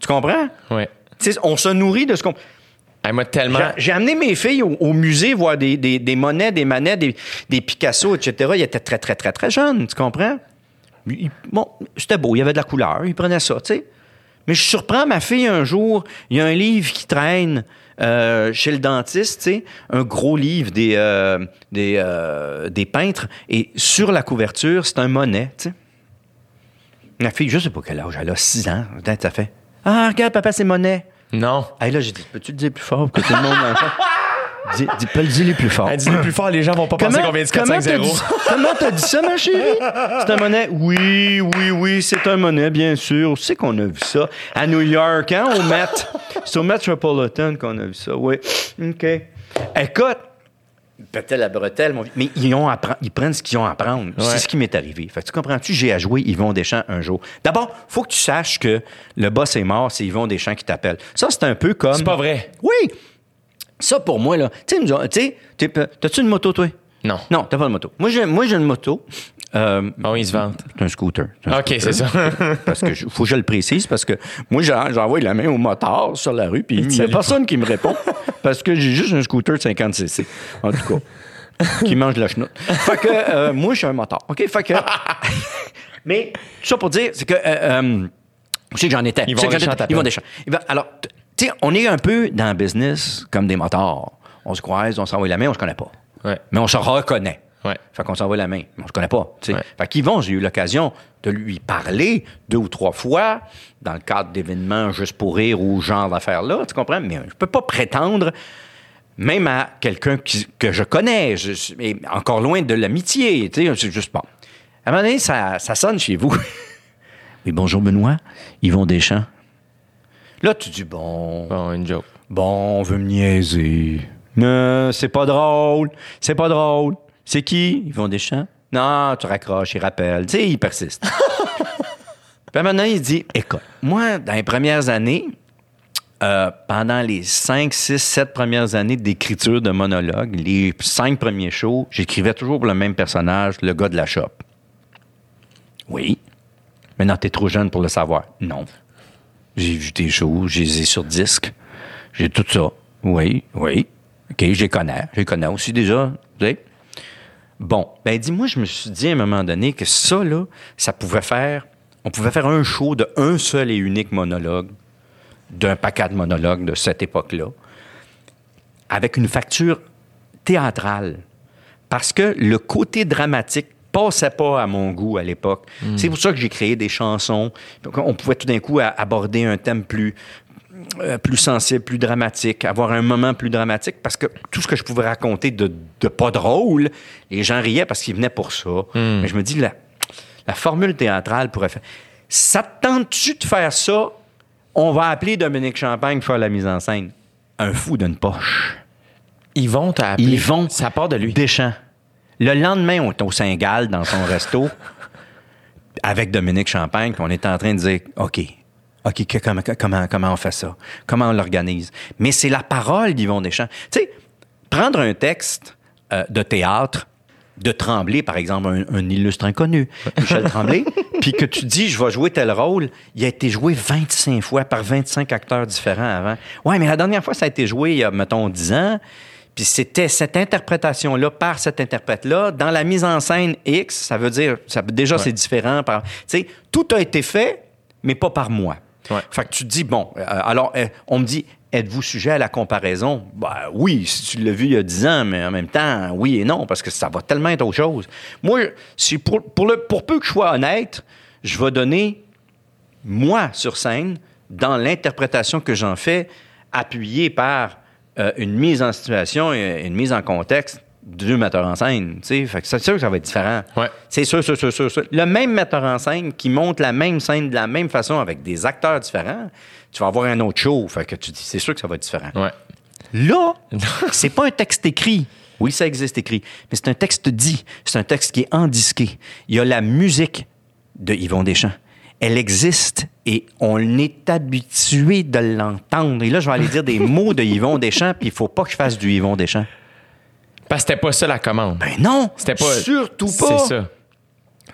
Tu comprends? Ouais. Tu sais, on se nourrit de ce qu'on. Hey, moi, tellement. J'ai- amené mes filles au, au musée voir des, des, des monnaies, des manettes, des, des Picasso, etc. Ils étaient très, très, très, très jeunes, tu comprends? Bon, c'était beau, il y avait de la couleur, ils prenaient ça, tu sais. Mais je surprends ma fille un jour, il y a un livre qui traîne euh, chez le dentiste, un gros livre des, euh, des, euh, des peintres, et sur la couverture, c'est un Monet, tu sais. Ma fille, je sais pas quel âge, elle a 6 ans, ça fait. Ah, regarde, papa, c'est Monet. Non. Hey, là, j'ai dit, peux-tu le dire plus fort pour que tout le monde? dis, dis, pas le dis plus fort. Elle dit le plus fort, les gens vont pas penser qu'on vient comment t'as 4-5-0. dit, comment t'as dit ça, ma chérie? C'est un monnaie? Oui, oui, oui, c'est un monnaie, bien sûr. C'est qu'on a vu ça? À New York, hein, au Met. C'est au Metropolitan qu'on a vu ça, oui. OK. Écoute, pétaient la bretelle, mon vieux. mais ils, ont à ils prennent ce qu'ils ont à apprendre. Ouais. C'est ce qui m'est arrivé. Fait que tu comprends-tu, j'ai à jouer Yvon Deschamps un jour. D'abord, faut que tu saches que le boss est mort, c'est Yvon Deschamps qui t'appelle. Ça, c'est un peu comme... C'est pas vrai. Oui. Ça, pour moi, là, tu sais, t'as-tu une moto, toi? Non. Non, t'as pas de moto. Moi, j'ai, moi, j'ai une moto. Euh, Bon, ils se vantent. c'est un scooter. Un OK, c'est ça. parce que je- faut que je le précise, parce que moi, j'en- j'envoie la main au motard sur la rue, puis il n'y a personne qui me répond, parce que j'ai juste un scooter de 50cc, en tout cas, qui mange de la chenoute. Fait que euh, moi, je suis un motard. OK? Fait que. Mais tout ça pour dire, c'est que. euh, euh, je sais que j'en étais? Yvon Je sais que j'en Deschamps étais? t'appelle. Yvon Deschamps. Il va- Alors, tu sais, on est un peu dans le business comme des motards. On se croise, on s'envoie la main, on se connaît pas. Ouais. Mais on se reconnaît. Ouais. Fait qu'on s'envoie la main. Mais on se connaît pas. Ouais. Fait qu'Yvon, j'ai eu l'occasion de lui parler deux ou trois fois dans le cadre d'événements juste pour rire ou genre d'affaires-là, tu comprends? Mais je peux pas prétendre, même à quelqu'un que je connais, je, suis- et encore loin de l'amitié, tu sais, c'est juste pas. À un moment donné, ça, ça sonne chez vous. oui, bonjour Benoît, Yvon Deschamps. Là, tu dis, bon, Bon, une joke. Bon, on veut me niaiser. Non, c'est pas drôle. C'est pas drôle. C'est qui? Ils vont des champs? Non, tu raccroches, il rappelle. Tu sais, il persiste. Puis maintenant, il dit Écoute, moi, dans les premières années, euh, pendant les 5, 6, 7 premières années d'écriture de monologue, les cinq premiers shows, j'écrivais toujours pour le même personnage, le gars de la shop. Oui. Maintenant, t'es trop jeune pour le savoir. Non. J'ai vu tes shows, je les ai sur disque. J'ai tout ça. Oui, oui. OK, je les connais. Je les connais aussi déjà. Bon, ben dis-moi, je me suis dit à un moment donné que ça, là, ça pouvait faire... On pouvait faire un show de un seul et unique monologue, d'un paquet de monologues de cette époque-là, avec une facture théâtrale. Parce que le côté dramatique passait pas à mon goût à l'époque. C'est pour ça que j'ai créé des chansons. On pouvait tout d'un coup aborder un thème plus, euh, plus sensible, plus dramatique, avoir un moment plus dramatique, parce que tout ce que je pouvais raconter de, de pas drôle, les gens riaient parce qu'ils venaient pour ça. Mais je me dis, la, la formule théâtrale pourrait faire... Ça te tente-tu de faire ça? On va appeler Dominique Champagne pour faire la mise en scène. Un fou d'une poche. Yvon t'a appelé. Yvon Ça part de lui. Deschamps. Le lendemain, on était au Saint-Gall dans son resto avec Dominique Champagne, puis on était en train de dire OK, OK, que- comment, comment, comment on fait ça? Comment on l'organise? Mais c'est la parole d'Yvon Deschamps. Tu sais, prendre un texte euh, de théâtre, de Tremblay, par exemple, un, un illustre inconnu, Michel Tremblay, puis que tu dis, je vais jouer tel rôle, il a été joué 25 fois par 25 acteurs différents avant. Ouais, mais la dernière fois, ça a été joué il y a, mettons, 10 ans. Puis c'était cette interprétation-là par cet interprète-là. Dans la mise en scène X, ça veut dire, ça, déjà, c'est différent. Par, tu sais, tout a été fait, mais pas par moi. Ouais. Fait que tu te dis, bon, euh, alors, euh, on me dit, êtes-vous sujet à la comparaison? Ben oui, si tu l'as vu il y a 10 ans, mais en même temps, oui et non, parce que ça va tellement être autre chose. Moi, si pour, pour, le, pour peu que je sois honnête, je vais donner, moi, sur scène, dans l'interprétation que j'en fais, appuyée par euh, une mise en situation et une mise en contexte du metteur en scène. Fait que c'est sûr que ça va être différent. Ouais. C'est sûr, sûr, sûr, sûr, sûr. Le même metteur en scène qui monte la même scène de la même façon avec des acteurs différents, tu vas avoir un autre show. Fait que tu dis, c'est sûr que ça va être différent. Ouais. Là, c'est pas un texte écrit. Oui, ça existe écrit, mais c'est un texte dit. C'est un texte qui est endisqué. Il y a la musique de Yvon Deschamps. Elle existe et on est habitué de l'entendre. Et là, je vais aller dire des mots de Yvon Deschamps, puis il faut pas que je fasse du Yvon Deschamps. Parce que c'était pas ça la commande. Ben non, C'était pas. surtout pas. C'est ça.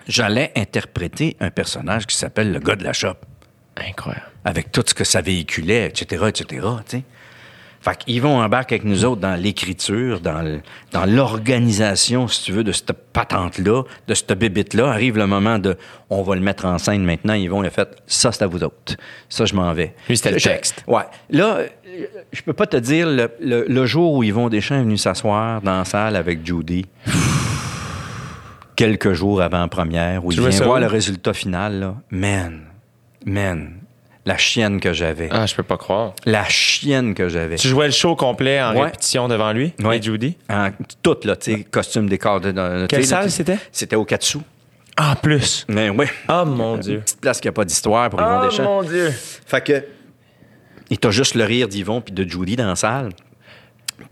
J'allais interpréter un personnage qui s'appelle le gars de la shop. Incroyable. avec tout ce que ça véhiculait, etc., etc.. Fait qu'ils vont embarquer avec nous autres dans l'écriture, dans l'organisation, si tu veux, de cette patente-là, de cette bébite-là. Arrive le moment de, on va le mettre en scène maintenant. Ils vont le fait, ça, c'est à vous autres. Ça, je m'en vais. Lui, c'était le texte. Ouais. Là, je peux pas te dire le, le- le jour où Yvon Deschamps est venu s'asseoir dans la salle avec Judy. Quelques jours avant la première, où Tu il vient voir où? le résultat final, là. Man, man, la chienne que j'avais. Ah, je peux pas croire. La chienne que j'avais. Tu jouais le show complet en Ouais. répétition devant lui, Ouais. et Judy? En, tout, là, tu sais, costume, décor. De, de- Quelle salle c'était? C'était au Katsu. Ah, plus. Mais ouais. Oh mon Dieu. Petite place qui n'a pas d'histoire pour Yvon Oh Deschamps. mon Dieu. Fait que, il t'a juste le rire d'Yvon puis de Judy dans la salle.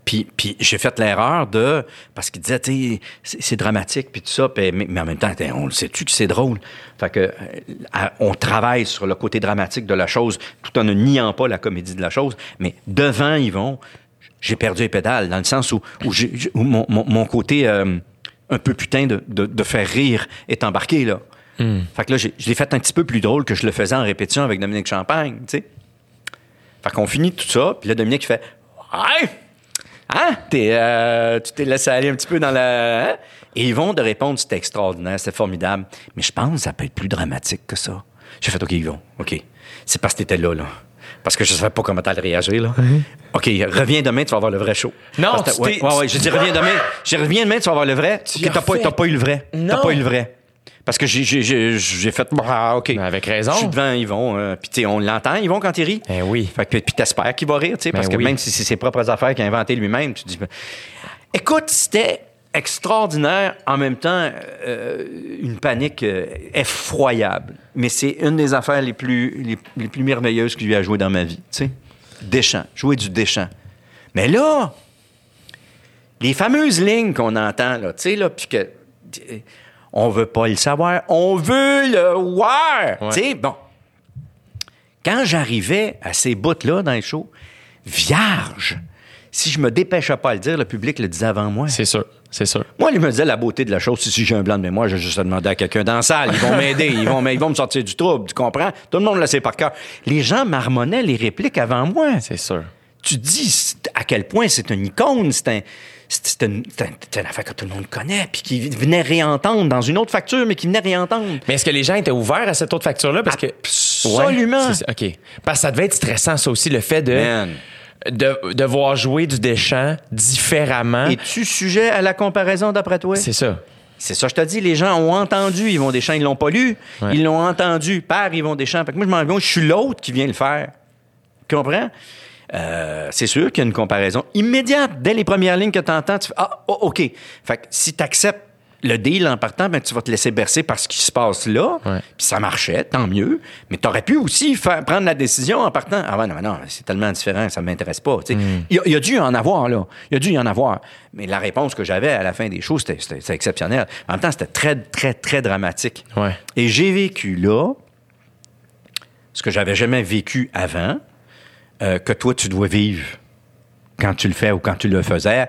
Puis, puis j'ai fait l'erreur de... Parce qu'il disait, tu sais, c'est, dramatique, puis tout ça. puis- mais, mais en même temps, on le sait-tu que c'est drôle? Fait que, euh, à- on travaille sur le côté dramatique de la chose, tout en ne niant pas la comédie de la chose. Mais devant Yvon, j'ai perdu les pédales, dans le sens où, mon, mon- mon côté euh, un peu putain de, de- de faire rire est embarqué, là. Fait que là, je l'ai fait un petit peu plus drôle que je le faisais en répétition avec Dominique Champagne, tu sais. Fait qu'on finit tout ça, puis là, Dominique fait! Hein? T'es, euh, tu t'es laissé aller un petit peu dans la. hein? Et ils vont de répondre C'était extraordinaire, c'était formidable. Mais je pense que ça peut être plus dramatique que ça. J'ai fait OK, ils vont. OK. C'est parce que t'étais là, là. Parce que je savais pas comment t'allais réagir, là. OK, reviens demain, tu vas avoir le vrai show. Non, tu ouais, ouais, ouais, je dis reviens demain. Je dis reviens demain, tu vas avoir le vrai. Tu t'as pas, t'as pas eu le vrai. T'as pas eu le vrai. Parce que j'ai, j'ai, j'ai, j'ai fait. Ah, OK. Ben, avec raison. Je suis devant Yvon. euh, puis, tu sais, on l'entend, Yvon, quand il rit. Ben oui. Fait que, puis t'espères qu'il va rire, tu sais, parce Ben que oui. même si c'est ses propres affaires qu'il a inventées lui-même, tu dis. Écoute, c'était extraordinaire, en même temps, euh, une panique euh, effroyable. Mais c'est une des affaires les plus, les, les plus merveilleuses que j'ai à jouer dans ma vie, tu sais. Deschamps, jouer du Deschamps. Mais là, les fameuses lignes qu'on entend, là, tu sais, là, puis que. On veut pas le savoir, on veut le voir. Ouais. Tu sais, bon. Quand j'arrivais à ces bouts-là dans le show, vierge, si je me dépêchais pas à le dire, le public le disait avant moi. C'est sûr, c'est sûr. Moi, il me disait la beauté de la chose. Si, si j'ai un blanc de mémoire, j'ai juste à demander à quelqu'un dans la salle. Ils vont m'aider. Ils vont, ils vont me sortir du trouble. Tu comprends? Tout le monde le sait par cœur. Les gens marmonnaient les répliques avant moi. C'est sûr. Tu dis à quel point c'est une icône. C'est un. C'est une, une affaire que tout le monde connaît, puis qui venait réentendre dans une autre facture, mais qui venait réentendre. Mais est-ce que les gens étaient ouverts à cette autre facture-là? Parce que. Absolument. Ouais, c'est ça, OK. Parce que ça devait être stressant, ça aussi, le fait de. Man. De, de voir jouer du Deschamps différemment. Es-tu sujet à la comparaison d'après toi? C'est ça. C'est ça, je te dis, les gens ont entendu Yvon Deschamps, ils l'ont pas lu, Ouais. ils l'ont entendu par Yvon Deschamps. Fait que moi, je m'en vais, je suis l'autre qui vient le faire. Tu comprends? Euh, c'est sûr qu'il y a une comparaison immédiate. Dès les premières lignes que tu entends, tu fais Ah, oh, OK. Fait que si tu acceptes le deal en partant, ben, tu vas te laisser bercer par ce qui se passe là. Puis ça marchait, tant mieux. Mais tu aurais pu aussi faire, prendre la décision en partant. Ah, ouais, non, non, c'est tellement différent, ça ne m'intéresse pas. sais. Il, y a, il y a dû y en avoir, là. Il y a dû y en avoir. Mais la réponse que j'avais à la fin des shows, c'était, exceptionnel. En même temps, c'était très, très, très dramatique. Ouais. Et j'ai vécu là ce que j'avais jamais vécu avant, euh, que toi, tu dois vivre quand tu le fais ou quand tu le faisais,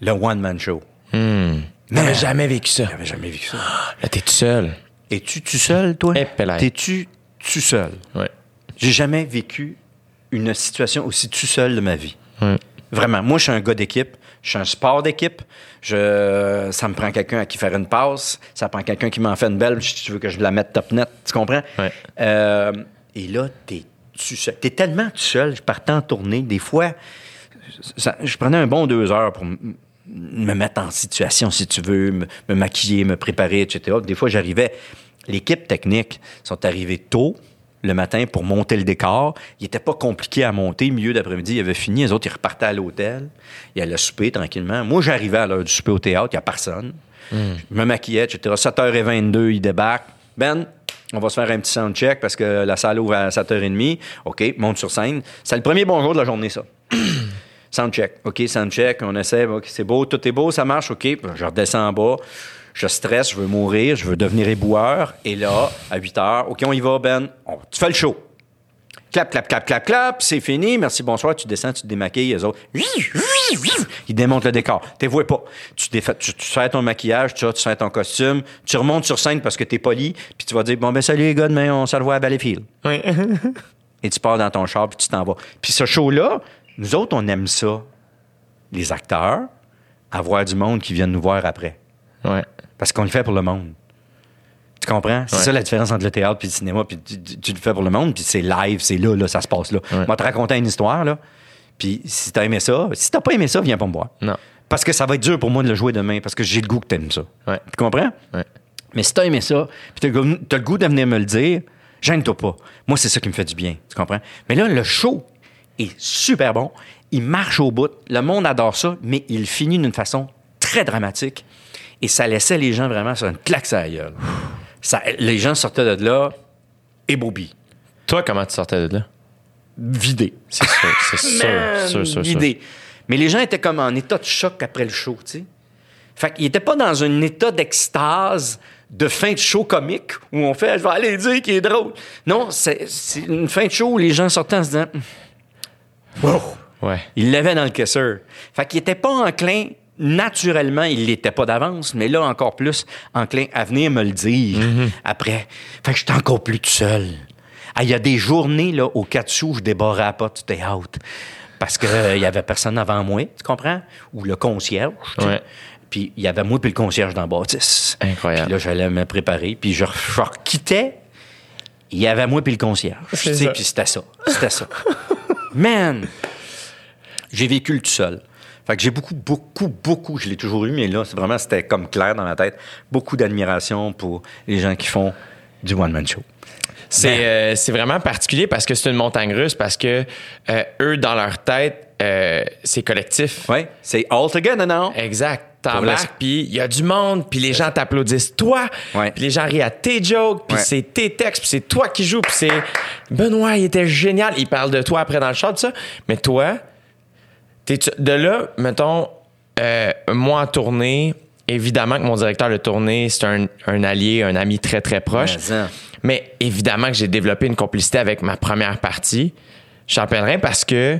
le one-man show. T'avais jamais vécu ça. J'avais jamais vécu ça. Là, t'es tout seul? Es-tu tout seul, toi? Eh. T'es-tu tout seul? Ouais. J'ai jamais vécu une situation aussi tout seul de ma vie. Vraiment. Moi, je suis un gars d'équipe. Je suis un sport d'équipe. Je, ça me prend quelqu'un à qui faire une passe. Ça prend quelqu'un qui m'en fait une belle. Si tu veux que je la mette top net. Tu comprends? Euh, et là, t'es tu seul. T'es tellement tout seul. Je partais en tournée. Des fois, ça- je prenais un bon deux heures pour me mettre en situation, si tu veux, me, me maquiller, me préparer, etc. Des fois, j'arrivais. L'équipe technique sont arrivés tôt le matin pour monter le décor. Il n'était pas compliqué à monter. Milieu d'après-midi, il avait fini. Les autres, ils repartaient à l'hôtel. Ils allaient souper tranquillement. Moi, j'arrivais à l'heure du souper au théâtre. Il n'y a personne. Je me maquillais, etc. 7h22, ils débarquent. Ben, on va se faire un petit soundcheck parce que la salle ouvre à 7h30. OK, monte sur scène. C'est le premier bonjour de la journée, ça. Soundcheck. OK, soundcheck, on essaie. OK, c'est beau, tout est beau, ça marche. OK, je redescends en bas. Je stresse, je veux mourir, je veux devenir éboueur. Et là, à 8 heures, OK, on y va, Ben. On- tu fais le show. Clap, clap, clap, clap, clap, c'est fini. Merci, bonsoir. Tu descends, tu te démaquilles. Les autres, ils démontent le décor. Tu vois pas. Tu, défais, tu, tu fais ton maquillage, tu, tu fais ton costume. Tu remontes sur scène parce que t'es poli. Puis tu vas dire, bon, ben salut les gars, demain, on se revoit à Valleyfield. Oui. Et tu pars dans ton char, puis tu t'en vas. Puis ce show-là, nous autres, on aime ça. Les acteurs, avoir du monde qui vienne nous voir après. ouais. Parce qu'on le fait pour le monde. Tu comprends? C'est Ouais. ça la différence entre le théâtre et le cinéma. Puis tu, tu- tu le fais pour le monde, puis c'est live, c'est là, là, ça se passe là. Ouais. Moi, te raconter une histoire, là. Puis si t'as aimé ça, si t'as pas aimé ça, viens pas me voir. Non. Parce que ça va être dur pour moi de le jouer demain, parce que j'ai le goût que t'aimes ça. Ouais. Tu comprends? Mais si t'as aimé ça, puis t'as le le goût de venir me le dire, gêne-toi pas. Moi, c'est ça qui me fait du bien. Tu comprends? Mais là, le show est super bon. Il marche au bout. Le monde adore ça, mais il finit d'une façon très dramatique. Et ça laissait les gens vraiment sur une claque sur la gueule. Ça, les gens sortaient de là ébobis, Toi, comment tu sortais de là? vidés. C'est sûr, c'est sûr. Mais les gens étaient comme en état de choc après le show, tu sais. Fait qu'ils n'étaient pas dans un état d'extase de fin de show comique où on fait je vais aller dire qu'il est drôle. Non, c'est c'est une fin de show où les gens sortaient en se disant Wow! Ouais. Ils l'avaient dans le caisseur. Fait qu'ils n'étaient pas enclins, naturellement, ils l'étaient pas d'avance, mais là, encore plus enclins à venir me le dire après. Fait que j'étais encore plus tout seul. Ah, Il y a des journées, là, au quatre sous, je débarrais à pas du théâtre. Parce qu'il y avait personne avant moi, tu comprends? Ou le concierge. tu. Ouais. Puis il y avait moi puis le concierge dans la bâtisse. Incroyable. Puis là, j'allais me préparer. Puis je, je quittais. Il y avait moi puis le concierge. Tu C'est sais, ça. puis c'était ça. C'était ça. Man! J'ai vécu le tout seul. Fait que j'ai beaucoup, beaucoup, beaucoup, je l'ai toujours eu, mais là, c'est vraiment, c'était comme clair dans ma tête, beaucoup d'admiration pour les gens qui font du one-man show. C'est euh, c'est vraiment particulier parce que c'est une montagne russe, parce que euh, eux, dans leur tête, euh, c'est collectif. Ouais, c'est all together now. Exact. T'embarques, puis il y a du monde, puis les gens t'applaudissent toi, puis les gens rient à tes jokes, puis Ouais. c'est tes textes, puis c'est toi qui joues, puis c'est Benoît, il était génial. Il parle de toi après dans le chat, tout ça. Mais toi, de là, mettons, euh, moi en tournée, évidemment que mon directeur de tournée, c'est un, un allié, un ami très, très proche. Mais. Mais évidemment que j'ai développé une complicité avec ma première partie, Charles Pellerin, parce que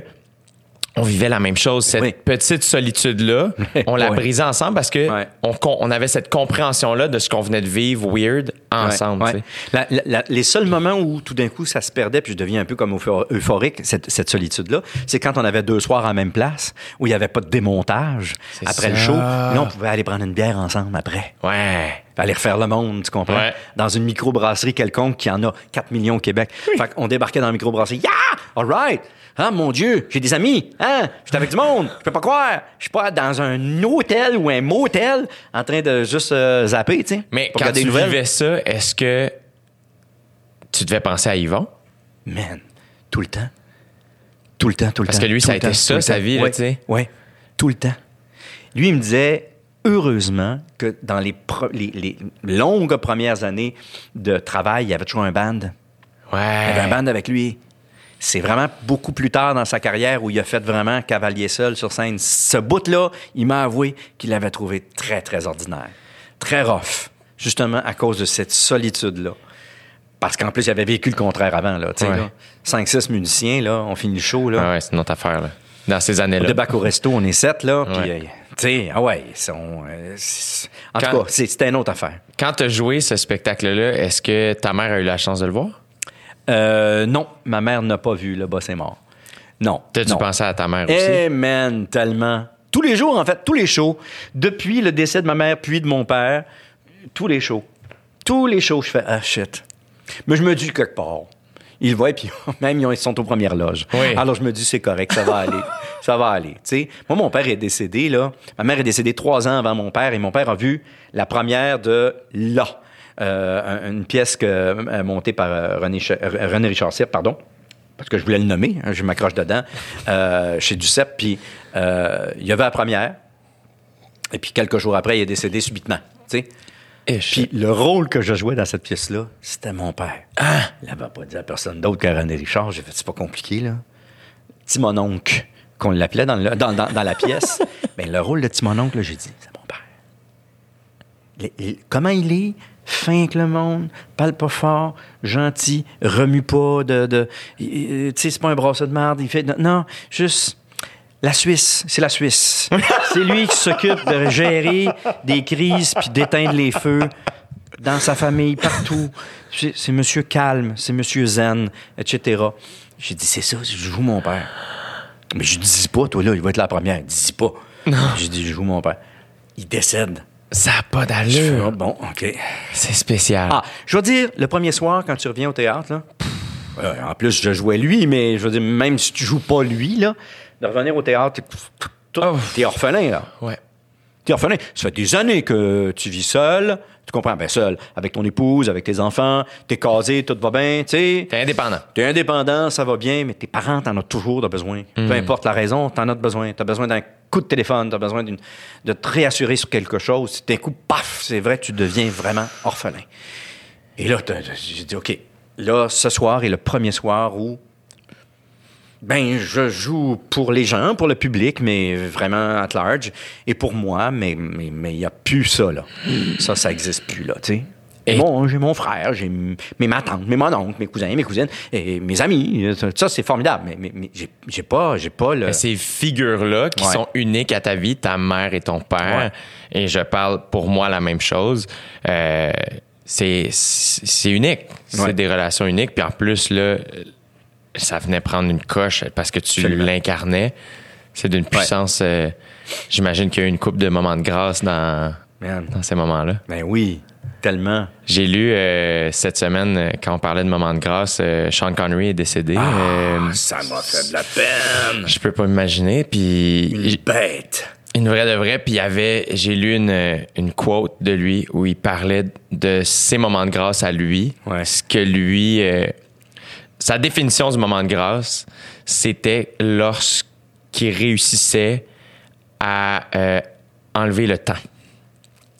on vivait la même chose. Cette Oui. petite solitude-là, on la brisait ensemble parce que on, avait cette compréhension-là de ce qu'on venait de vivre weird ensemble. La- la- les seuls moments où tout d'un coup ça se perdait, puis je deviens un peu comme euphor- euphorique, cette, cette solitude-là, c'est quand on avait deux soirs en même place, où il n'y avait pas de démontage après le show. Là, on pouvait aller prendre une bière ensemble après. Ouais. Aller refaire le monde, tu comprends? Ouais. Dans une microbrasserie quelconque qui en a 4 millions au Québec. Fait qu'on débarquait dans la microbrasserie. Yeah! All right! Ah, mon Dieu, j'ai des amis. Hein? Je suis avec du monde. Je peux pas croire. Je suis pas dans un hôtel ou un motel en train de juste euh, zapper, tu sais. Mais quand tu les nouvelles. vivais ça, est-ce que tu devais penser à Yvon? Man, tout le temps. Tout le temps, tout le Parce temps. que lui, tout ça a été temps, ça, sa vie, Ouais, tu sais. Ouais, tout le temps. Lui, il me disait, heureusement, que dans les, les, les longues premières années de travail, il y avait toujours un band. Il y avait un Ouais. band avec lui. C'est vraiment beaucoup plus tard dans sa carrière où il a fait vraiment cavalier seul sur scène. Ce bout-là, il m'a avoué qu'il l'avait trouvé très, très ordinaire. Très rough. Justement à cause de cette solitude-là. Parce qu'en plus, il avait vécu le contraire avant. Là, Ouais. là. 5-6 musiciens, là, on finit le show. Là. Ah ouais, c'est une autre affaire, là. Dans ces années-là. débarque au resto, on est sept, là. Puis, Ouais. euh, tu sais, ah ouais, ils sont, euh, en Quand- tout cas, c'était une autre affaire. Quand tu as joué ce spectacle-là, est-ce que ta mère a eu la chance de le voir? Euh, non, ma mère n'a pas vu Le Boss est mort. Non. T'as-tu pensé à ta mère aussi? Eh, man, tellement. Tous les jours, en fait, tous les shows, depuis le décès de ma mère puis de mon père, tous les shows. Tous les shows, je fais Ah, shit. Mais je me dis quelque part. Ils voient, puis même ils ont- ils sont aux premières loges. Oui. Alors je me dis, c'est correct, ça va aller. ça va aller. Moi, mon père est décédé, là. Ma mère est décédée trois ans avant mon père, et mon père a vu la première de Là. Euh, un- une pièce que, euh, montée par euh, René, Ch- René Richard Cyr, pardon parce que je voulais le nommer, hein, je m'accroche dedans, euh, chez Duceppe, puis il y avait la première, et puis quelques jours après, il est décédé subitement, tu sais. Ish. Puis le rôle que je jouais dans cette pièce-là, c'était mon père. Ah! Il n'avait pas dit à personne d'autre qu'à René Richard. J'ai fait, c'est pas compliqué, là. Timononcle, qu'on l'appelait dans, le- dans, dans- dans la pièce. ben, le rôle de Timononcle, j'ai dit, c'est mon père. comment il est, fin avec le monde, parle pas fort, gentil, remue pas de... de tu sais, c'est pas un brasseur de merde, il fait... Non, juste... La Suisse, c'est la Suisse. c'est lui qui s'occupe de gérer des crises puis d'éteindre les feux dans sa famille, partout. C'est c'est monsieur calme, c'est monsieur zen, etc. J'ai dit, c'est ça, je joue mon père. Mais je dis pas, toi là, il va être la première. Dis pas. J'ai dit, je joue mon père. Il décède. Ça n'a pas d'allure. Bon, OK. C'est spécial. Ah, je veux dire, le premier soir, quand tu reviens au théâtre, là, pff, euh, en plus, je jouais lui, mais je veux dire, même si tu joues pas lui, là, de revenir au théâtre, t'es, Oh. orphelin, là. Ouais. T'es orphelin. Ça fait des années que tu vis seul. Tu comprends? Ben, seul. Avec ton épouse, avec tes enfants. T'es casé, tout va bien, tu sais. T'es indépendant. T'es indépendant, ça va bien, mais tes parents, t'en as toujours de besoin. Peu importe la raison, t'en as de besoin. T'as besoin d'un coup de téléphone, t'as besoin d'une, de te réassurer sur quelque chose. D'un coup, paf, c'est vrai, tu deviens vraiment orphelin. Et là, j'ai dit, OK, là, ce soir est le premier soir où, ben, je joue pour les gens, pour le public, mais vraiment at large, et pour moi, mais il mais, n'y a plus ça, là. Ça, ça n'existe plus, là, tu sais. Et bon, j'ai mon frère, j'ai mes ma tante, mes mon oncle, mes cousins, mes cousines, et mes amis. Ça, c'est formidable. Mais, mais, mais j'ai, pas, j'ai pas le. Mais ces figures-là qui Ouais. sont uniques à ta vie, ta mère et ton père, et je parle pour moi la même chose, euh, c'est c'est unique. C'est Ouais. des relations uniques. Puis en plus, là, ça venait prendre une coche parce que tu l'incarnais. C'est d'une puissance. euh, J'imagine qu'il y a eu une coupe de moments de grâce dans, Man. dans ces moments-là. Ben oui, tellement. J'ai lu euh, cette semaine, euh, quand on parlait de moments de grâce, euh, Sean Connery est décédé. Euh, Ça m'a fait de la peine. je peux pas imaginer. Puis Une bête. Une vraie de vraie. Puis il y avait, j'ai lu une, une quote de lui où il parlait de ses moments de grâce à lui. Ouais. Ce que lui, sa définition du moment de grâce, c'était lorsqu'il réussissait à enlever le temps.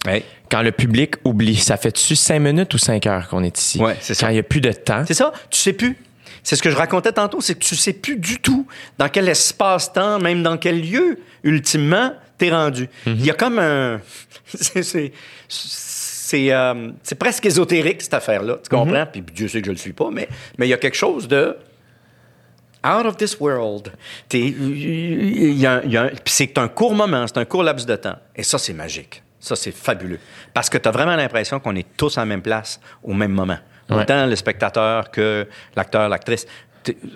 Ouais. Quand le public oublie, ça fait-tu cinq minutes ou cinq heures qu'on est ici? Ouais, c'est ça. Quand il n'y a plus de temps? C'est ça, tu sais plus. C'est ce que je racontais tantôt, c'est que tu sais plus du tout dans quel espace-temps, même dans quel lieu, ultimement, t'es rendu. Il y a comme un... c'est- c'est... C'est euh, c'est presque ésotérique, cette affaire-là. Tu comprends? Puis Dieu sait que je le suis pas, mais mais il y a quelque chose de... Out of this world. C'est un court moment, c'est un court laps de temps. Et ça, c'est magique. Ça, c'est fabuleux. Parce que tu as vraiment l'impression qu'on est tous à la même place au même moment. Ouais. Autant le spectateur que l'acteur, l'actrice.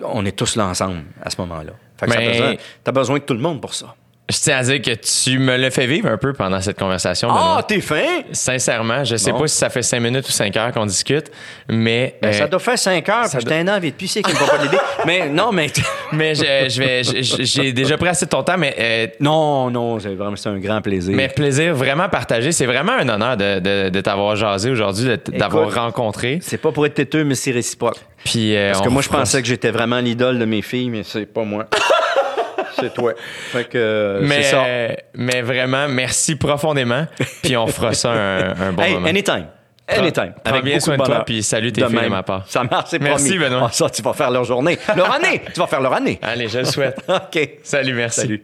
On est tous là ensemble à ce moment-là. Fait que Mais- tu as besoin de tout le monde pour ça. Je tiens à dire que tu me l'as fait vivre un peu pendant cette conversation. Ah, t'es fin! Sincèrement, je sais Bon. pas si ça fait cinq minutes ou cinq heures qu'on discute, mais Ben, euh, ça doit faire cinq heures, ça puis un envie de pisser qui ne va pas l'aider. Mais non, mais. mais je, je vais, j'ai déjà pris assez de ton temps, mais euh, Non, non, c'est vraiment c'est un grand plaisir. mais plaisir vraiment partagé. C'est vraiment un honneur de, de, de t'avoir jasé aujourd'hui, d'avoir rencontré. C'est pas pour être têteux, mais c'est réciproque. Puis euh, Parce que moi, je pensais que j'étais vraiment l'idole de mes filles, mais c'est pas moi. c'est toi. Fait que euh, mais, c'est ça. mais vraiment, merci profondément. Puis on fera ça un, un bon hey, moment. anytime. Anytime. prends Avec bien soin de toi, puis salut tes filles de ma part. Ça marche, c'est Merci, promis. Benoît. Ah, ça, tu vas faire leur journée. Leur année! Tu vas faire leur année. Allez, je le souhaite. OK. Salut, merci. Salut.